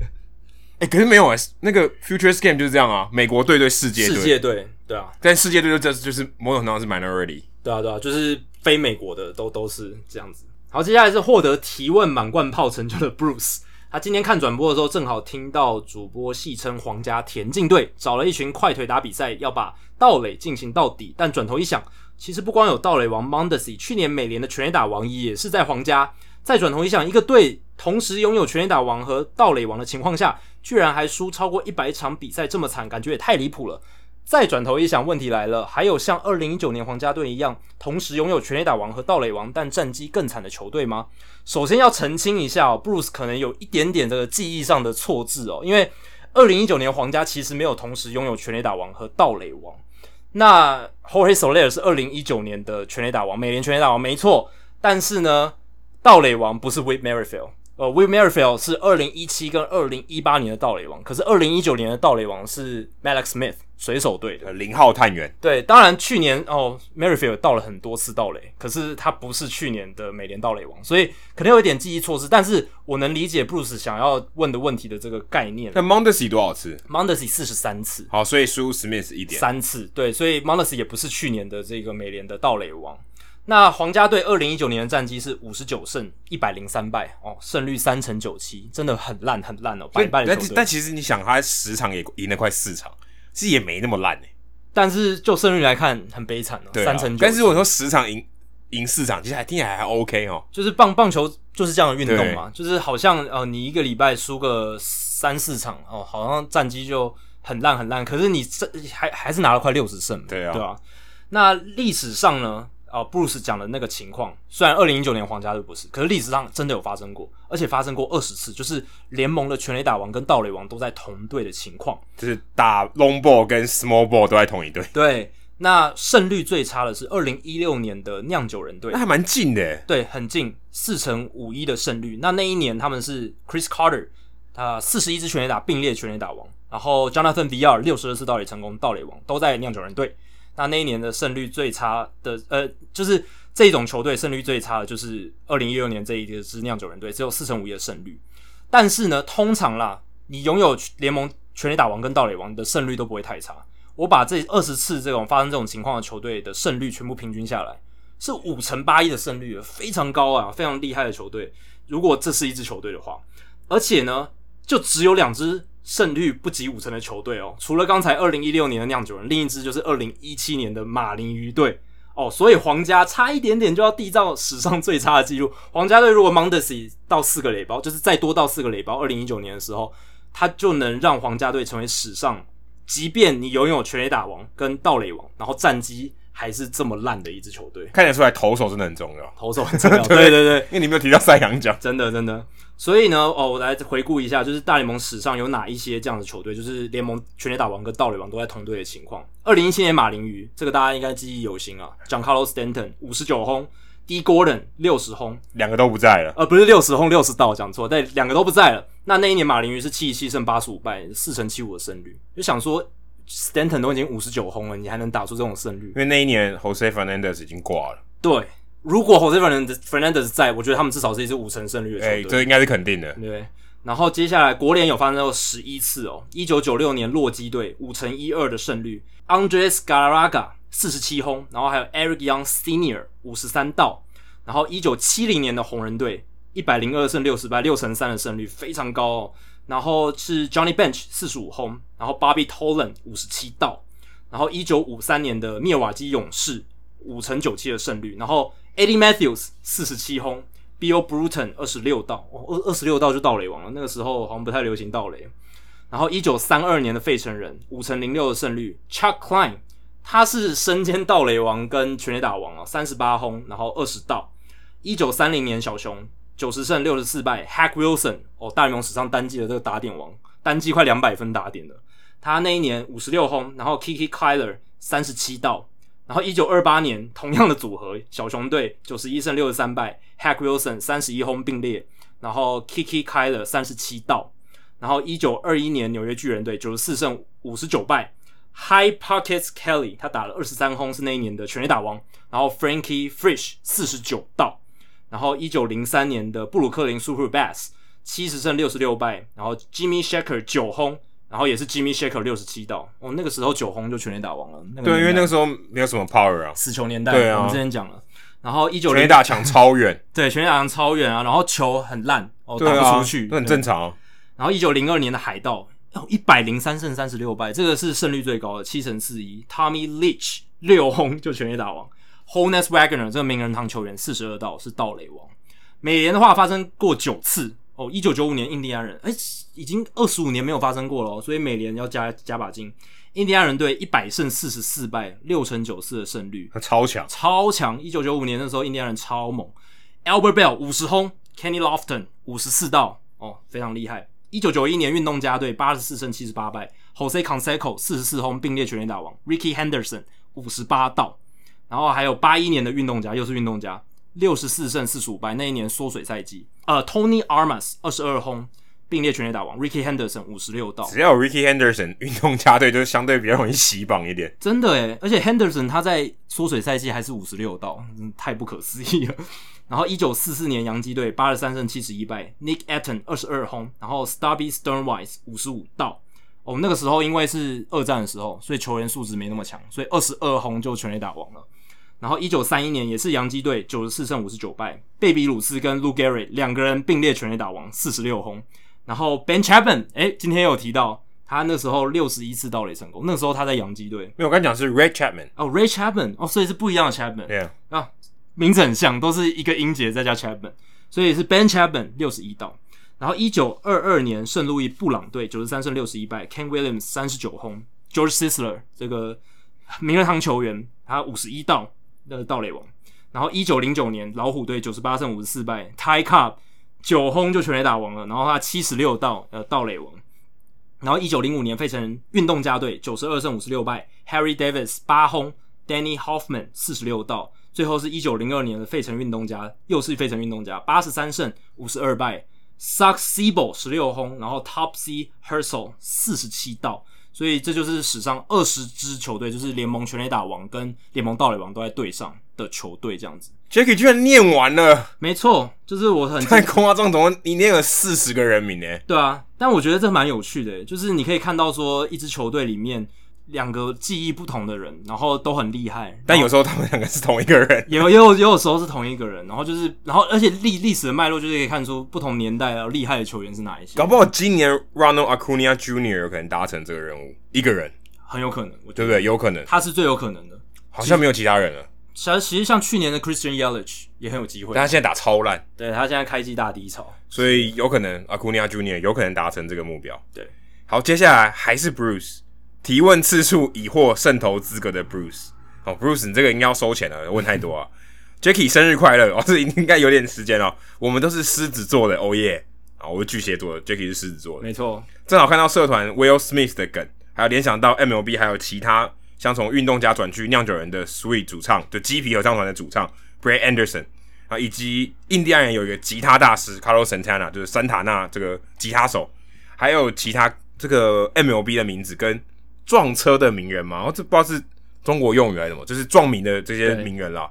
哎、欸，可是没有啊、欸，那个 Futures Game 就是这样啊，美国队对世界队，世界队，对啊，但世界队就这就是某种程度上是 minority。对啊，对啊，就是非美国的都都是这样子。好，接下来是获得提问满贯炮成就的 Bruce。他今天看转播的时候，正好听到主播戏称皇家田径队找了一群快腿打比赛，要把盗垒进行到底。但转头一想，其实不光有盗垒王 Mondesi，去年美联的全垒打王也是在皇家。再转头一想，一个队同时拥有全垒打王和盗垒王的情况下，居然还输超过一百场比赛，这么惨，感觉也太离谱了。再转头一想，问题来了，还有像二零一九年皇家队一样，同时拥有全垒打王和盗垒王，但战绩更惨的球队吗？首先要澄清一下哦，Bruce 可能有一点点这个记忆上的错字哦，因为二零一九年皇家其实没有同时拥有全垒打王和盗垒王。那 Jorge Soler 是二零一九年的全垒打王，美联全垒打王没错，但是呢，盗垒王不是 Whit Merrifield。呃，Will Merrifield 是二零一七跟二零一八年的盗垒王，可是二零一九年的盗垒王是 Mallex Smith 水手队的零号探员。对，当然去年哦，Merrifield 盗了很多次盗垒，可是他不是去年的美联盗垒王，所以可能有一点记忆错失。但是我能理解 Bruce 想要问的问题的这个概念。那 Mondesi 多少次？Mondesi 四十三次。好，所以输 Smith 一点。三次，对，所以 Mondesi 也不是去年的这个美联的盗垒王。那皇家队二零一九年的战绩是五十九胜一百零三败哦，胜率三成九七，真的很烂很烂哦，败败的球队。但但其实你想，他十场也赢了快四场，其实也没那么烂诶。但是就胜率来看，很悲惨哦，三成九。但是我说十场赢赢四场，其实还听起来还 OK 哦。就是棒棒球就是这样的运动嘛，就是好像呃，你一个礼拜输个三四场哦，好像战绩就很烂很烂，可是你这还还是拿了快六十胜，对啊，对啊。那历史上呢？哦，布鲁斯讲的那个情况，虽然二零一九年皇家队不是，可是历史上真的有发生过，而且发生过二十次，就是联盟的全垒打王跟盗垒王都在同队的情况，就是打 long ball 跟 small ball 都在同一队。对，那胜率最差的是二零一六年的酿酒人队，那还蛮近的，对，很近，四成五一的胜率。那那一年他们是 Chris Carter，他四十一支全垒打并列全垒打王，然后 Jonathan Villar 六十二次盗垒成功，盗垒王都在酿酒人队。那那一年的胜率最差的，呃，就是这种球队胜率最差的，就是二零一六年这一支酿酒人队，只有四成五一的胜率。但是呢，通常啦，你拥有联盟全垒打王跟盗垒王的胜率都不会太差。我把这二十次这种发生这种情况的球队的胜率全部平均下来，是五成八一的胜率，非常高啊，非常厉害的球队。如果这是一支球队的话，而且呢，就只有两支。胜率不及五成的球队哦，除了刚才二零一六年的酿酒人，另一支就是二零一七年的马林鱼队哦，所以皇家差一点点就要缔造史上最差的记录。皇家队如果 Mondesi 到四个垒包，就是再多到四个垒包，二零一九年的时候，他就能让皇家队成为史上，即便你拥有全垒打王跟盗垒王，然后战绩还是这么烂的一支球队。看得出来投手真的很重要，投手很重要，对对对，因为你没有提到赛扬奖，真的真的。所以呢，哦，我来回顾一下，就是大联盟史上有哪一些这样的球队，就是联盟全垒打王跟盗垒王都在同队的情况。二零一七年马林鱼，这个大家应该记忆犹新啊，Giancarlo Stanton 五十九轰，Dee Gordon 六十轰，两个都不在了，呃，不是六十轰六十盗，讲错，但两个都不在了。那那一年马林鱼是七十七胜八十五败，四成七五的胜率，就想说 Stanton 都已经五十九轰了，你还能打出这种胜率？因为那一年 Jose Fernandez 已经挂了，对。如果 Jose Fernandez 在，我觉得他们至少是一支五成胜率的球队，欸，这应该是肯定的。对，然后接下来国联有发生过十一次哦，一九九六年洛基队五成一二的胜率，Andres Galarraga 四十七轰，然后还有 Eric Young Senior 五十三盗，然后一九七零年的红人队一百零二胜六十败，六成三的胜率非常高哦，然后是 Johnny Bench 四十五轰，然后 Bobby Tolan 五十七盗，然后一九五三年的密尔瓦基勇士五成九七的胜率，然后。Eddie Matthews 四十七轰，Bill Bruton 二十六盗，二二十六盗就盗垒王了。那个时候好像不太流行盗垒。然后一九三二年的费城人五成零六的胜率，Chuck Klein 他是身兼盗垒王跟全垒打王啊，三十八轰，然后二十盗。一九三零年小熊九十胜六十四败，Hack Wilson 哦，大联盟史上单季的这个打点王，单季快两百分打点的，他那一年五十六轰，然后 Kiki Kyler 三十七盗。然后一九二八年，同样的组合，小熊队九十一胜六十三败，Hack Wilson 三十一轰并列，然后 Kiki Kyler 三十七盗。然后一九二一年纽约巨人队九十四胜五十九败，High Pockets Kelly 他打了二十三轰，是那一年的全垒打王。然后 Frankie Frisch 四十九盗。然后一九零三年的布鲁克林 Super Bass 七十胜六十六败，然后 Jimmy Shaker 九轰。然后也是 Jimmy Shaker 六十七盗，哦，那个时候九轰就全垒打王了。那个、对，因为那个时候没有什么 power 啊，死球年代。对啊，我们之前讲了。然后一九全垒打墙超远，对，全垒打墙超远啊，然后球很烂，哦，打不出去，都很正常。然后一九零二年的海盗，哦，一百零三胜三十六败，这个是胜率最高的，七成四一。Tommy Leach 六轰就全垒打王，Honus Wagner 这个名人堂球员四十二盗是盗垒王。美联的话发生过九次。哦，一九九五年印第安人，哎，已经二十五年没有发生过了，所以美联要加加把劲。印第安人队一百胜四十四败，六成九四的胜率，超强，超强。一九九五年那时候，印第安人超猛，Albert Belle 五十轰，Kenny Lofton 五十四盗，哦，非常厉害。一九九一年运动家队八十四胜七十八败，Jose Canseco 四十四轰并列全垒打王，Rickey Henderson 五十八盗，然后还有八一年的运动家又是运动家，六十四胜四十五败，那一年缩水赛季，呃，Tony Armas 二十二轰。并列全垒打王，Ricky Henderson 五十六盗。只要有 Ricky Henderson，运动家队就相对比较容易洗榜一点。真的诶，而且 Henderson 他在缩水赛季还是五十六盗，太不可思议了。然后一九四四年洋基队八十三胜七十一败，Nick Etten 二十二轰，然后 Stubby Sternweis 五十五盗。哦，那个时候因为是二战的时候，所以球员素质没那么强，所以二十二轰就全垒打王了。然后一九三一年也是洋基队九十四胜五十九败，贝比鲁斯跟 Lou Gehrig 两个人并列全垒打王，四十六轰。然后 Ben Chapman，诶，今天有提到他那时候六十一次盗垒成功，那时候他在洋基队。没有，我刚讲是 Ray Chapman 哦，Ray Chapman 哦，所以是不一样的 Chapman。对.啊，名字很像，都是一个音节再加 Chapman，所以是 Ben Chapman 六十一盗。然后一九二二年圣路易布朗队九十三胜六十一败，Ken Williams 三十九轰，George Sisler 这个名人堂球员他五十一盗那个盗垒王。然后一九零九年老虎队九十八胜五十四败，Ty Cobb。九轰就全垒打王了，然后他七十六盗呃盗垒王，然后一九零五年费城运动家队九十二胜五十六败，Harry Davis 八轰，Danny Hoffman 四十六盗，最后是一九零二年的费城运动家，又是费城运动家八十三胜五十二败，Suck Siebel 十六轰，然后 Topsy Herschel 四十七盗，所以这就是史上二十支球队，就是联盟全垒打王跟联盟盗垒王都在队上的球队这样子。Jacky 居然念完了，没错，就是我很太夸张，怎么你念了四十个人名呢？对啊，但我觉得这蛮有趣的，就是你可以看到说一支球队里面两个记忆不同的人，然后都很厉害，但有时候他们两个是同一个人，也有也有也有时候是同一个人，然后就是然后而且历历史的脉络就是可以看出不同年代啊厉害的球员是哪一些。搞不好今年 Ronald Acuna Jr. 有可能达成这个任务，一个人很有可能，对不对？有可能，他是最有可能的，好像没有其他人了。其实，其实像去年的 Christian Yelich 也很有机会，但他现在打超烂，对，他现在开机大低潮，所以有可能 Acuna Junior 有可能达成这个目标。对，好，接下来还是 Bruce 提问次数已获胜投资格的 Bruce。哦，Bruce，你这个应该要收钱了，问太多啊。Jacky 生日快乐哦，这应该有点时间哦。我们都是狮子座的，哦、oh、耶！啊，我是巨蟹座的，Jacky 是狮子座的，没错。正好看到社团 Will Smith 的梗，还有联想到 MLB，还有其他。像从运动家转去酿酒人的 Sweet 主唱，就鸡皮合唱团的主唱 Brett Anderson 啊，以及印第安人有一个吉他大师 Carlos Santana，就是山塔纳这个吉他手，还有其他这个 MLB 的名字跟撞车的名人嘛，然后这不知道是中国用语还是什么，就是撞名的这些名人啦。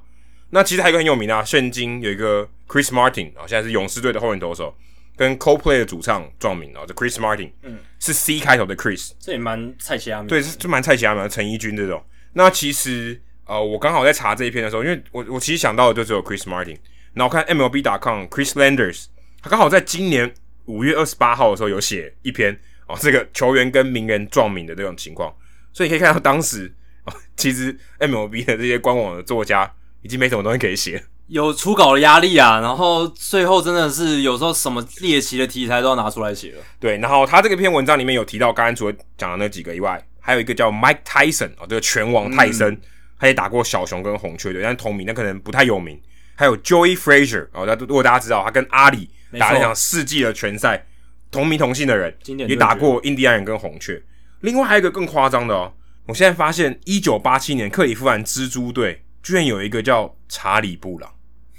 那其实还有一个很有名的，啊现今有一个 Chris Martin 啊，现在是勇士队的后援投手。跟 Coldplay 的主唱撞名啊，这 Chris Martin，嗯，是 C 开头的 Chris，这也蛮蔡奇亚米，对，就蛮蔡奇亚米，陈怡君这种。那其实呃，我刚好在查这一篇的时候，因为我我其实想到的就只有 Chris Martin，然后我看 MLB.com Chris Landers，他刚好在今年五月二十八号的时候有写一篇哦，这个球员跟名人撞名的这种情况，所以你可以看到当时哦，其实 MLB 的这些官网的作家已经没什么东西可以写。有初稿的压力啊，然后最后真的是有时候什么猎奇的题材都要拿出来写了。对，然后他这个篇文章里面有提到，刚刚除了讲的那几个以外，还有一个叫 Mike Tyson 哦，这个拳王泰森，嗯、他也打过小熊跟红雀队，但是同名，那可能不太有名。还有 Joey Frazier 哦，那如果大家知道，他跟阿里打了一场世纪的拳赛，同名同姓的人，也打过印第安人跟红雀。另外还有一个更夸张的哦，我现在发现一九八七年克里夫兰蜘蛛队居然有一个叫查理布朗。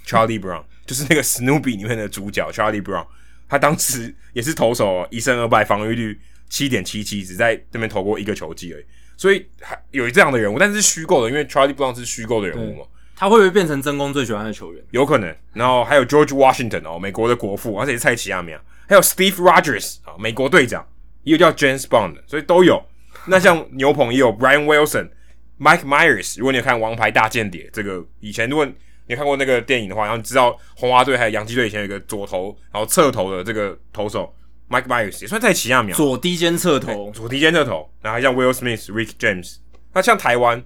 Charlie Brown 就是那个 Snoopy 里面的主角 Charlie Brown，他当时也是投手，哦一胜二败，防御率七点七七，只在那边投过一个球季而已。所以还有这样的人物，但是虚构的，因为 Charlie Brown 是虚构的人物嘛。他会不会变成真宫最喜欢的球员？有可能。然后还有 George Washington 哦，美国的国父，而且是蔡奇亚米亚，还有 Steve Rogers 啊，美国队长，也有叫 James Bond，所以都有。那像牛棚也有 Brian Wilson、Mike Myers。如果你有看《王牌大间谍》，这个以前如果你看过那个电影的话，然后你知道红袜队还有洋基队以前有一个左投，然后侧投的这个投手 Mike Myers 也算在奇亚苗，左低肩侧投，左低肩侧投，然后还像 Will Smith、Rick James，那像台湾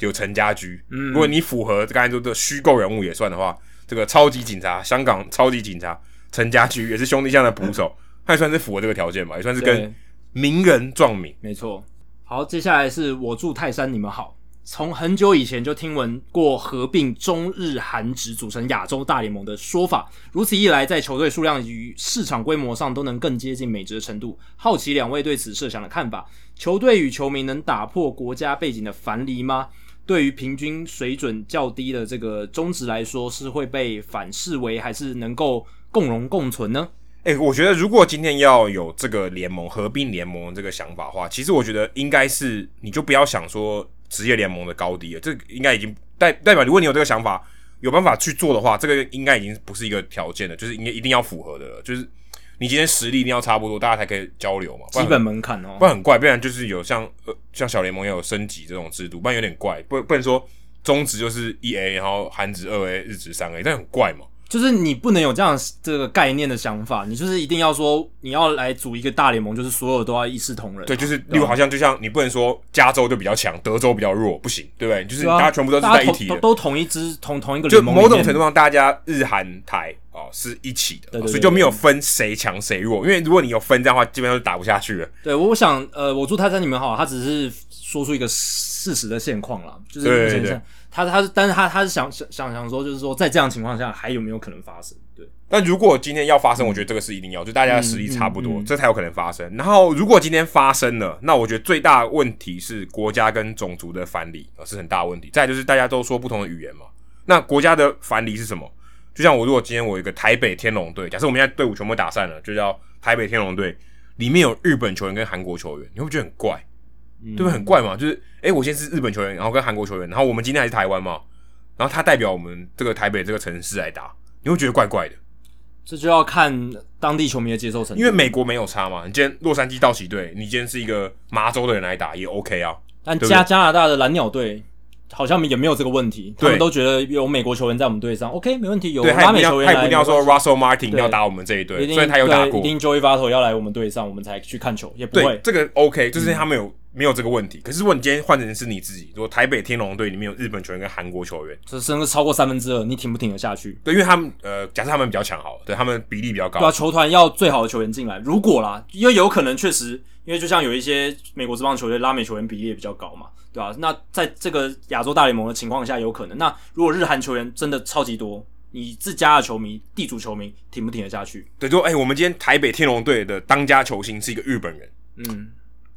有陈家驹，嗯，如果你符合刚才说的虚构人物也算的话，这个超级警察，香港超级警察陈家驹也是兄弟象的捕手，他也算是符合这个条件吧，也算是跟名人撞名，没错。好，接下来是我住泰山，你们好。从很久以前就听闻过合并中日韩职组成亚洲大联盟的说法，如此一来，在球队数量与市场规模上都能更接近美职的程度。好奇两位对此设想的看法：球队与球迷能打破国家背景的樊篱吗？对于平均水准较低的这个中职来说，是会被反视为，还是能够共荣共存呢？诶、欸，我觉得如果今天要有这个联盟合并联盟这个想法的话，其实我觉得应该是你就不要想说。职业联盟的高低了，这应该已经代代表，如果你有这个想法，有办法去做的话，这个应该已经不是一个条件了，就是应该一定要符合的了，就是你今天实力一定要差不多，大家才可以交流嘛。基本门槛哦，不然很怪，不然就是有像呃像小联盟也有升级这种制度，不然有点怪，不不能说中职就是一 A，然后韩职二 A，日职三 A，但很怪嘛。就是你不能有这样这个概念的想法，你就是一定要说你要来组一个大联盟，就是所有都要一视同仁啊。对，就是例如好像就像你不能说加州就比较强，德州比较弱，不行，对不对？就是大家全部都是在一体的，都同一支同同一个联盟。就某种程度上，大家日韩台哦是一起的，所以就没有分谁强谁弱。因为如果你有分这样的话，基本上就打不下去了。对，我想呃，我祝泰山你们好，他只是说出一个事实的现况啦，就是目前是他是，但是他他是想想想想说，就是说在这样情况下还有没有可能发生？对，但如果今天要发生，我觉得这个是一定要，就大家的实力差不多，嗯嗯嗯、这才有可能发生。然后如果今天发生了，那我觉得最大的问题是国家跟种族的藩篱，是很大问题。再就是大家都说不同的语言嘛，那国家的藩篱是什么？就像我如果今天我有一个台北天龙队，假设我们现在队伍全部打散了，就叫台北天龙队，里面有日本球员跟韩国球员，你会不会觉得很怪？对不对？很怪嘛，就是哎，我先是日本球员，然后跟韩国球员，然后我们今天还是台湾嘛。然后他代表我们这个台北这个城市来打，你会觉得怪怪的。这就要看当地球迷的接受程度。因为美国没有差嘛，你今天洛杉矶道奇队，你今天是一个麻州的人来打也 OK 啊。但加加拿大的蓝鸟队好像也没有这个问题，他们都觉得有美国球员在我们队上，OK 没问题。有对拉美球员来，他也不一定要说 Russell Martin 要打我们这一队，所以他有打过。一定 Joey Votto 要来我们队上，我们才去看球，也不会。对，这个 OK，就是他们有。嗯没有这个问题，可是如果你今天换成是你自己，如果台北天龙队里面有日本球员跟韩国球员，这甚至超过三分之二，你挺不挺得下去？对，因为他们呃，假设他们比较强，好了，对他们比例比较高，对啊，球团要最好的球员进来。如果啦，因为有可能确实，因为就像有一些美国职棒球队拉美球员比例也比较高嘛，对吧、啊？那在这个亚洲大联盟的情况下，有可能。那如果日韩球员真的超级多，你自家的球迷、地主球迷挺不挺得下去？对，就哎、欸，我们今天台北天龙队的当家球星是一个日本人，嗯，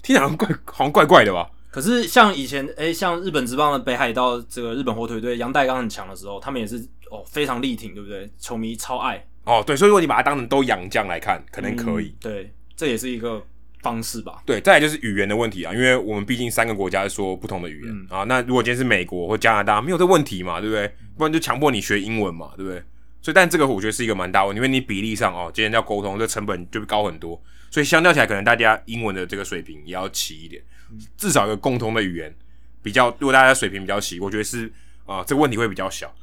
听起来好像怪，好像怪怪的吧？可是像以前，哎、欸，像日本职棒的北海道这个日本火腿队杨代刚很强的时候，他们也是哦非常力挺，对不对？球迷超爱哦，对，所以如果你把它当成都洋将来看，可能可以、嗯。对，这也是一个方式吧。对，再来就是语言的问题啊，因为我们毕竟三个国家是说不同的语言、嗯、啊。那如果今天是美国或加拿大，没有这问题嘛，对不对？不然就强迫你学英文嘛，对不对？所以，但这个我觉得是一个蛮大问题，因为你比例上哦，今天要沟通，这成本就会高很多。所以相较起来，可能大家英文的这个水平也要齐一点。至少有个共同的语言，比较如果大家水平比较齐，我觉得是啊、呃，这个问题会比较小。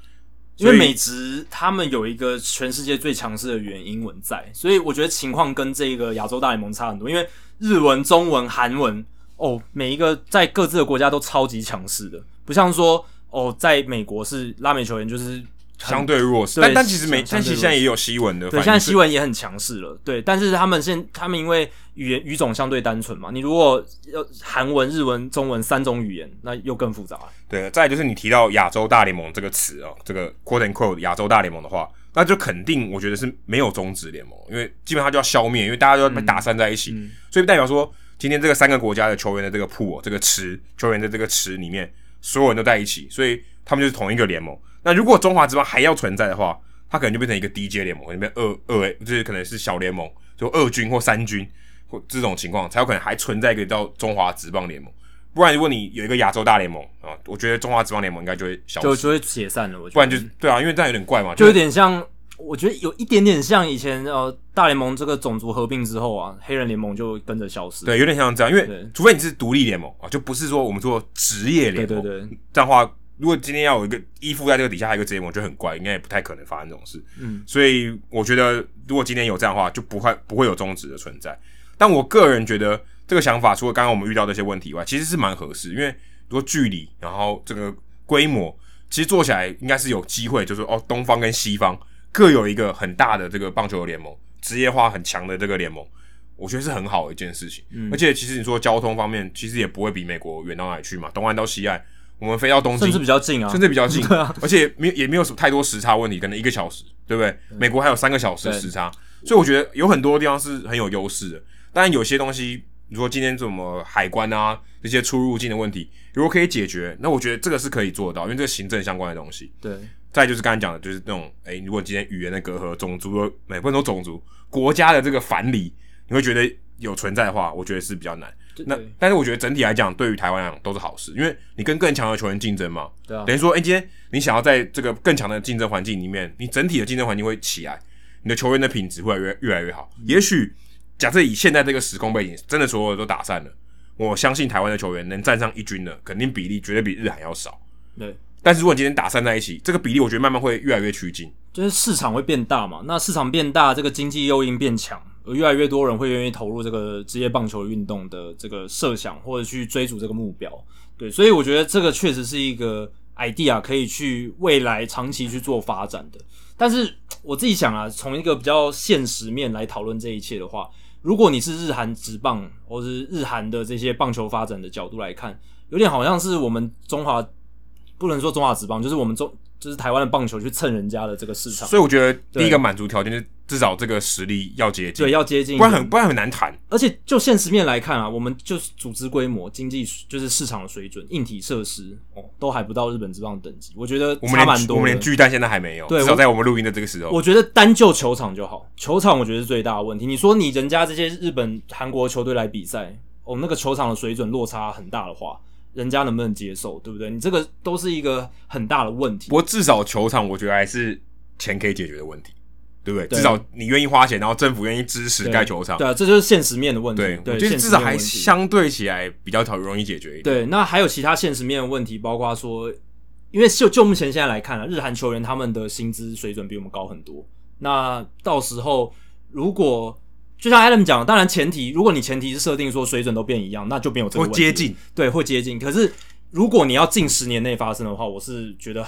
因为美职他们有一个全世界最强势的语言英文在，所以我觉得情况跟这个亚洲大联盟差很多。因为日文、中文、韩文哦，每一个在各自的国家都超级强势的，不像说哦，在美国是拉美球员就是。相对弱势，但但其实没，但其实现在也有西文的。对，现在西文也很强势了。对，但是他们现他们因为语言语种相对单纯嘛，你如果要韩文、日文、中文三种语言，那又更复杂了。对，再来就是你提到亚洲大联盟这个词哦，这个 quote and quote 亚洲大联盟的话，那就肯定我觉得是没有中止联盟，因为基本上就要消灭，因为大家都要被打散在一起，嗯嗯、所以代表说今天这个三个国家的球员的这个 pool 这个池球员的这个池里面，所有人都在一起，所以他们就是同一个联盟。那如果中华职棒还要存在的话，它可能就变成一个低阶联盟，里面二二 A，就是可能是小联盟，就二军或三军或这种情况才有可能还存在一个叫中华职棒联盟。不然，如果你有一个亚洲大联盟啊，我觉得中华职棒联盟应该就会消失，就就会解散了。我觉得，不然就对啊，因为这样有点怪嘛，就有点像，我觉得有一点点像以前呃大联盟这个种族合并之后啊，黑人联盟就跟着消失。对，有点像这样，因为除非你是独立联盟啊，就不是说我们说职业联盟，对对对，这样的话。如果今天要有一个依附在这个底下，还有一个职业联盟，就很怪，应该也不太可能发生这种事。嗯，所以我觉得，如果今天有这样的话，就不会不会有终止的存在。但我个人觉得，这个想法除了刚刚我们遇到这些问题以外，其实是蛮合适。因为如果距离，然后这个规模，其实做起来应该是有机会，就是哦，东方跟西方各有一个很大的这个棒球联盟，职业化很强的这个联盟。我觉得是很好的一件事情。嗯，而且其实你说交通方面，其实也不会比美国远到哪里去嘛，东岸到西岸，我们飞到东京甚至比较近啊，甚至比较近，对啊，而且没也没有什么太多时差问题，可能一个小时，对不对？美国还有三个小时的时差，所以我觉得有很多地方是很有优势的。当然有些东西，如果今天怎么海关啊这些出入境的问题，如果可以解决，那我觉得这个是可以做到，因为这个行政相关的东西。对。再就是刚才讲的，就是那种，诶、欸，如果今天语言的隔阂、种族的，没不能说种族，国家的这个藩篱，你会觉得有存在的话，我觉得是比较难。那但是我觉得整体来讲，对于台湾来讲都是好事，因为你跟更强的球员竞争嘛。对啊。等于说，哎、欸，今天你想要在这个更强的竞争环境里面，你整体的竞争环境会起来，你的球员的品质会越越来越好。嗯、也许假设以现在这个时空背景，真的所有的都打散了，我相信台湾的球员能站上一军的，肯定比例绝对比日韩要少。对。但是如果今天打散在一起，这个比例我觉得慢慢会越来越趋近，就是市场会变大嘛。那市场变大，这个经济诱因变强，有越来越多人会愿意投入这个职业棒球运动的这个设想，或者去追逐这个目标。对，所以我觉得这个确实是一个 idea，可以去未来长期去做发展的。但是我自己想啊，从一个比较现实面来讨论这一切的话，如果你是日韩职棒，或是日韩的这些棒球发展的角度来看，有点好像是我们中华。不能说中华职棒，就是我们中就是台湾的棒球去蹭人家的这个市场，所以我觉得第一个满足条件就是至少这个实力要接近，对，要接近，不然很不然很难谈。而且就现实面来看啊，我们就是组织规模、经济就是市场的水准、硬体设施哦，都还不到日本之棒等级。我觉得差蛮多，我们连巨蛋现在还没有，对，至少在我们录音的这个时候，我觉得单就球场就好，球场我觉得是最大的问题。你说你人家这些日本、韩国球队来比赛，哦，那个球场的水准落差很大的话。人家能不能接受，对不对？你这个都是一个很大的问题。不过至少球场，我觉得还是钱可以解决的问题，对不对？对，至少你愿意花钱，然后政府愿意支持盖球场，对啊，这就是现实面的问题。对，对我觉得至少还相对起来比较容易解决一点。对，那还有其他现实面的问题，包括说，因为就就目前现在来看啊，日韩球员他们的薪资水准比我们高很多。那到时候如果就像 Adam 讲，当然前提，如果你前提是设定说水准都变一样，那就没有这个问题。会接近，对，会接近。可是如果你要近十年内发生的话，我是觉得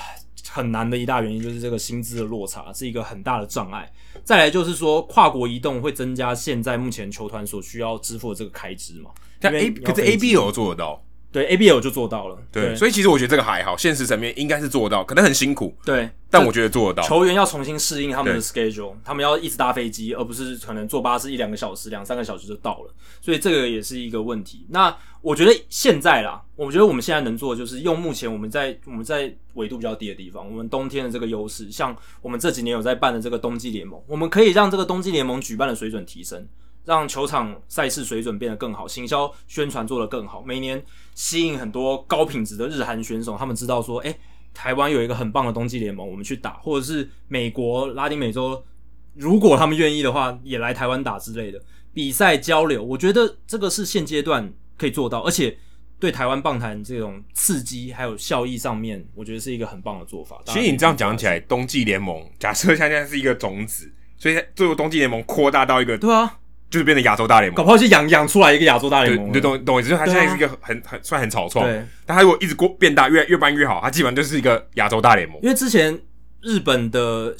很难的一大原因就是这个薪资的落差是一个很大的障碍。再来就是说跨国移动会增加现在目前球团所需要支付的这个开支嘛？但 A 可是 A B 有做得到。对，ABL 就做到了。对，对，所以其实我觉得这个还好，现实层面应该是做到，可能很辛苦。对，但我觉得做得到。球员要重新适应他们的 schedule，他们要一直搭飞机，而不是可能坐巴士一两个小时、两三个小时就到了。所以这个也是一个问题。那我觉得现在啦，我觉得我们现在能做的就是用目前我们在我们在纬度比较低的地方，我们冬天的这个优势，像我们这几年有在办的这个冬季联盟，我们可以让这个冬季联盟举办的水准提升。让球场赛事水准变得更好，行销宣传做得更好，每年吸引很多高品质的日韩选手。他们知道说，诶，台湾有一个很棒的冬季联盟，我们去打，或者是美国、拉丁美洲，如果他们愿意的话，也来台湾打之类的比赛交流。我觉得这个是现阶段可以做到，而且对台湾棒坛这种刺激还有效益上面，我觉得是一个很棒的做法。其实你这样讲起来，冬季联盟假设现在是一个种子，所以最后冬季联盟扩大到一个，对啊。就是变成亚洲大联盟，搞不好就养养出来一个亚洲大联盟。对，懂懂我意思，就他现在是一个很、啊、很算很草创，但他如果一直过变大，越越办越好，他基本上就是一个亚洲大联盟。因为之前日本的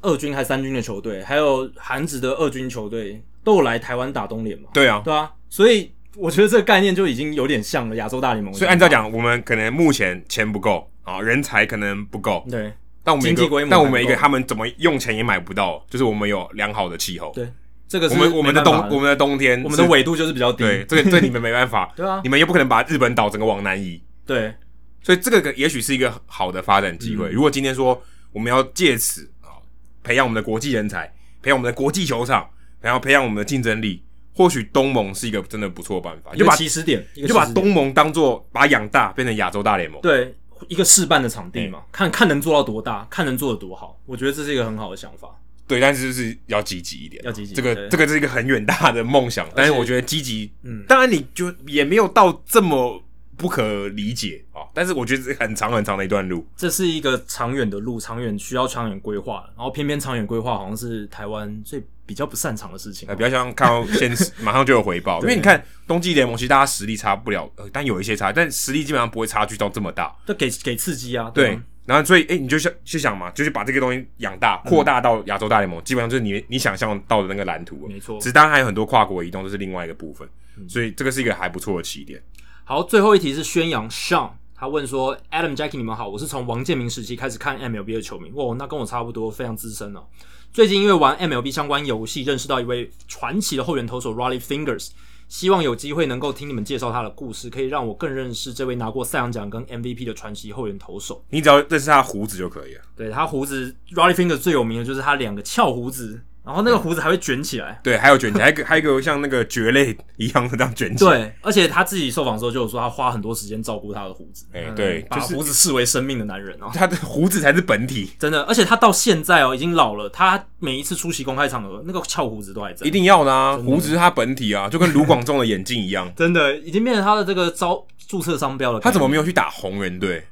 二军还三军的球队，还有韩子的二军球队都有来台湾打冬联嘛。对啊，对啊，所以我觉得这个概念就已经有点像了亚洲大联盟。所以按照讲，我们可能目前钱不够啊，人才可能不够。对，但我们一个但我们一个他们怎么用钱也买不到，就是我们有良好的气候。对。这个是我们我们的冬我们的冬天，我们的纬度就是比较低。对，这个对你们没办法。对啊，你们又不可能把日本岛整个往南移。对，所以这个也许是一个好的发展机会。嗯、如果今天说我们要借此啊培养我们的国际人才，培养我们的国际球场，然后培养我们的竞争力，或许东盟是一个真的不错的办法。就把起始点，就把东盟当做把养大，变成亚洲大联盟。对，一个试办的场地嘛，嗯、看看能做到多大，看能做的多好。我觉得这是一个很好的想法。对，但是就是要积极一点，要积极。这个这个是一个很远大的梦想，但是我觉得积极，嗯，当然你就也没有到这么不可理解啊。但是我觉得是很长很长的一段路，这是一个长远的路，长远需要长远规划。然后偏偏长远规划好像是台湾最比较不擅长的事情，比较像看到现实 马上就有回报。因为你看冬季联盟，其实大家实力差不了，呃，但有一些差，但实力基本上不会差距到这么大。就给给刺激啊，对，然后所以哎、欸，你就想去想嘛，就是把这个东西养大，扩大到亚洲大联盟，嗯、基本上就是你你想象到的那个蓝图。没错，只当然还有很多跨国移动，这是另外一个部分。嗯、所以这个是一个还不错的起点。好，最后一题是宣扬 Sean，他问说：Adam Jackie，你们好，我是从王建民时期开始看 MLB 的球迷，哇，那跟我差不多，非常资深哦。最近因为玩 MLB 相关游戏，认识到一位传奇的后援投手 Rollie Fingers。希望有机会能够听你们介绍他的故事，可以让我更认识这位拿过赛扬奖跟 MVP 的传奇后援投手。你只要认识他胡子就可以了。对，他胡子，Rollie Fingers 最有名的就是他两个翘胡子。然后那个胡子还会卷起来，对，还有卷起来，还有还有一个像那个蕨类一样的这样卷起来。对，而且他自己受访的时候就有说，他花很多时间照顾他的胡子。哎，对，把胡子视为生命的男人哦。他的胡子才是本体，真的。而且他到现在哦，已经老了，他每一次出席公开场合，那个翘胡子都还在。一定要的啊，胡子是他本体啊，就跟卢广仲的眼镜一样。真的，已经变成他的这个招注册商标了。他怎么没有去打红人队？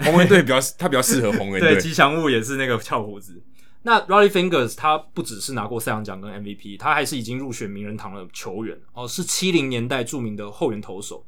红人队比较他比较适合红人队。对，吉祥物也是那个翘胡子。那 Rollie Fingers 他不只是拿过赛扬奖跟 MVP，他还是已经入选名人堂的球员哦，是七零年代著名的后援投手。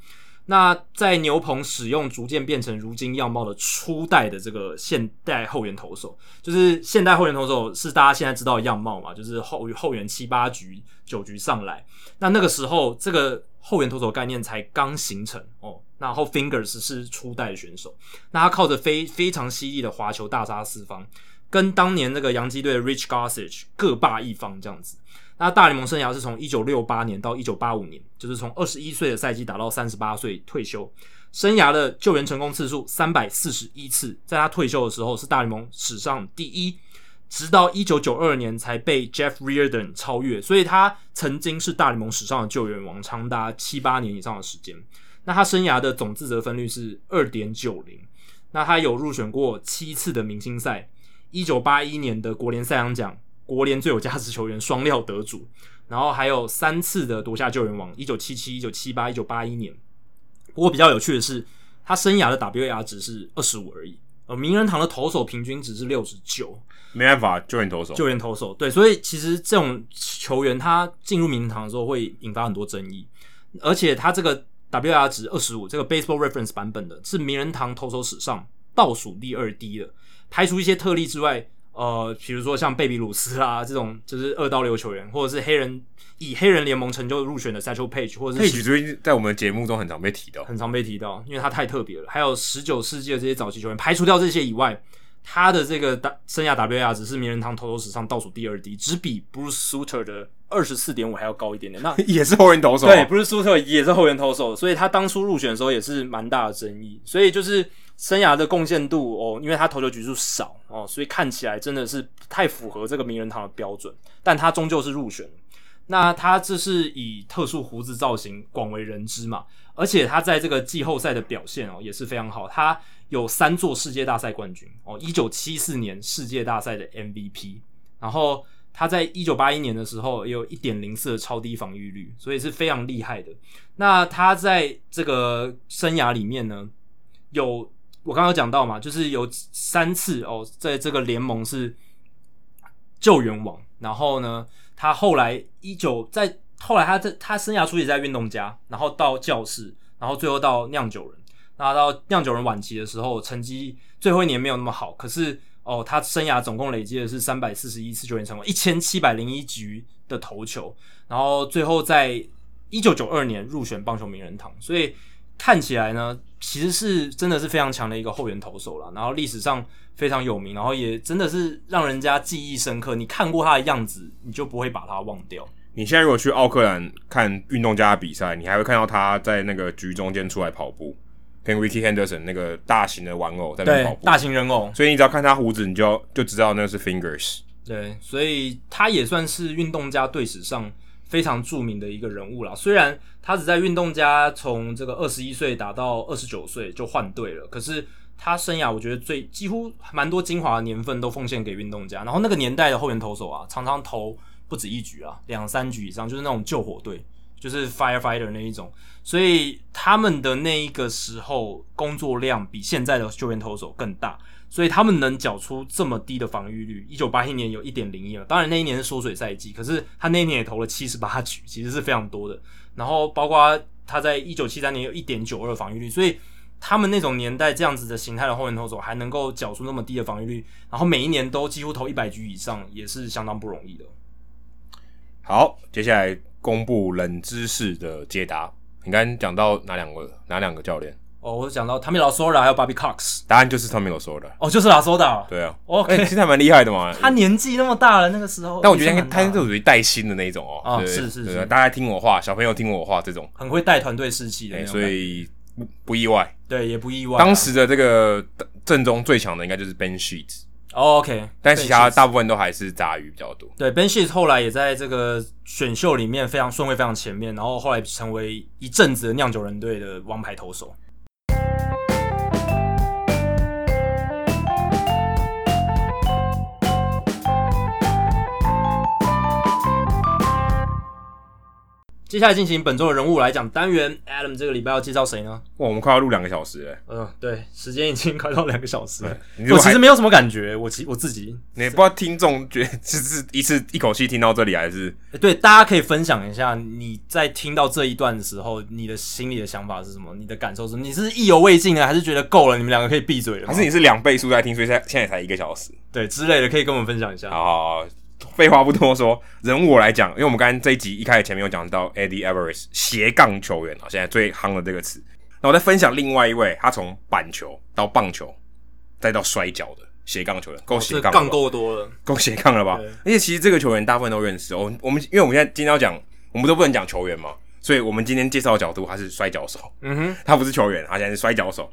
那在牛棚使用，逐渐变成如今样貌的初代的这个现代后援投手，就是现代后援投手是大家现在知道的样貌嘛，就是后后援七八局九局上来。那那个时候这个后援投手概念才刚形成哦，然后 Fingers 是初代选手，那他靠着非非常犀利的滑球大杀四方。跟当年那个洋基队的 Rich Gossage 各霸一方这样子。那大联盟生涯是从一九六八年到一九八五年，就是从二十一岁的赛季打到三十八岁退休。生涯的救援成功次数三百四十一次，在他退休的时候是大联盟史上第一，直到一九九二年才被 Jeff Reardon 超越。所以他曾经是大联盟史上的救援王，长达七八年以上的时间。那他生涯的总自责分率是二点九零。那他有入选过七次的明星赛。一九八一年的国联赛扬奖，国联最有价值球员双料得主，然后还有三次的夺下救援王，一九七七、一九七八、一九八一年。不过比较有趣的是，他生涯的 WAR 值是二十五而已，呃名人堂的投手平均值是六十九。没办法，救援投手，救援投手，对，所以其实这种球员他进入名人堂的时候会引发很多争议，而且他这个 WAR 值二十五，这个 Baseball Reference 版本的是名人堂投手史上倒数第二低的。排除一些特例之外，呃，比如说像贝比鲁斯啊这种，就是二刀流球员，或者是黑人以黑人联盟成就入选的 Satchel Paige，或者是 Paige 最近在我们节目中很常被提到，很常被提到，因为他太特别了。还有十九世纪的这些早期球员，排除掉这些以外，他的这个生涯 WAR 值是名人堂投手史上倒数第二低，只比 Bruce Sutter 的二十四点五还要高一点点。那 也是后援投手，对，Bruce Sutter 也是后援投手，所以他当初入选的时候也是蛮大的争议，所以就是。生涯的贡献度哦，因为他投球局数少哦，所以看起来真的是不太符合这个名人堂的标准。但他终究是入选。那他这是以特殊胡子造型广为人知嘛？而且他在这个季后赛的表现哦也是非常好。他有三座世界大赛冠军哦，一九七四年世界大赛的 MVP，然后他在一九八一年的时候也有一点零四的超低防御率，所以是非常厉害的。那他在这个生涯里面呢，有。我刚刚讲到嘛，就是有三次哦，在这个联盟是救援王，然后呢，他后来一九在后来他在他生涯初期在运动家，然后到教士，然后最后到酿酒人，那到酿酒人晚期的时候，成绩最后一年没有那么好，可是哦，他生涯总共累积的是三百四十一次救援成功，一千七百零一局的投球，然后最后在一九九二年入选棒球名人堂，所以。看起来呢，其实是真的是非常强的一个后援投手了，然后历史上非常有名，然后也真的是让人家记忆深刻。你看过他的样子，你就不会把他忘掉。你现在如果去奥克兰看运动家的比赛，你还会看到他在那个局中间出来跑步，跟 Rickey Henderson 那个大型的玩偶在那跑步，大型人偶。所以你只要看他胡子，你就就知道那是 Fingers。对，所以他也算是运动家队史上。非常著名的一个人物啦，虽然他只在运动家从这个二十一岁打到二十九岁就换队了，可是他生涯我觉得最几乎蛮多精华的年份都奉献给运动家。然后那个年代的后援投手啊，常常投不止一局啊，两三局以上，就是那种救火队，就是 firefighter 那一种。所以他们的那一个时候工作量比现在的救援投手更大。所以他们能缴出这么低的防御率，一九八一年有一点零一了。当然那一年是缩水赛季，可是他那一年也投了七十八局，其实是非常多的。然后包括他在一九七三年有一点九二防御率，所以他们那种年代这样子的形态的后援投手还能够缴出那么低的防御率，然后每一年都几乎投一百局以上，也是相当不容易的。好，接下来公布冷知识的解答。你刚刚讲到哪两个？哪两个教练？哦，我讲到 Tommy Lasorda 还有 Bobby Cox。答案就是 Tommy Lasorda。哦，就是 Lasorda。对啊。哦，哎，其实还蛮厉害的嘛。他年纪那么大了，那个时候。但我觉得他是属于带薪的那一种哦。啊，是是是。大家听我话，小朋友听我话，这种很会带团队士气的。所以不不意外。对，也不意外。当时的这个阵中最强的应该就是 Ben Sheets。Oh, OK，但其他大部分都还是杂鱼比较多。对，Ben Sheets 后来也在这个选秀里面非常顺位非常前面，然后后来成为一阵子的酿酒人队的王牌投手。接下来进行本周的人物来讲单元，Adam 这个礼拜要介绍谁呢？哇，我们快要录两个小时了。嗯，对，时间已经快到两个小时了。我其实没有什么感觉，我其我自己，你不知道听众觉得是是一次一口气听到这里，还是？对，大家可以分享一下你在听到这一段的时候，你的心里的想法是什么？你的感受是什么？你是意犹未尽呢，还是觉得够了？你们两个可以闭嘴了？还是你是两倍速在听，所以现在才一个小时？对，之类的，可以跟我们分享一下。好好好。废话不多说，人物我来讲，因为我们刚刚这一集一开始前面有讲到 Eddie Alvarez 斜杠球员啊，现在最夯的这个词。那我再分享另外一位，他从板球到棒球再到摔跤的斜杠球员，够斜杠，杠够多了，够斜杠了吧？而且其实这个球员大部分都认识哦。我们因为我们现在今天要讲，我们都不能讲球员嘛，所以我们今天介绍的角度他是摔跤手。嗯哼，他不是球员，他现在是摔跤手。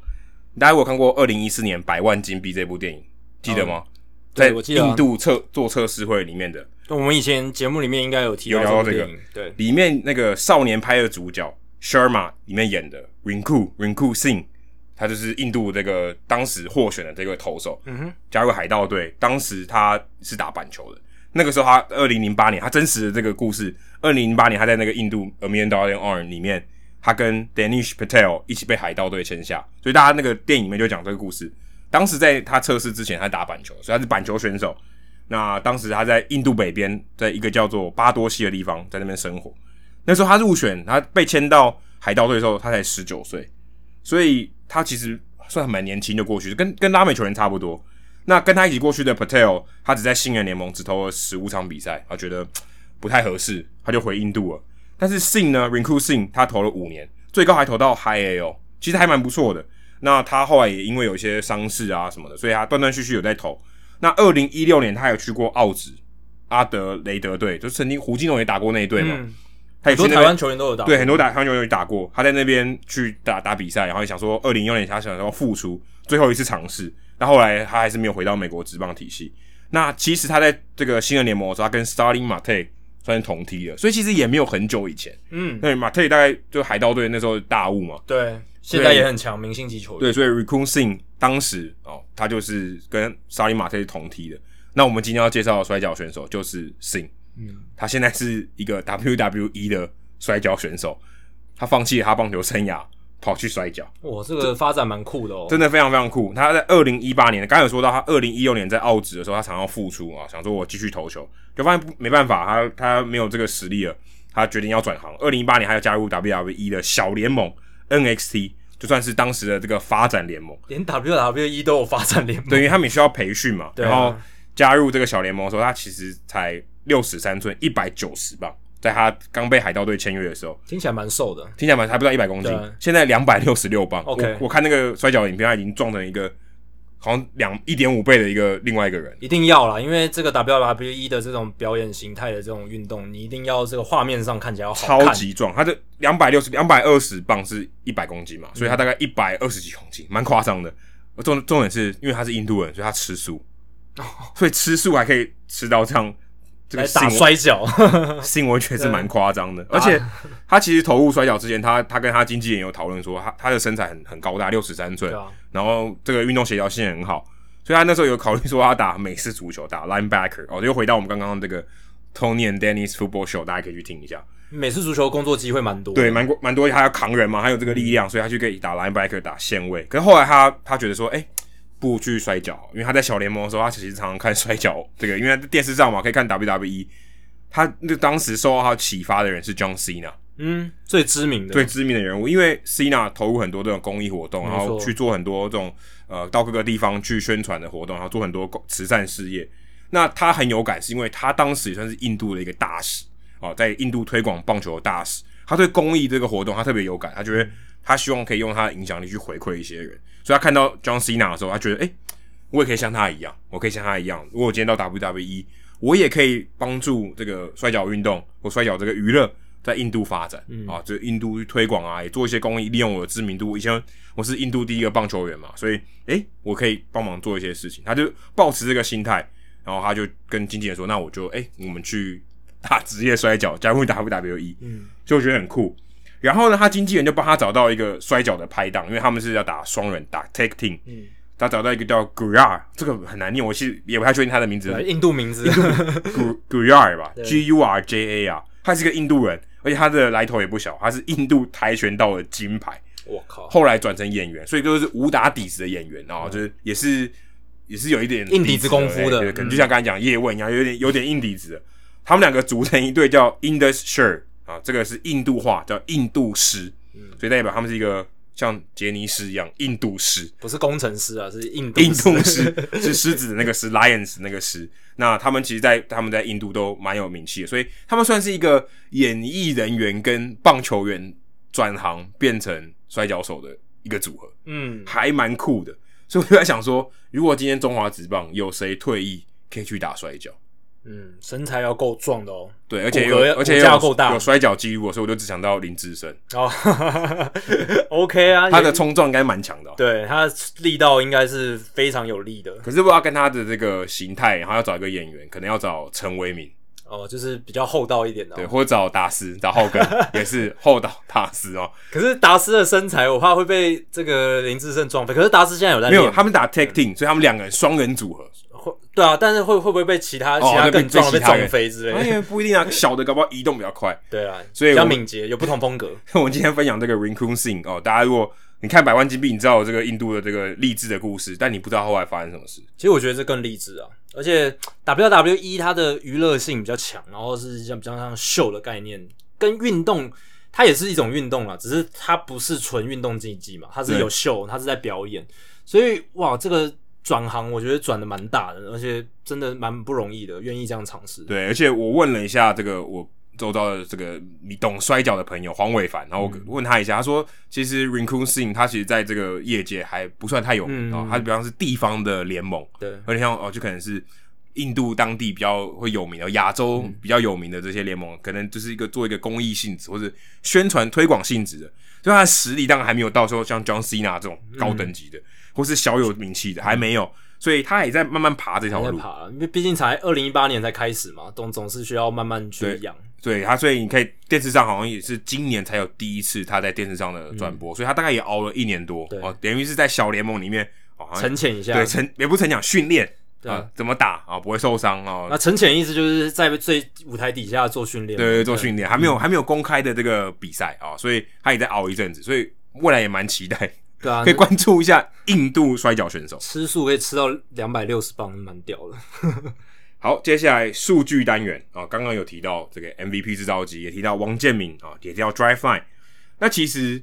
大家有看过二零一四年《百万金币》这部电影，记得吗？嗯在印度测做测试会里面的，我们以前节目里面应该有提到这个，对，里面那个少年派的主角 Sharma 里面演的 Rinku Rinku Singh，他就是印度这个当时获选的这个投手，嗯哼，加入海盗队，当时他是打板球的，那个时候他二零零八年，他真实的这个故事，二零零八年他在那个印度 A Million Dollar Arm 里面，他跟 Danish Patel 一起被海盗队签下，所以大家那个电影里面就讲这个故事。当时在他测试之前，他打板球，所以他是板球选手。那当时他在印度北边，在一个叫做巴多西的地方，在那边生活。那时候他入选，他被签到海盗队的时候，他才十九岁，所以他其实算蛮年轻就过去，跟跟拉美球员差不多。那跟他一起过去的 Patel，他只在新人联盟只投了十五场比赛，他觉得不太合适，他就回印度了。但是 Sing 呢，Rinku Sing，他投了五年，最高还投到 High A 哦，其实还蛮不错的。那他后来也因为有一些伤势啊什么的，所以他断断续续有在投。那二零一六年他有去过澳职阿德雷德队，就曾经胡金龙也打过那一队嘛。嗯、他也很多台湾球员都有打，对，很多台湾球员有打过。他在那边去打打比赛，然后也想说二零一六年他想要复出，最后一次尝试。那后来他还是没有回到美国职棒体系。那其实他在这个新人联盟的时候，他跟 Starling Marte 算是同梯的，所以其实也没有很久以前。嗯，对，Marte 大概就海盗队那时候大物嘛。对。现在也很强，明星级球员。对，所以 Rinku Singh 当时哦，他就是跟 Starling Marte 是同梯的。那我们今天要介绍的摔跤选手就是 Singh，嗯，他现在是一个 WWE 的摔跤选手，他放弃了他棒球生涯，跑去摔跤。哇，这个发展蛮酷的哦，真的非常非常酷。他在二零一八年，刚才有说到他二零一六年在澳职的时候，他想要复出啊，想说我继续投球，就发现没办法，他他没有这个实力了，他决定要转行。二零一八年，他要加入 WWE 的小联盟。NXT 就算是当时的这个发展联盟，连 WWE 都有发展联盟，对，因为他们也需要培训嘛。然后加入这个小联盟的时候，他其实才六尺三寸，一百九十磅，在他刚被海盗队签约的时候，听起来蛮瘦的，听起来蛮还不到一百公斤，现在两百六十六磅。OK，我，我看那个摔跤影片，他已经撞成一个。好像两一点五倍的一个另外一个人，一定要啦，因为这个 WWE 的这种表演形态的这种运动，你一定要这个画面上看起来要好。超级壮，他这两百六十两百二十磅是一百公斤嘛，所以他大概一百二十几公斤，蛮夸张的。重重点是因为他是印度人，所以他吃素，所以吃素还可以吃到这样。这个打摔角，新闻确实蛮夸张的。而且他其实投入摔跤之前，他他跟他经纪人有讨论说，他他的身材很很高大，六十三寸，然后这个运动协调性也很好，所以他那时候有考虑说他打美式足球，打 linebacker。哦，又回到我们刚刚这个 Tony and Dennis Football Show，大家可以去听一下。美式足球工作机会蛮多，对，蛮蛮多，他要扛人嘛，还有这个力量，所以他就可以打 linebacker，打线位。可是后来他他觉得说，哎。不去摔跤，因为他在小联盟的时候，他其实常常看摔跤这个，因为在电视上嘛可以看 WWE。他那当时受到他启发的人是 John Cena，嗯，最知名的最知名的人物，因为 Cena 投入很多这种公益活动，然后去做很多这种呃到各个地方去宣传的活动，然后做很多慈善事业。那他很有感，是因为他当时也算是印度的一个大使哦，在印度推广棒球的大使，他对公益这个活动他特别有感，他觉得他希望可以用他的影响力去回馈一些人，所以他看到 John Cena 的时候，他觉得诶，我也可以像他一样，我可以像他一样，如果我今天到 WWE，我也可以帮助这个摔角运动或摔角这个娱乐。在印度发展、嗯、啊，就印度去推广啊，也做一些公益，利用我的知名度。以前我是印度第一个棒球员嘛，所以哎、欸，我可以帮忙做一些事情。他就抱持这个心态，然后他就跟经纪人说：“那我就哎、欸，我们去打职业摔角，加入 WWE。”嗯，就觉得很酷。然后呢，他经纪人就帮他找到一个摔跤的拍档，因为他们是要打双人打 tag team。嗯，他找到一个叫 Guyar，这个很难念，我其实也不太确定他的名字。印度名字，Guyar 吧，G U R J A 啊，他是个印度人。而且他的来头也不小，他是印度跆拳道的金牌，我靠！后来转成演员，所以就是武打底子的演员啊，就是也是也是有一点硬底子功夫的，可能就像刚才讲叶问一样，有点有点硬底子的。他们两个组成一队叫 Indus Sher 啊，这个是印度话叫印度狮，所以代表他们是一个像杰尼斯一样印度狮，不是工程师啊，是印度印度狮，是狮子的那个狮，Lions 那个狮。那他们其实在，在他们在印度都蛮有名气的，所以他们算是一个演艺人员跟棒球员转行变成摔跤手的一个组合，嗯，还蛮酷的。所以我就在想说，如果今天中华职棒有谁退役，可以去打摔角？嗯，身材要够壮的哦。对，而且有而且要够大，有摔跤记录，所以我就只想到林志胜。哦，OK 啊，他的冲撞应该蛮强的哦。对，他力道应该是非常有力的。可是不知道跟他的这个形态，然后要找一个演员，可能要找陈为民。哦，就是比较厚道一点的哦。对，或者找达斯，找浩根 也是厚道达斯哦。可是达斯的身材，我怕会被这个林志胜撞飞。可是达斯现在有在练。没有，他们打 tag team，所以他们两个人双人组合。对啊，但是会会不会被其他、哦、其他更壮的被撞飞之类的？因为不一定啊，小的搞不好移动比较快。对啊，所以比较敏捷，有不同风格。我们今天分享这个 Rinku Singh 哦，大家如果你看《百万金币》，你知道这个印度的这个励志的故事，但你不知道后来发生什么事。其实我觉得这更励志啊，而且 WWE 它的娱乐性比较强，然后是像比较像秀的概念，跟运动它也是一种运动啊，只是它不是纯运动竞技嘛，它是有秀，它是在表演，所以哇，这个。转行我觉得转的蛮大的，而且真的蛮不容易的，愿意这样尝试。对，而且我问了一下这个我周遭的这个你懂摔跤的朋友黄伟凡，然后我问他一下，嗯、他说其实 Rinku Singh 他其实在这个业界还不算太有名啊，嗯、他比方是地方的联盟，对，而且像哦就可能是印度当地比较会有名的亚洲比较有名的这些联盟，嗯、可能就是一个做一个公益性质或者宣传推广性质的，所以他的实力当然还没有到说像 John Cena 这种高等级的。嗯或是小有名气的还没有，所以他也在慢慢爬这条路。爬，因为毕竟才二零一八年才开始嘛，总总是需要慢慢去养。对他，所以你可以电视上好像也是今年才有第一次他在电视上的转播，嗯、所以他大概也熬了一年多哦，等于是在小联盟里面沉潜一下，对沉也不是沉潜训练啊，怎么打啊不会受伤哦。那沉潜意思就是在最舞台底下做训练，对，对，对，做训练还没有、嗯、还没有公开的这个比赛啊，所以他也在熬一阵子，所以未来也蛮期待。对啊，可以关注一下印度摔跤选手，吃素可以吃到两百六十磅，蛮屌的。好，接下来数据单元啊，刚刚有提到这个 MVP 制造机，也提到王建民啊，也提到 Driveline。那其实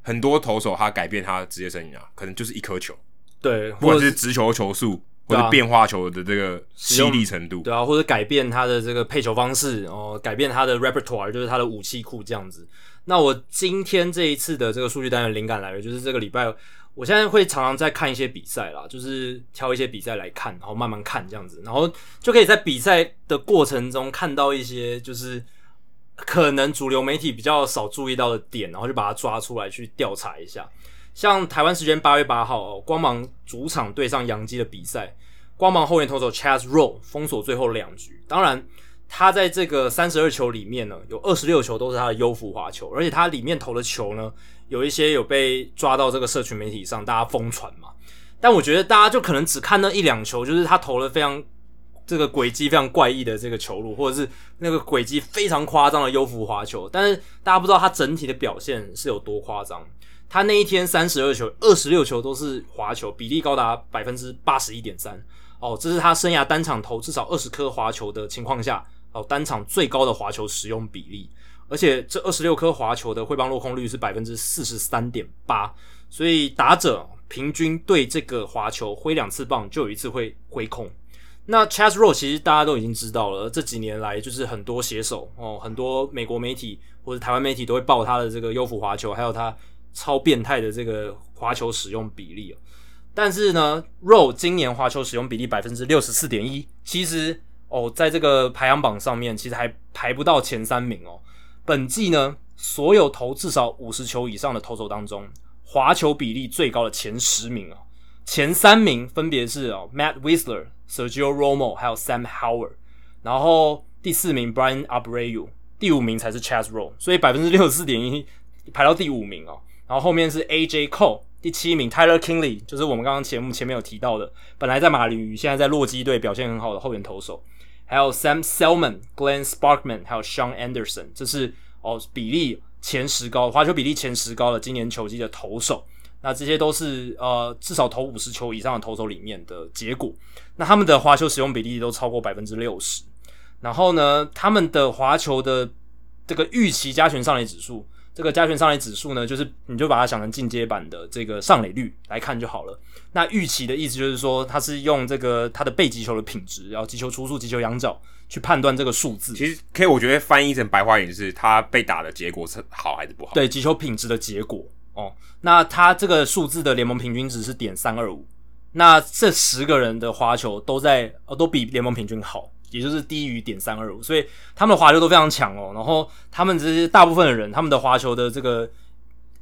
很多投手他改变他的职业生涯，可能就是一颗球，对，或者是直球球速，或者变化球的这个犀利程度，对啊，或者改变他的这个配球方式，哦，改变他的 repertoire，就是他的武器库这样子。那我今天这一次的这个数据单元灵感来源，就是这个礼拜，我现在会常常在看一些比赛啦，就是挑一些比赛来看，然后慢慢看这样子，然后就可以在比赛的过程中看到一些就是可能主流媒体比较少注意到的点，然后就把它抓出来去调查一下。像台湾时间八月八号，光芒主场对上洋基的比赛，光芒后援投手 Chaz Roe 封锁最后两局，当然。他在这个三十二球里面呢，有二十六球都是他的优福滑球，而且他里面投的球呢，有一些有被抓到这个社群媒体上，大家疯传嘛。但我觉得大家就可能只看那一两球，就是他投了非常这个轨迹非常怪异的这个球路，或者是那个轨迹非常夸张的优福滑球，但是大家不知道他整体的表现是有多夸张。他那一天三十二球，二十六球都是滑球，比例高达百分之八十一点三哦，这是他生涯单场投至少二十颗滑球的情况下。哦，单场最高的滑球使用比例，而且这二十六颗滑球的挥棒落空率是百分之四十三点八，所以打者平均对这个滑球挥两次棒就有一次会挥空。那 Chas Roe 其实大家都已经知道了，这几年来就是很多写手哦，很多美国媒体或者台湾媒体都会报他的这个优抚滑球，还有他超变态的这个滑球使用比例。但是呢 role 今年滑球使用比例百分之六十四点一，其实哦，在这个排行榜上面其实还排不到前三名哦。本季呢，所有投至少五十球以上的投手当中，滑球比例最高的前十名啊，前三名分别是哦，Matt Whistler、Sergio Romo 还有 Sam Howard，然后第四名 Brian Abreu，第五名才是 Chaz Roe，所以百分之六十四点一排到第五名哦。然后后面是 AJ Cole，第七名 Tyler Kingley，就是我们刚刚节目前面有提到的，本来在马林鱼，现在在洛基队表现很好的后援投手。还有 Sam Selman、Glenn Sparkman，还有 Sean Anderson，这是哦比例前十高，滑球比例前十高的今年球季的投手。那这些都是呃至少投五十球以上的投手里面的结果。那他们的滑球使用比例都超过百分之六十。然后呢，他们的滑球的这个预期加权上垒指数。这个加权上垒指数呢，就是你就把它想成进阶版的这个上垒率来看就好了。那预期的意思就是说，它是用这个它的被击球的品质，然后击球出速、击球仰角去判断这个数字。其实可以，我觉得翻译成白话语是，它被打的结果是好还是不好？对，击球品质的结果哦。那它这个数字的联盟平均值是点三二五。那这十个人的滑球都在哦，都比联盟平均好。也就是低于点三二五，所以他们的滑球都非常强哦。然后他们这些大部分的人，他们的滑球的这个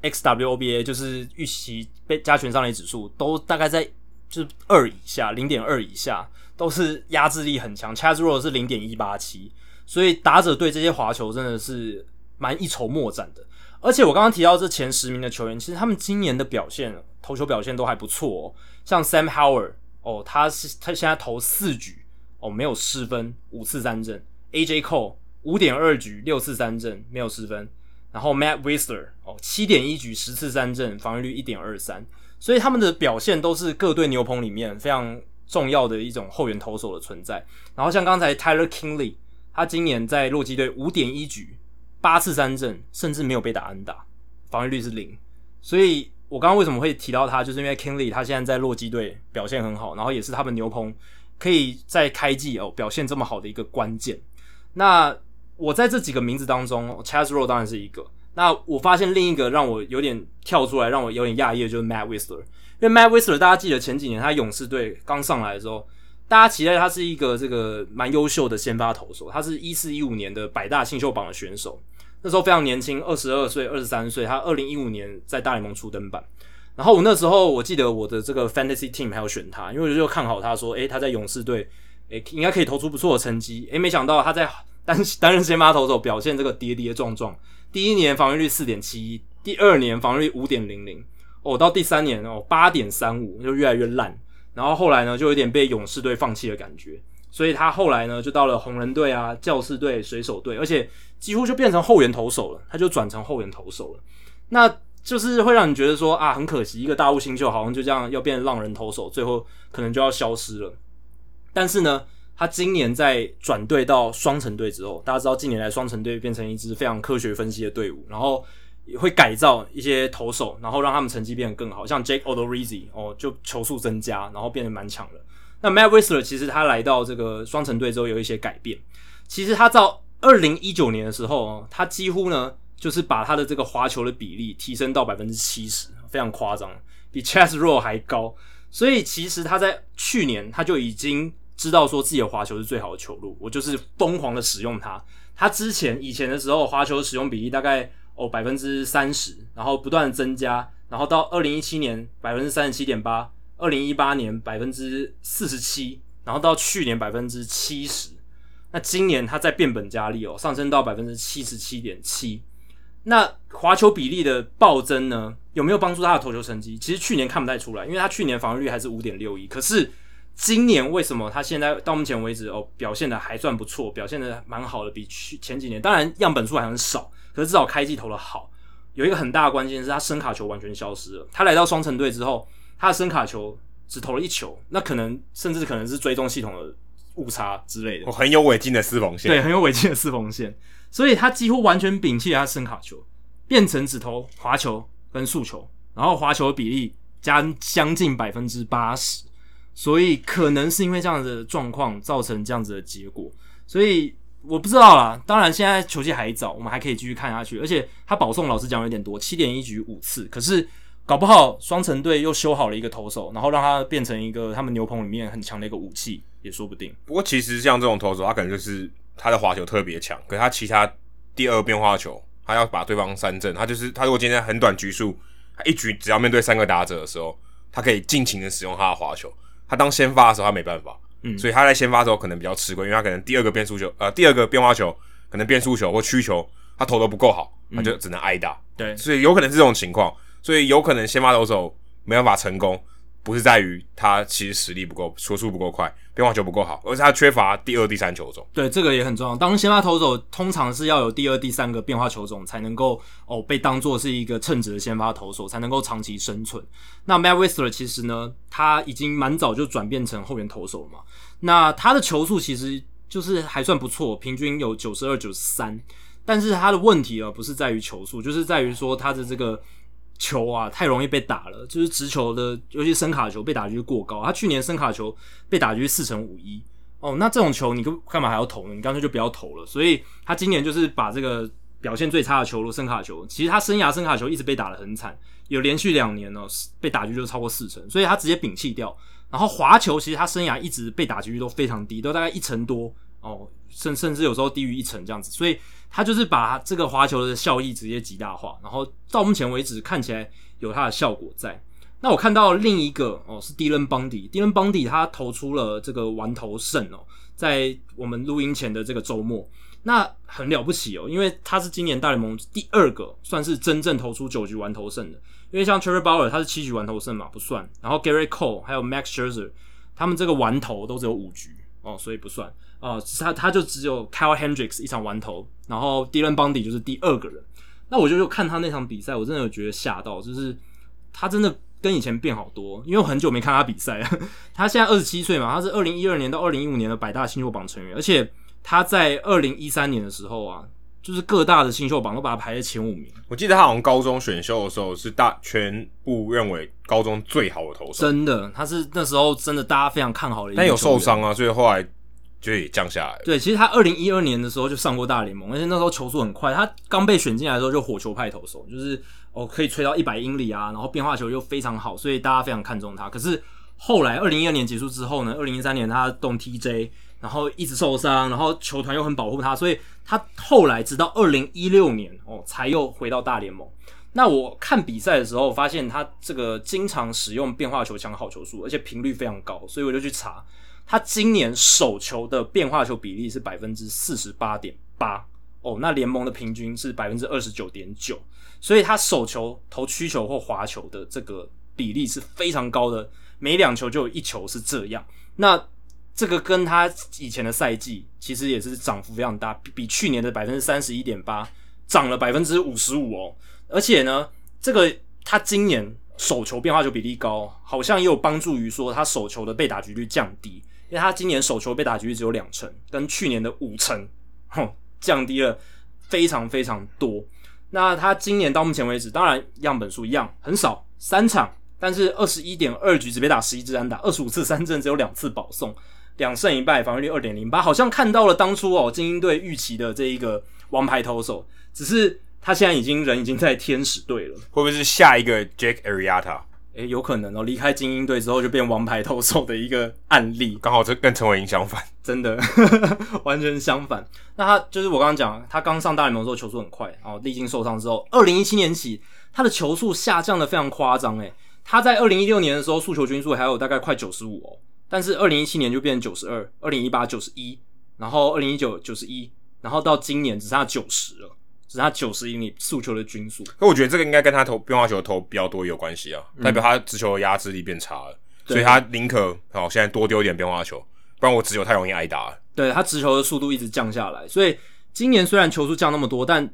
xWOBA 就是预期被加权上垒指数都大概在就是二以下，零点二以下，都是压制力很强。Chaz Roe 是零点一八七，所以打者对这些滑球真的是蛮一筹莫展的。而且我刚刚提到这前十名的球员，其实他们今年的表现，投球表现都还不错哦。像 Sam Howard 哦，他是他现在投四局。哦，没有失分，五次三振。AJ Cole 五点二局六次三振，没有失分。然后 Matt Wisler 哦，七点一局十次三振，防御率一点二三。所以他们的表现都是各队牛棚里面非常重要的一种后援投手的存在。然后像刚才 Tyler Kingley，他今年在洛基队五点一局八次三振，甚至没有被打安打，防御率是零。所以我刚刚为什么会提到他，就是因为 Kingley 他现在在洛基队表现很好，然后也是他们牛棚。可以在开季哦表现这么好的一个关键。那我在这几个名字当中，Chaz r o 当然是一个。那我发现另一个让我有点跳出来，让我有点讶异的就是 Matt Whistler。因为 Matt Whistler，大家记得前几年他勇士队刚上来的时候，大家期待他是一个这个蛮优秀的先发投手。他是一四一五年的百大新秀榜的选手，那时候非常年轻，二十二岁、二十三岁。他二零一五年在大联盟初登板。然后我那时候我记得我的这个 fantasy team 还有选他，因为我就看好他说，诶，他在勇士队，诶，应该可以投出不错的成绩。诶，没想到他在担 担任先发投手表现这个跌跌撞撞。第一年防御率四点七一，第二年防御率五点零零，哦，到第三年哦八点三五，就越来越烂。然后后来呢，就有点被勇士队放弃的感觉。所以他后来呢，就到了红人队啊、教士队、水手队，而且几乎就变成后援投手了。他就转成后援投手了。那。就是会让你觉得说啊，很可惜，一个大物新秀好像就这样要变浪人投手，最后可能就要消失了。但是呢，他今年在转队到双城队之后，大家知道近年来双城队变成一支非常科学分析的队伍，然后也会改造一些投手，然后让他们成绩变得更好，像 Jake Odorizzi 哦，就球速增加，然后变得蛮强的。那 Matt Whistler 其实他来到这个双城队之后有一些改变，其实他到二零一九年的时候，他几乎呢。就是把他的这个滑球的比例提升到百分之七十，非常夸张，比 Chaz Roe 还高。所以其实他在去年他就已经知道说自己的滑球是最好的球路，我就是疯狂的使用它。他之前以前的时候滑球使用比例大概哦百分之三十，然后不断的增加，然后到二零一七年百分之三十七点八，二零一八年百分之四十七，然后到去年百分之七十。那今年他在变本加厉哦，上升到百分之七十七点七。那滑球比例的暴增呢，有没有帮助他的投球成绩？其实去年看不太出来，因为他去年防御率还是五点六一。可是今年为什么他现在到目前为止哦表现的还算不错，表现的蛮好的，比去前几年当然样本数还很少，可是至少开季投的好。有一个很大的关键是他声卡球完全消失了。他来到双城队之后，他的声卡球只投了一球，那可能甚至可能是追踪系统的误差之类的。很有违禁的四缝线，对，很有违禁的四缝线。所以他几乎完全摒弃了他伸卡球，变成只投滑球跟速球，然后滑球的比例加将近百分之八十，所以可能是因为这样子的状况造成这样子的结果，所以我不知道啦。当然现在球季还早，我们还可以继续看下去，而且他保送老实讲有点多，七点一局五次，可是。搞不好双城队又修好了一个投手，然后让他变成一个他们牛棚里面很强的一个武器，也说不定。不过其实像这种投手，他可能就是他的滑球特别强，可是他其他第二变化球，他要把对方三振，他就是他如果今天很短局数，他一局只要面对三个打者的时候，他可以尽情的使用他的滑球。他当先发的时候他没办法，嗯，所以他在先发的时候可能比较吃亏，因为他可能第二个变速球，呃，第二个变化球可能变速球或曲球，他投的不够好，他就只能挨打。嗯、对，所以有可能是这种情况。所以有可能先发投手没办法成功，不是在于他其实实力不够，球速不够快，变化球不够好，而是他缺乏第二、第三球种。对，这个也很重要。当先发投手通常是要有第二、第三个变化球种，才能够哦被当做是一个称职的先发投手，才能够长期生存。那 Matt Wisler 其实呢，他已经蛮早就转变成后援投手了嘛。那他的球速其实就是还算不错，平均有九十二、九十三。但是他的问题啊，不是在于球速，就是在于说他的这个。球啊，太容易被打了，就是直球的，尤其伸卡球被打击率过高。他去年伸卡球被打击率四成五一哦，那这种球你干嘛还要投呢？你干脆就不要投了。所以他今年就是把这个表现最差的球路伸卡球，其实他生涯伸卡球一直被打得很惨，有连续两年哦被打击率就超过四成，所以他直接摒弃掉。然后滑球其实他生涯一直被打击率都非常低，都大概一成多哦，甚甚至有时候低于一成这样子，所以。他就是把这个滑球的效益直接极大化，然后到目前为止看起来有它的效果在。那我看到另一个哦是 Dylan Bundy，Dylan Bundy 他投出了这个完投胜哦，在我们录音前的这个周末，那很了不起哦，因为他是今年大联盟第二个算是真正投出九局完投胜的，因为像 Trevor Bauer 他是七局完投胜嘛不算，然后 Gerrit Cole 还有 Max Scherzer 他们这个完投都只有五局哦，所以不算。哦，他他就只有 Kyle Hendricks 一场完投，然后 Dylan Bundy 就是第二个人。那我就就看他那场比赛，我真的有觉得吓到，就是他真的跟以前变好多。因为我很久没看他比赛了，他现在二十七岁嘛，他是二零一二年到二零一五年的百大新秀榜成员，而且他在二零一三年的时候啊，就是各大的新秀榜都把他排在前五名。我记得他好像高中选秀的时候是大全部认为高中最好的投手，真的，他是那时候真的大家非常看好的。但有受伤啊，所以后来。就也降下来。对，其实他二零一二年的时候就上过大联盟，而且那时候球速很快。他刚被选进来的时候就火球派投手，就是哦可以吹到一百英里啊，然后变化球又非常好，所以大家非常看重他。可是后来二零一二年结束之后呢，二零一三年他动 TJ，然后一直受伤，然后球团又很保护他，所以他后来直到二零一六年哦才又回到大联盟。那我看比赛的时候发现他这个经常使用变化球抢好球数，而且频率非常高，所以我就去查。他今年手球的变化球比例是百分之四十八点八哦，那联盟的平均是百分之二十九点九，所以他手球投曲球或滑球的这个比例是非常高的，每两球就有一球是这样。那这个跟他以前的赛季其实也是涨幅非常大，比，去年的百分之三十一点八涨了百分之五十五哦。而且呢，这个他今年手球变化球比例高，好像也有帮助于说他手球的被打击率降低。因为他今年手球被打局只有两成，跟去年的五成，哼，降低了非常非常多。那他今年到目前为止，当然样本数一样很少，三场，但是二十一点二局只被打十一支安打，二十五次三振只有两次保送，两胜一败，防御率二点零八，好像看到了当初哦精英队预期的这一个王牌投手，只是他现在已经人已经在天使队了，会不会是下一个 Jake Arrieta？诶，有可能哦，离开精英队之后就变王牌投手的一个案例，刚好这跟陈伟霆相反，真的 完全相反。那他就是我刚刚讲，他刚上大联盟的时候球速很快，然后历经受伤之后，二零一七年起他的球速下降的非常夸张。诶，他在二零一六年的时候速球均速还有大概快九十五哦，但是二零一七年就变成九十二，二零一八九十一，然后二零一九九十一，然后到今年只剩下九十了。他九十英里速球的均速，可我觉得这个应该跟他投变化球投比较多有关系啊，嗯、代表他直球的压制力变差了，所以他宁可好现在多丢一点变化球，不然我直球太容易挨打了。对，他直球的速度一直降下来，所以今年虽然球速降那么多，但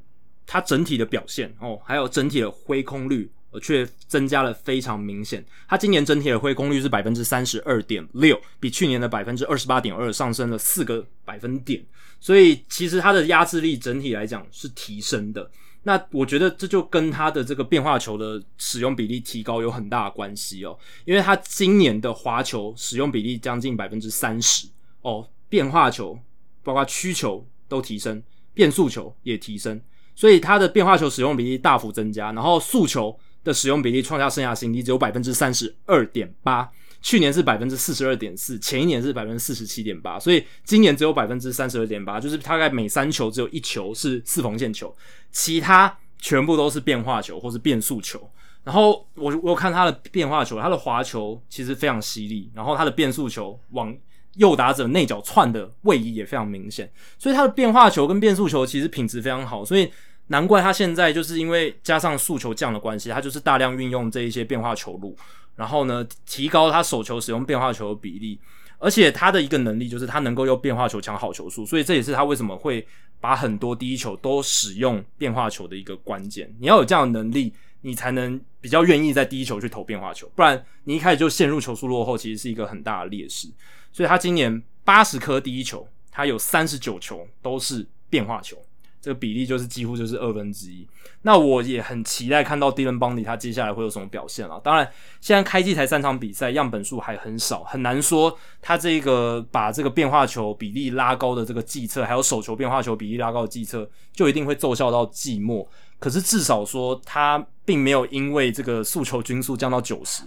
他整体的表现哦，还有整体的挥空率而却增加了非常明显。他今年整体的挥空率是百分之三十二点六，比去年的百分之二十八点二上升了四个百分点。所以其实它的压制力整体来讲是提升的。那我觉得这就跟它的这个变化球的使用比例提高有很大的关系哦，因为它今年的滑球使用比例将近百分之三十哦，变化球包括曲球都提升，变速球也提升，所以它的变化球使用比例大幅增加，然后速球的使用比例创下生涯新低，只有百分之三十二点八。去年是百分之四十二点四，前一年是百分之四十七点八，所以今年只有百分之三十二点八，就是大概每三球只有一球是四缝线球，其他全部都是变化球或是变速球。然后我我看他的变化球，他的滑球其实非常犀利，然后他的变速球往右打者内角窜的位移也非常明显，所以他的变化球跟变速球其实品质非常好，所以难怪他现在就是因为加上速球降的关系，他就是大量运用这一些变化球路。然后呢，提高他手球使用变化球的比例，而且他的一个能力就是他能够用变化球抢好球数，所以这也是他为什么会把很多第一球都使用变化球的一个关键。你要有这样的能力，你才能比较愿意在第一球去投变化球，不然你一开始就陷入球速落后，其实是一个很大的劣势。所以他今年八十颗第一球，他有三十九球都是变化球。这个比例就是几乎就是二分之一。那我也很期待看到 Dylan Bundy 他接下来会有什么表现啊。当然，现在开季才三场比赛，样本数还很少，很难说他这个把这个变化球比例拉高的这个计策，还有手球变化球比例拉高的计策，就一定会奏效到季末。可是至少说他并没有因为这个速球均速降到九十，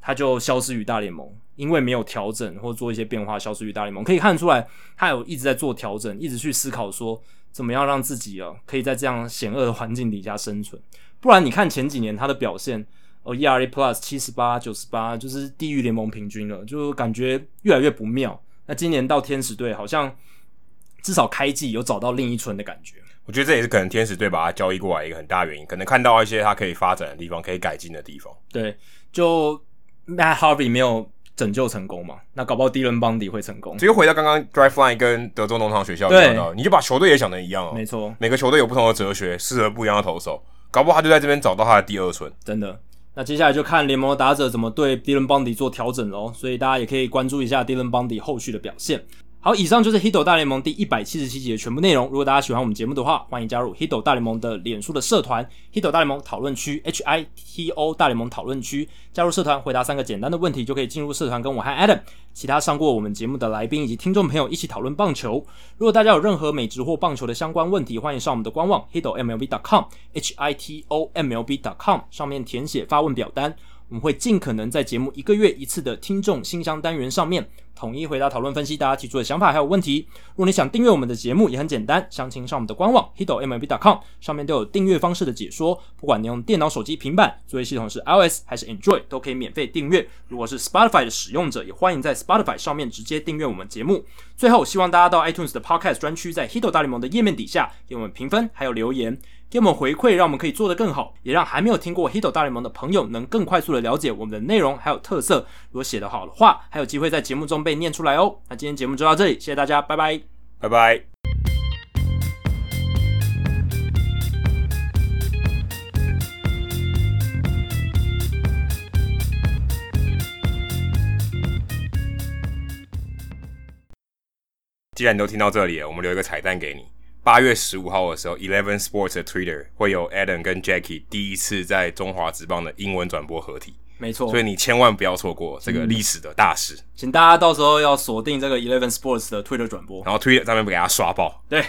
他就消失于大联盟，因为没有调整或做一些变化消失于大联盟。可以看出来，他有一直在做调整，一直去思考说。怎么样让自己哦，可以在这样险恶的环境底下生存？不然你看前几年他的表现，哦，ERA Plus 七十八、九十八，就是低于联盟平均了，就感觉越来越不妙。那今年到天使队，好像至少开季有找到另一春的感觉。我觉得这也是可能天使队把他交易过来一个很大原因，可能看到一些他可以发展的地方，可以改进的地方。对，就 Matt Harvey 没有。拯救成功嘛？那搞不好迪伦邦迪会成功。只有回到刚刚 Driveline 跟德州农场学校讲到，你就把球队也想的一样哦。没错，每个球队有不同的哲学，适合不一样的投手，搞不好他就在这边找到他的第二春。真的。那接下来就看联盟的打者怎么对迪伦邦迪做调整喽。所以大家也可以关注一下迪伦邦迪后续的表现。好，以上就是《Hito 大联盟》第一百七十七集的全部内容。如果大家喜欢我们节目的话，欢迎加入《Hito 大联盟》的脸书的社团 “Hito 大联盟讨论区 ”（H I T O 大联盟讨论区）。加入社团，回答三个简单的问题，就可以进入社团，跟我和 Adam、其他上过我们节目的来宾以及听众朋友一起讨论棒球。如果大家有任何美职或棒球的相关问题，欢迎上我们的官网 hitomlb.com（H I T O M L B.com） 上面填写发问表单。我们会尽可能在节目一个月一次的听众信箱单元上面，统一回答、讨论、分析大家提出的想法还有问题。如果你想订阅我们的节目，也很简单，详情上我们的官网 hitomlb.com，上面都有订阅方式的解说。不管你用电脑、手机、平板，作业系统是 iOS 还是 Android，都可以免费订阅。如果是 Spotify 的使用者，也欢迎在 Spotify 上面直接订阅我们节目。最后，希望大家到 iTunes 的 Podcast 专区，在 Hito 大联盟的页面底下给我们评分还有留言。给我们回馈，让我们可以做得更好，也让还没有听过《hit 大联盟》的朋友能更快速的了解我们的内容还有特色。如果写得好的话，还有机会在节目中被念出来哦。那今天节目就到这里，谢谢大家，拜拜，拜拜。既然你都听到这里了，我们留一个彩蛋给你。八月十五号的时候，Eleven Sports 的 Twitter 会有 Adam 跟 Jackie 第一次在中华职棒的英文转播合体，没错，所以你千万不要错过这个历史的大事，请大家到时候要锁定这个 Eleven Sports 的 Twitter 转播，然后 Twitter 上面给他刷爆，对，